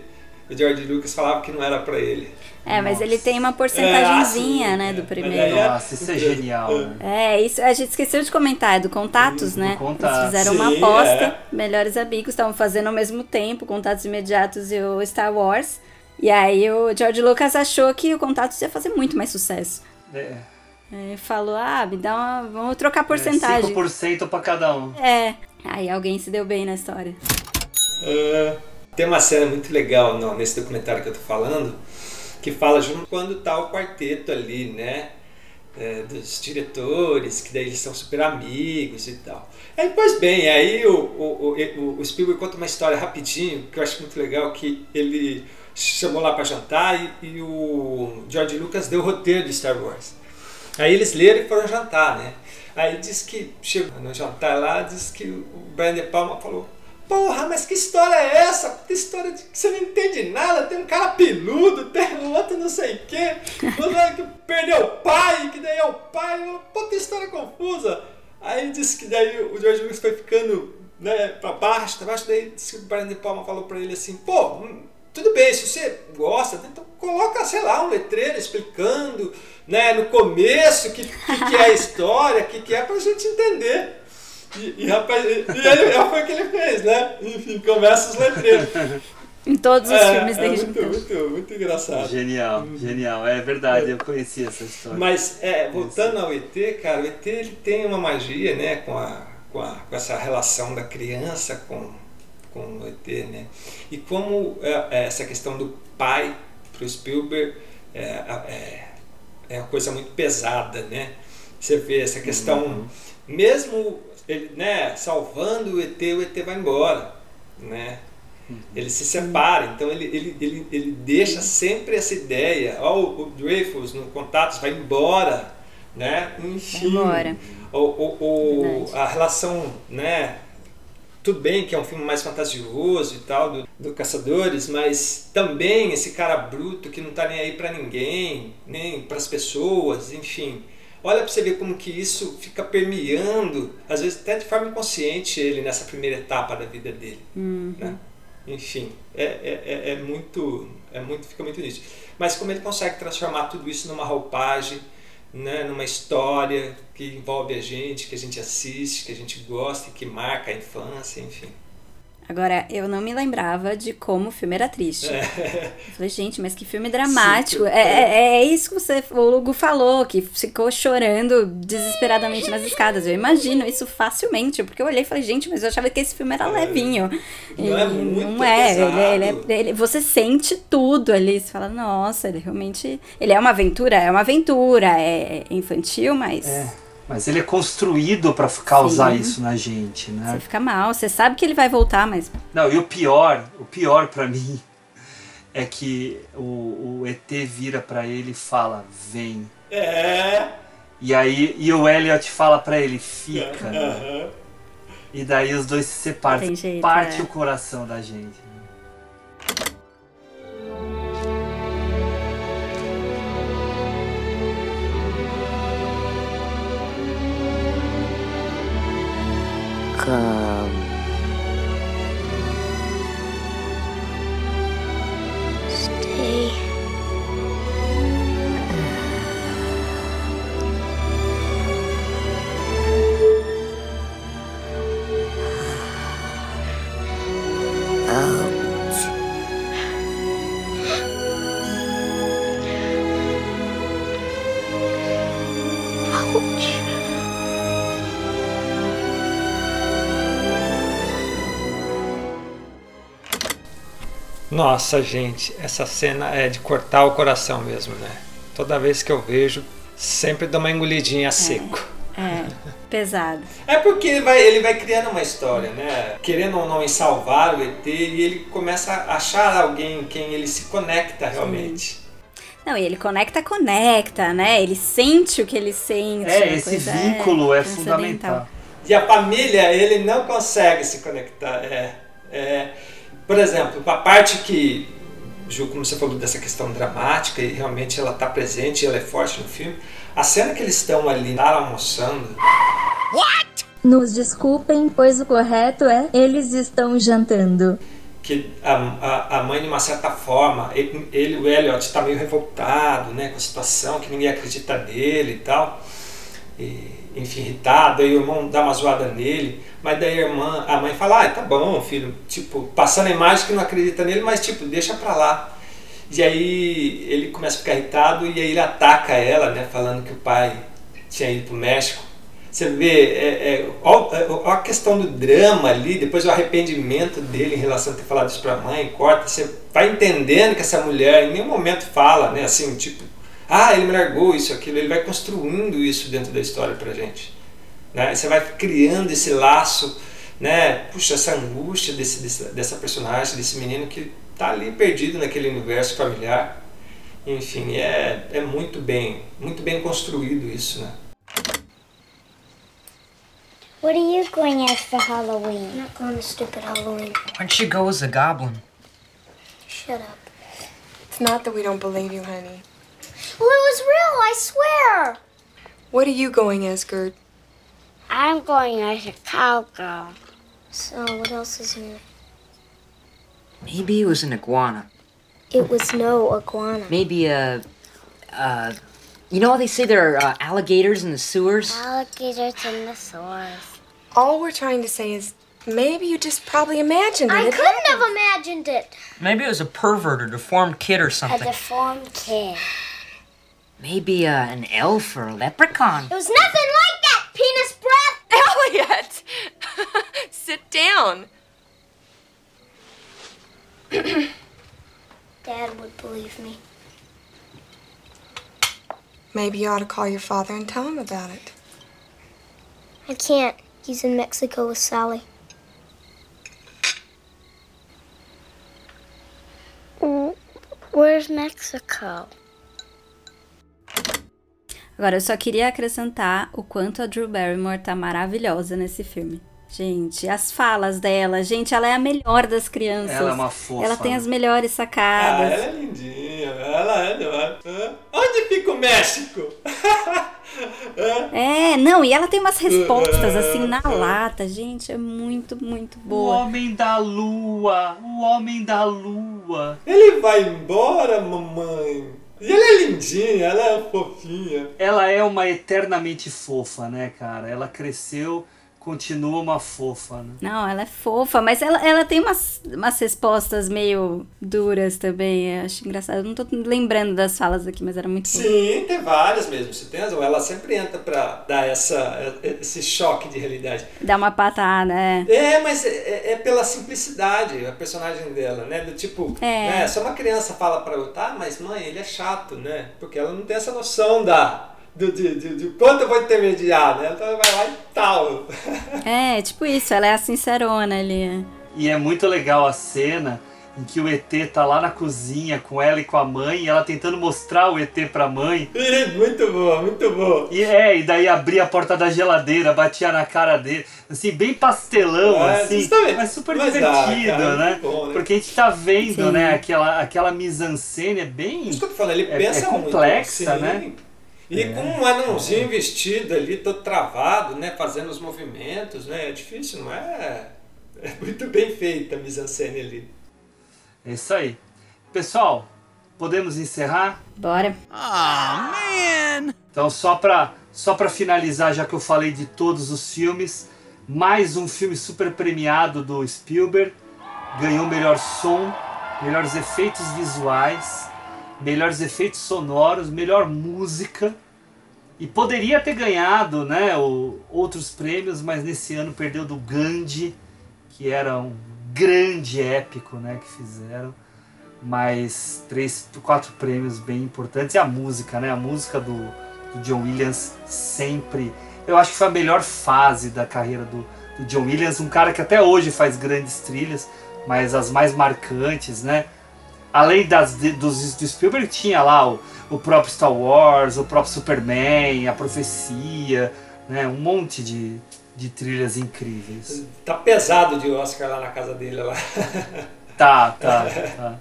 Speaker 3: o George Lucas falava que não era para ele.
Speaker 4: É, mas ele tem uma porcentagemzinha,
Speaker 3: É, ah,
Speaker 4: né,
Speaker 3: sim,
Speaker 4: do
Speaker 3: é.
Speaker 4: primeiro.
Speaker 3: Aí
Speaker 2: Nossa, isso é genial, né?
Speaker 4: É, isso a gente esqueceu de comentar, é do Contatos, né?
Speaker 2: Contatos.
Speaker 4: Eles fizeram uma
Speaker 3: Sim,
Speaker 4: aposta,
Speaker 3: é.
Speaker 4: melhores amigos, estavam fazendo ao mesmo tempo, Contatos Imediatos e o Star Wars. E aí o George Lucas achou que o Contatos ia fazer muito mais sucesso.
Speaker 2: É,
Speaker 4: Aí falou, ah, me dá uma. Vamos trocar
Speaker 2: é
Speaker 4: porcentagem.
Speaker 2: 5% pra cada um.
Speaker 4: É. Aí alguém se deu bem na história.
Speaker 3: É, tem uma cena muito legal não, nesse documentário que eu tô falando, que fala junto quando tá o quarteto ali, né? é, dos diretores, que daí eles são super amigos e tal. Aí, pois bem, aí o, o, o, o Spielberg conta uma história rapidinho, que eu acho muito legal, que ele chamou lá para jantar e, e o George Lucas deu o roteiro de Star Wars. Aí eles leram e foram jantar, né? Aí diz que, chegou no jantar lá, diz que o Brian De Palma falou Porra, mas que história é essa? Que história de que você não entende nada? Tem um cara peludo, tem um outro não sei o quê, que perdeu o pai, que daí é o pai. Puta história confusa. Aí disse que daí o George Lucas foi ficando né, pra baixo, pra baixo, daí disse que o Brian De Palma falou pra ele assim, pô, hum, tudo bem, se você gosta, então coloca, sei lá, um letreiro explicando, né, no começo, o que, que, que é a história, o que, que é pra gente entender. E, e, rapaz, e, e ele, foi o que ele fez, né? Enfim, começa os letreiros.
Speaker 4: Em todos os
Speaker 3: É,
Speaker 4: filmes
Speaker 3: é
Speaker 4: desde
Speaker 3: muito,
Speaker 4: então.
Speaker 3: muito, muito engraçado.
Speaker 2: Genial, genial. É verdade, eu conheci essa história.
Speaker 3: Mas, é, voltando ao ET, cara, o ET ele tem uma magia, né, com, a, com, a, com essa relação da criança com, com o ET, né? E como é, é, essa questão do pai pro Spielberg é, é, é uma coisa muito pesada, né? Você vê essa questão,
Speaker 2: Uhum.
Speaker 3: mesmo ele, né, salvando o ET, o ET vai embora, né? Ele se separa, então ele, ele, ele, ele deixa sempre essa ideia. Ó, o, o Dreyfus no Contatos vai embora, né? Enfim,
Speaker 4: Demora.
Speaker 3: o, o, o- a relação, né? Tudo bem que é um filme mais fantasioso e tal, do, do Caçadores, mas também esse cara bruto que não tá nem aí pra ninguém, nem pras pessoas, enfim. Olha pra você ver como que isso fica permeando, às vezes até de forma inconsciente, ele nessa primeira etapa da vida dele
Speaker 4: Uhum.
Speaker 3: né? Enfim, é, é, é- é muito, é muito, fica muito nisso. Mas como ele consegue transformar tudo isso numa roupagem, né, numa história que envolve a gente, que a gente assiste, que a gente gosta, que marca a infância, enfim.
Speaker 4: Agora, eu não me lembrava de como o filme era triste.
Speaker 3: É.
Speaker 4: Eu falei, gente, mas que filme dramático.
Speaker 3: Sim,
Speaker 4: É, é, é isso que você, o Lugo falou, que ficou chorando desesperadamente nas escadas. Eu imagino isso facilmente, porque eu olhei e falei, gente, mas eu achava que esse filme era levinho.
Speaker 3: Não é
Speaker 4: E
Speaker 3: muito
Speaker 4: não é, ele, é- ele é- ele- você sente tudo ali. Você fala, nossa, ele realmente. Ele é uma aventura, é uma aventura, é infantil, mas.
Speaker 2: É, mas ele é construído pra causar
Speaker 4: Sim.
Speaker 2: isso na gente, né?
Speaker 4: Você fica mal, você sabe que ele vai voltar, mas
Speaker 2: Não, e o pior, o pior pra mim é que o, o ET vira pra ele e fala: "Vem".
Speaker 3: É.
Speaker 2: E aí e o Elliot fala pra ele: "Fica".
Speaker 3: Aham.
Speaker 2: E daí os dois se separam,
Speaker 4: Tem jeito,
Speaker 2: parte
Speaker 4: é.
Speaker 2: o coração da gente.
Speaker 16: Come.
Speaker 10: Stay.
Speaker 3: Nossa, gente, essa cena é de cortar o coração mesmo, né? Toda vez que eu vejo, sempre dou uma engolidinha a seco.
Speaker 4: é pesado.
Speaker 3: É porque ele vai, ele vai criando uma história, né? Querendo ou não em salvar o ET, e ele começa a achar alguém em quem ele se conecta realmente.
Speaker 4: Não, e ele conecta, conecta, né? Ele sente o que ele sente.
Speaker 2: É, esse
Speaker 4: coisa,
Speaker 2: vínculo é
Speaker 4: transcendental.
Speaker 2: fundamental.
Speaker 3: E a família, ele não consegue se conectar. É, é, por exemplo, a parte que, Ju, como você falou dessa questão dramática, e realmente ela está presente, ela é forte no filme, a cena que eles estão ali tá almoçando,
Speaker 17: Nos desculpem, pois o correto é eles estão jantando.
Speaker 3: que a, a, a mãe, de uma certa forma, ele, ele, o Elliot, está meio revoltado né, com a situação, que ninguém acredita nele e tal. E, enfim, irritado, aí o irmão dá uma zoada nele, mas daí a irmã, a mãe fala, ah, tá bom, filho, tipo, passando a imagem que não acredita nele, mas tipo, deixa pra lá. E aí ele começa a ficar irritado e aí ele ataca ela, né, falando que o pai tinha ido pro México. Você vê, é, é, ó a questão do drama ali, depois o arrependimento dele em relação a ter falado isso pra mãe, corta, você vai entendendo que essa mulher em nenhum momento fala, né, assim, tipo, ah, ele me largou isso, aquilo, ele vai construindo isso dentro da história pra gente. Né? Você vai criando esse laço, né? Puxa, essa angústia desse, desse, dessa personagem, desse menino que tá ali perdido naquele universo familiar. Enfim, é, é muito bem, muito bem construído isso, né?
Speaker 10: What are you going as for Halloween? I'm not going to stupid Halloween.
Speaker 18: Why don't you go as a goblin?
Speaker 10: Shut up.
Speaker 19: It's not that we don't believe you, honey.
Speaker 10: Well, it was real, I swear.
Speaker 19: What are you going as, Gert?
Speaker 10: I'm going as a cowgirl. So, what else is new?
Speaker 18: Maybe it was an iguana.
Speaker 10: It was no iguana.
Speaker 18: Maybe a. Uh, you know how they say there are uh, alligators in the sewers?
Speaker 10: Alligators in the sewers.
Speaker 19: All we're trying to say is maybe you just probably imagined it.
Speaker 10: I
Speaker 19: It
Speaker 10: couldn't have imagined it.
Speaker 18: Maybe it was a pervert or deformed kid or something.
Speaker 10: A deformed kid.
Speaker 18: Maybe uh, an elf or a leprechaun.
Speaker 10: It was nothing like that, penis breath.
Speaker 19: Elliot! Sit down.
Speaker 10: Dad would believe me.
Speaker 19: Maybe you ought to call your father and tell him about it.
Speaker 10: I can't. He's in Mexico with Sally. Where's Mexico?
Speaker 4: Agora, eu só queria acrescentar o quanto a Drew Barrymore tá maravilhosa nesse filme. Gente, as falas dela, gente, ela é a melhor das crianças.
Speaker 2: Ela é uma fofa.
Speaker 4: Ela tem as melhores
Speaker 3: Ah,
Speaker 4: sacadas.
Speaker 3: ela é lindinha, ela é. Hã? Onde fica o México?
Speaker 4: É, não, e ela tem umas respostas assim na lata, gente, é muito, muito
Speaker 2: O
Speaker 4: boa.
Speaker 2: homem da lua, o homem da lua.
Speaker 3: Ele vai embora, mamãe. E ela é lindinha, ela é fofinha.
Speaker 2: Ela é uma eternamente fofa, né, cara? Ela cresceu, continua uma fofa, né?
Speaker 4: Não, ela é fofa, mas ela, ela tem umas, umas respostas meio duras também. Eu acho engraçado. Eu não tô lembrando das falas aqui, mas era muito.
Speaker 3: Sim, tem várias mesmo. Você tem razão. Ela sempre entra pra dar essa, esse choque de realidade.
Speaker 4: Dá uma patada, é.
Speaker 3: É, mas é, é pela simplicidade, a personagem dela, né? Do tipo,
Speaker 4: É.
Speaker 3: né? Só uma criança fala pra outra, ah, mas mãe, ele é chato, né? Porque ela não tem essa noção da. Do, de, de, de quanto eu vou intermediar, né? Então ela vai lá e tal.
Speaker 4: É, tipo isso, ela é a sincerona ali.
Speaker 2: E é muito legal a cena em que o ET tá lá na cozinha com ela e com a mãe, e ela tentando mostrar o ET pra mãe.
Speaker 3: muito boa, muito boa.
Speaker 2: E é, e daí abria a porta da geladeira, batia na cara dele, assim, bem pastelão,
Speaker 3: É,
Speaker 2: assim,
Speaker 3: justamente.
Speaker 2: mas super
Speaker 3: Mas dá,
Speaker 2: divertido,
Speaker 3: cara,
Speaker 2: né?
Speaker 3: muito bom, né?
Speaker 2: Porque a gente tá vendo,
Speaker 4: Sim.
Speaker 2: né, aquela, aquela mise-en-scène é bem...
Speaker 3: Isso que eu tô falando, ele
Speaker 2: é,
Speaker 3: pensa
Speaker 2: é
Speaker 3: muito,
Speaker 2: complexa,
Speaker 3: sim.
Speaker 2: né?
Speaker 3: E
Speaker 2: É.
Speaker 3: com um anãozinho vestido ali, todo travado, né? Fazendo os movimentos, né? É difícil, não é? É muito bem feita a mise-en-scène ali.
Speaker 2: É isso aí. Pessoal, podemos encerrar?
Speaker 4: Bora.
Speaker 5: Ah, man!
Speaker 2: Então, só pra, só pra finalizar, já que eu falei de todos os filmes, mais um filme super premiado do Spielberg. Ganhou melhor som, melhores efeitos visuais, melhores efeitos sonoros, melhor música. E poderia ter ganhado né, o- outros prêmios, mas nesse ano perdeu do Gandhi, que era um grande épico né, que fizeram. Mas três, quatro prêmios bem importantes. E a música, né? A música do, do John Williams sempre. Eu acho que foi a melhor fase da carreira do, do John Williams. Um cara que até hoje faz grandes trilhas, mas as mais marcantes, né? Além das, dos, do Spielberg, tinha lá o, o próprio Star Wars, o próprio Superman, a Profecia, né? Um monte de, de trilhas incríveis.
Speaker 3: Tá pesado de Oscar lá na casa dele lá.
Speaker 2: Tá, tá, tá.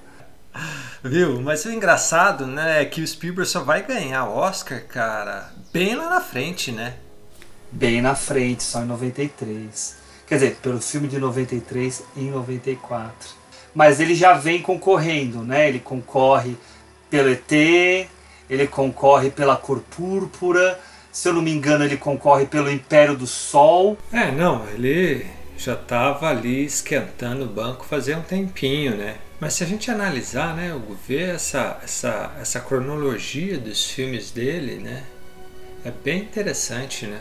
Speaker 3: Viu? Mas o engraçado, né, é que o Spielberg só vai ganhar Oscar, cara, bem lá na frente, né?
Speaker 2: Bem na frente, só em 93. Quer dizer, pelo filme de 93 em 94. Mas ele já vem concorrendo, né? Ele concorre pelo ET, ele concorre pela Cor Púrpura, se eu não me engano, ele concorre pelo Império do Sol.
Speaker 3: É, não, ele já tava ali esquentando o banco fazia um tempinho, né? Mas se a gente analisar, né, o ver essa, essa, essa cronologia dos filmes dele, né, é bem interessante, né?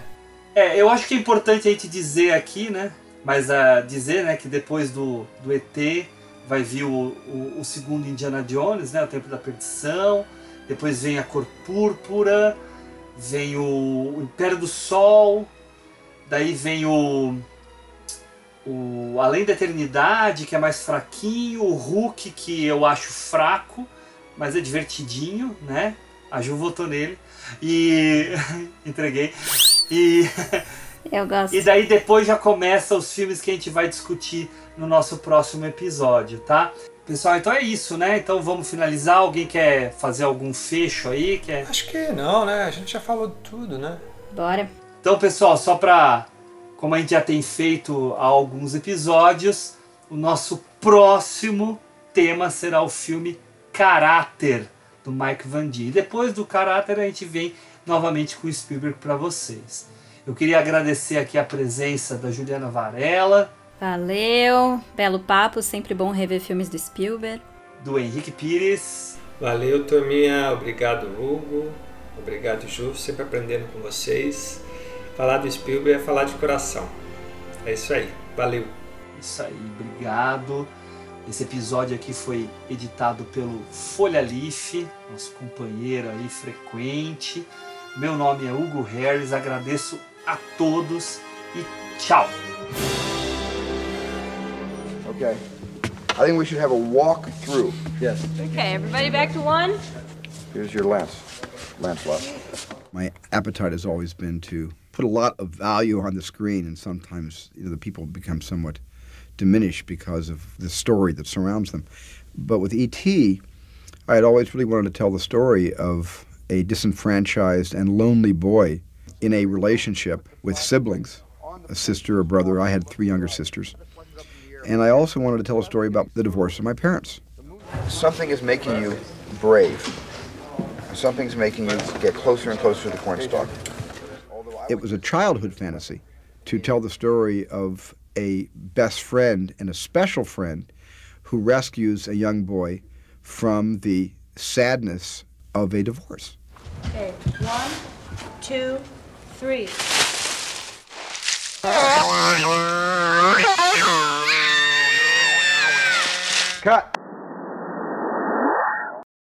Speaker 2: É, eu acho que é importante a gente dizer aqui, né? Mas a dizer, né, que depois do, do ET vai vir o, o, o segundo Indiana Jones, né? O Tempo da Perdição. Depois vem a Cor Púrpura. Vem o, o Império do Sol. Daí vem o, o Além da Eternidade, que é mais fraquinho. O Hulk, que eu acho fraco, mas é divertidinho, né? A Ju votou nele. E. entreguei. E.
Speaker 4: Eu gosto.
Speaker 2: E daí depois já começa os filmes que a gente vai discutir no nosso próximo episódio, tá? Pessoal, então é isso, né? Então vamos finalizar. Alguém quer fazer algum fecho aí? Quer...
Speaker 3: Acho que não, né? A gente já falou de tudo, né?
Speaker 4: Bora.
Speaker 2: Então, pessoal, só pra. Como a gente já tem feito há alguns episódios, o nosso próximo tema será o filme Caráter, do Mike Van Dien. E depois do Caráter, a gente vem novamente com o Spielberg para vocês. Eu queria agradecer aqui a presença da Juliana Varela,
Speaker 4: Valeu. Belo papo, sempre bom rever filmes do Spielberg.
Speaker 2: do Henrique Pires.
Speaker 3: Valeu, turminha. Obrigado, Hugo. Obrigado, Ju. Sempre aprendendo com vocês. Falar do Spielberg é falar de coração. É isso aí. Valeu.
Speaker 2: Isso aí, obrigado. Esse episódio aqui foi editado pelo Folha Leaf, nosso companheiro aí frequente. Meu nome é Hugo Harris, agradeço a todos e tchau!
Speaker 16: Okay. I think we should have a walk through. Yes.
Speaker 20: Okay, everybody back to one?
Speaker 16: Here's your lens. Lancelot. My appetite has always been to put a lot of value on the screen, and sometimes you know, the people become somewhat diminished because of the story that surrounds them. But with E.T., I had always really wanted to tell the story of a disenfranchised and lonely boy in a relationship with siblings, a sister, a brother. I had three younger sisters. And I also wanted to tell a story about the divorce of my parents. Something is making you brave. Something's making you get closer and closer to the cornstalk. It was a childhood fantasy to tell the story of a best friend and a special friend who rescues a young boy from the sadness of a divorce.
Speaker 20: Okay, one, two, three.
Speaker 16: Cut.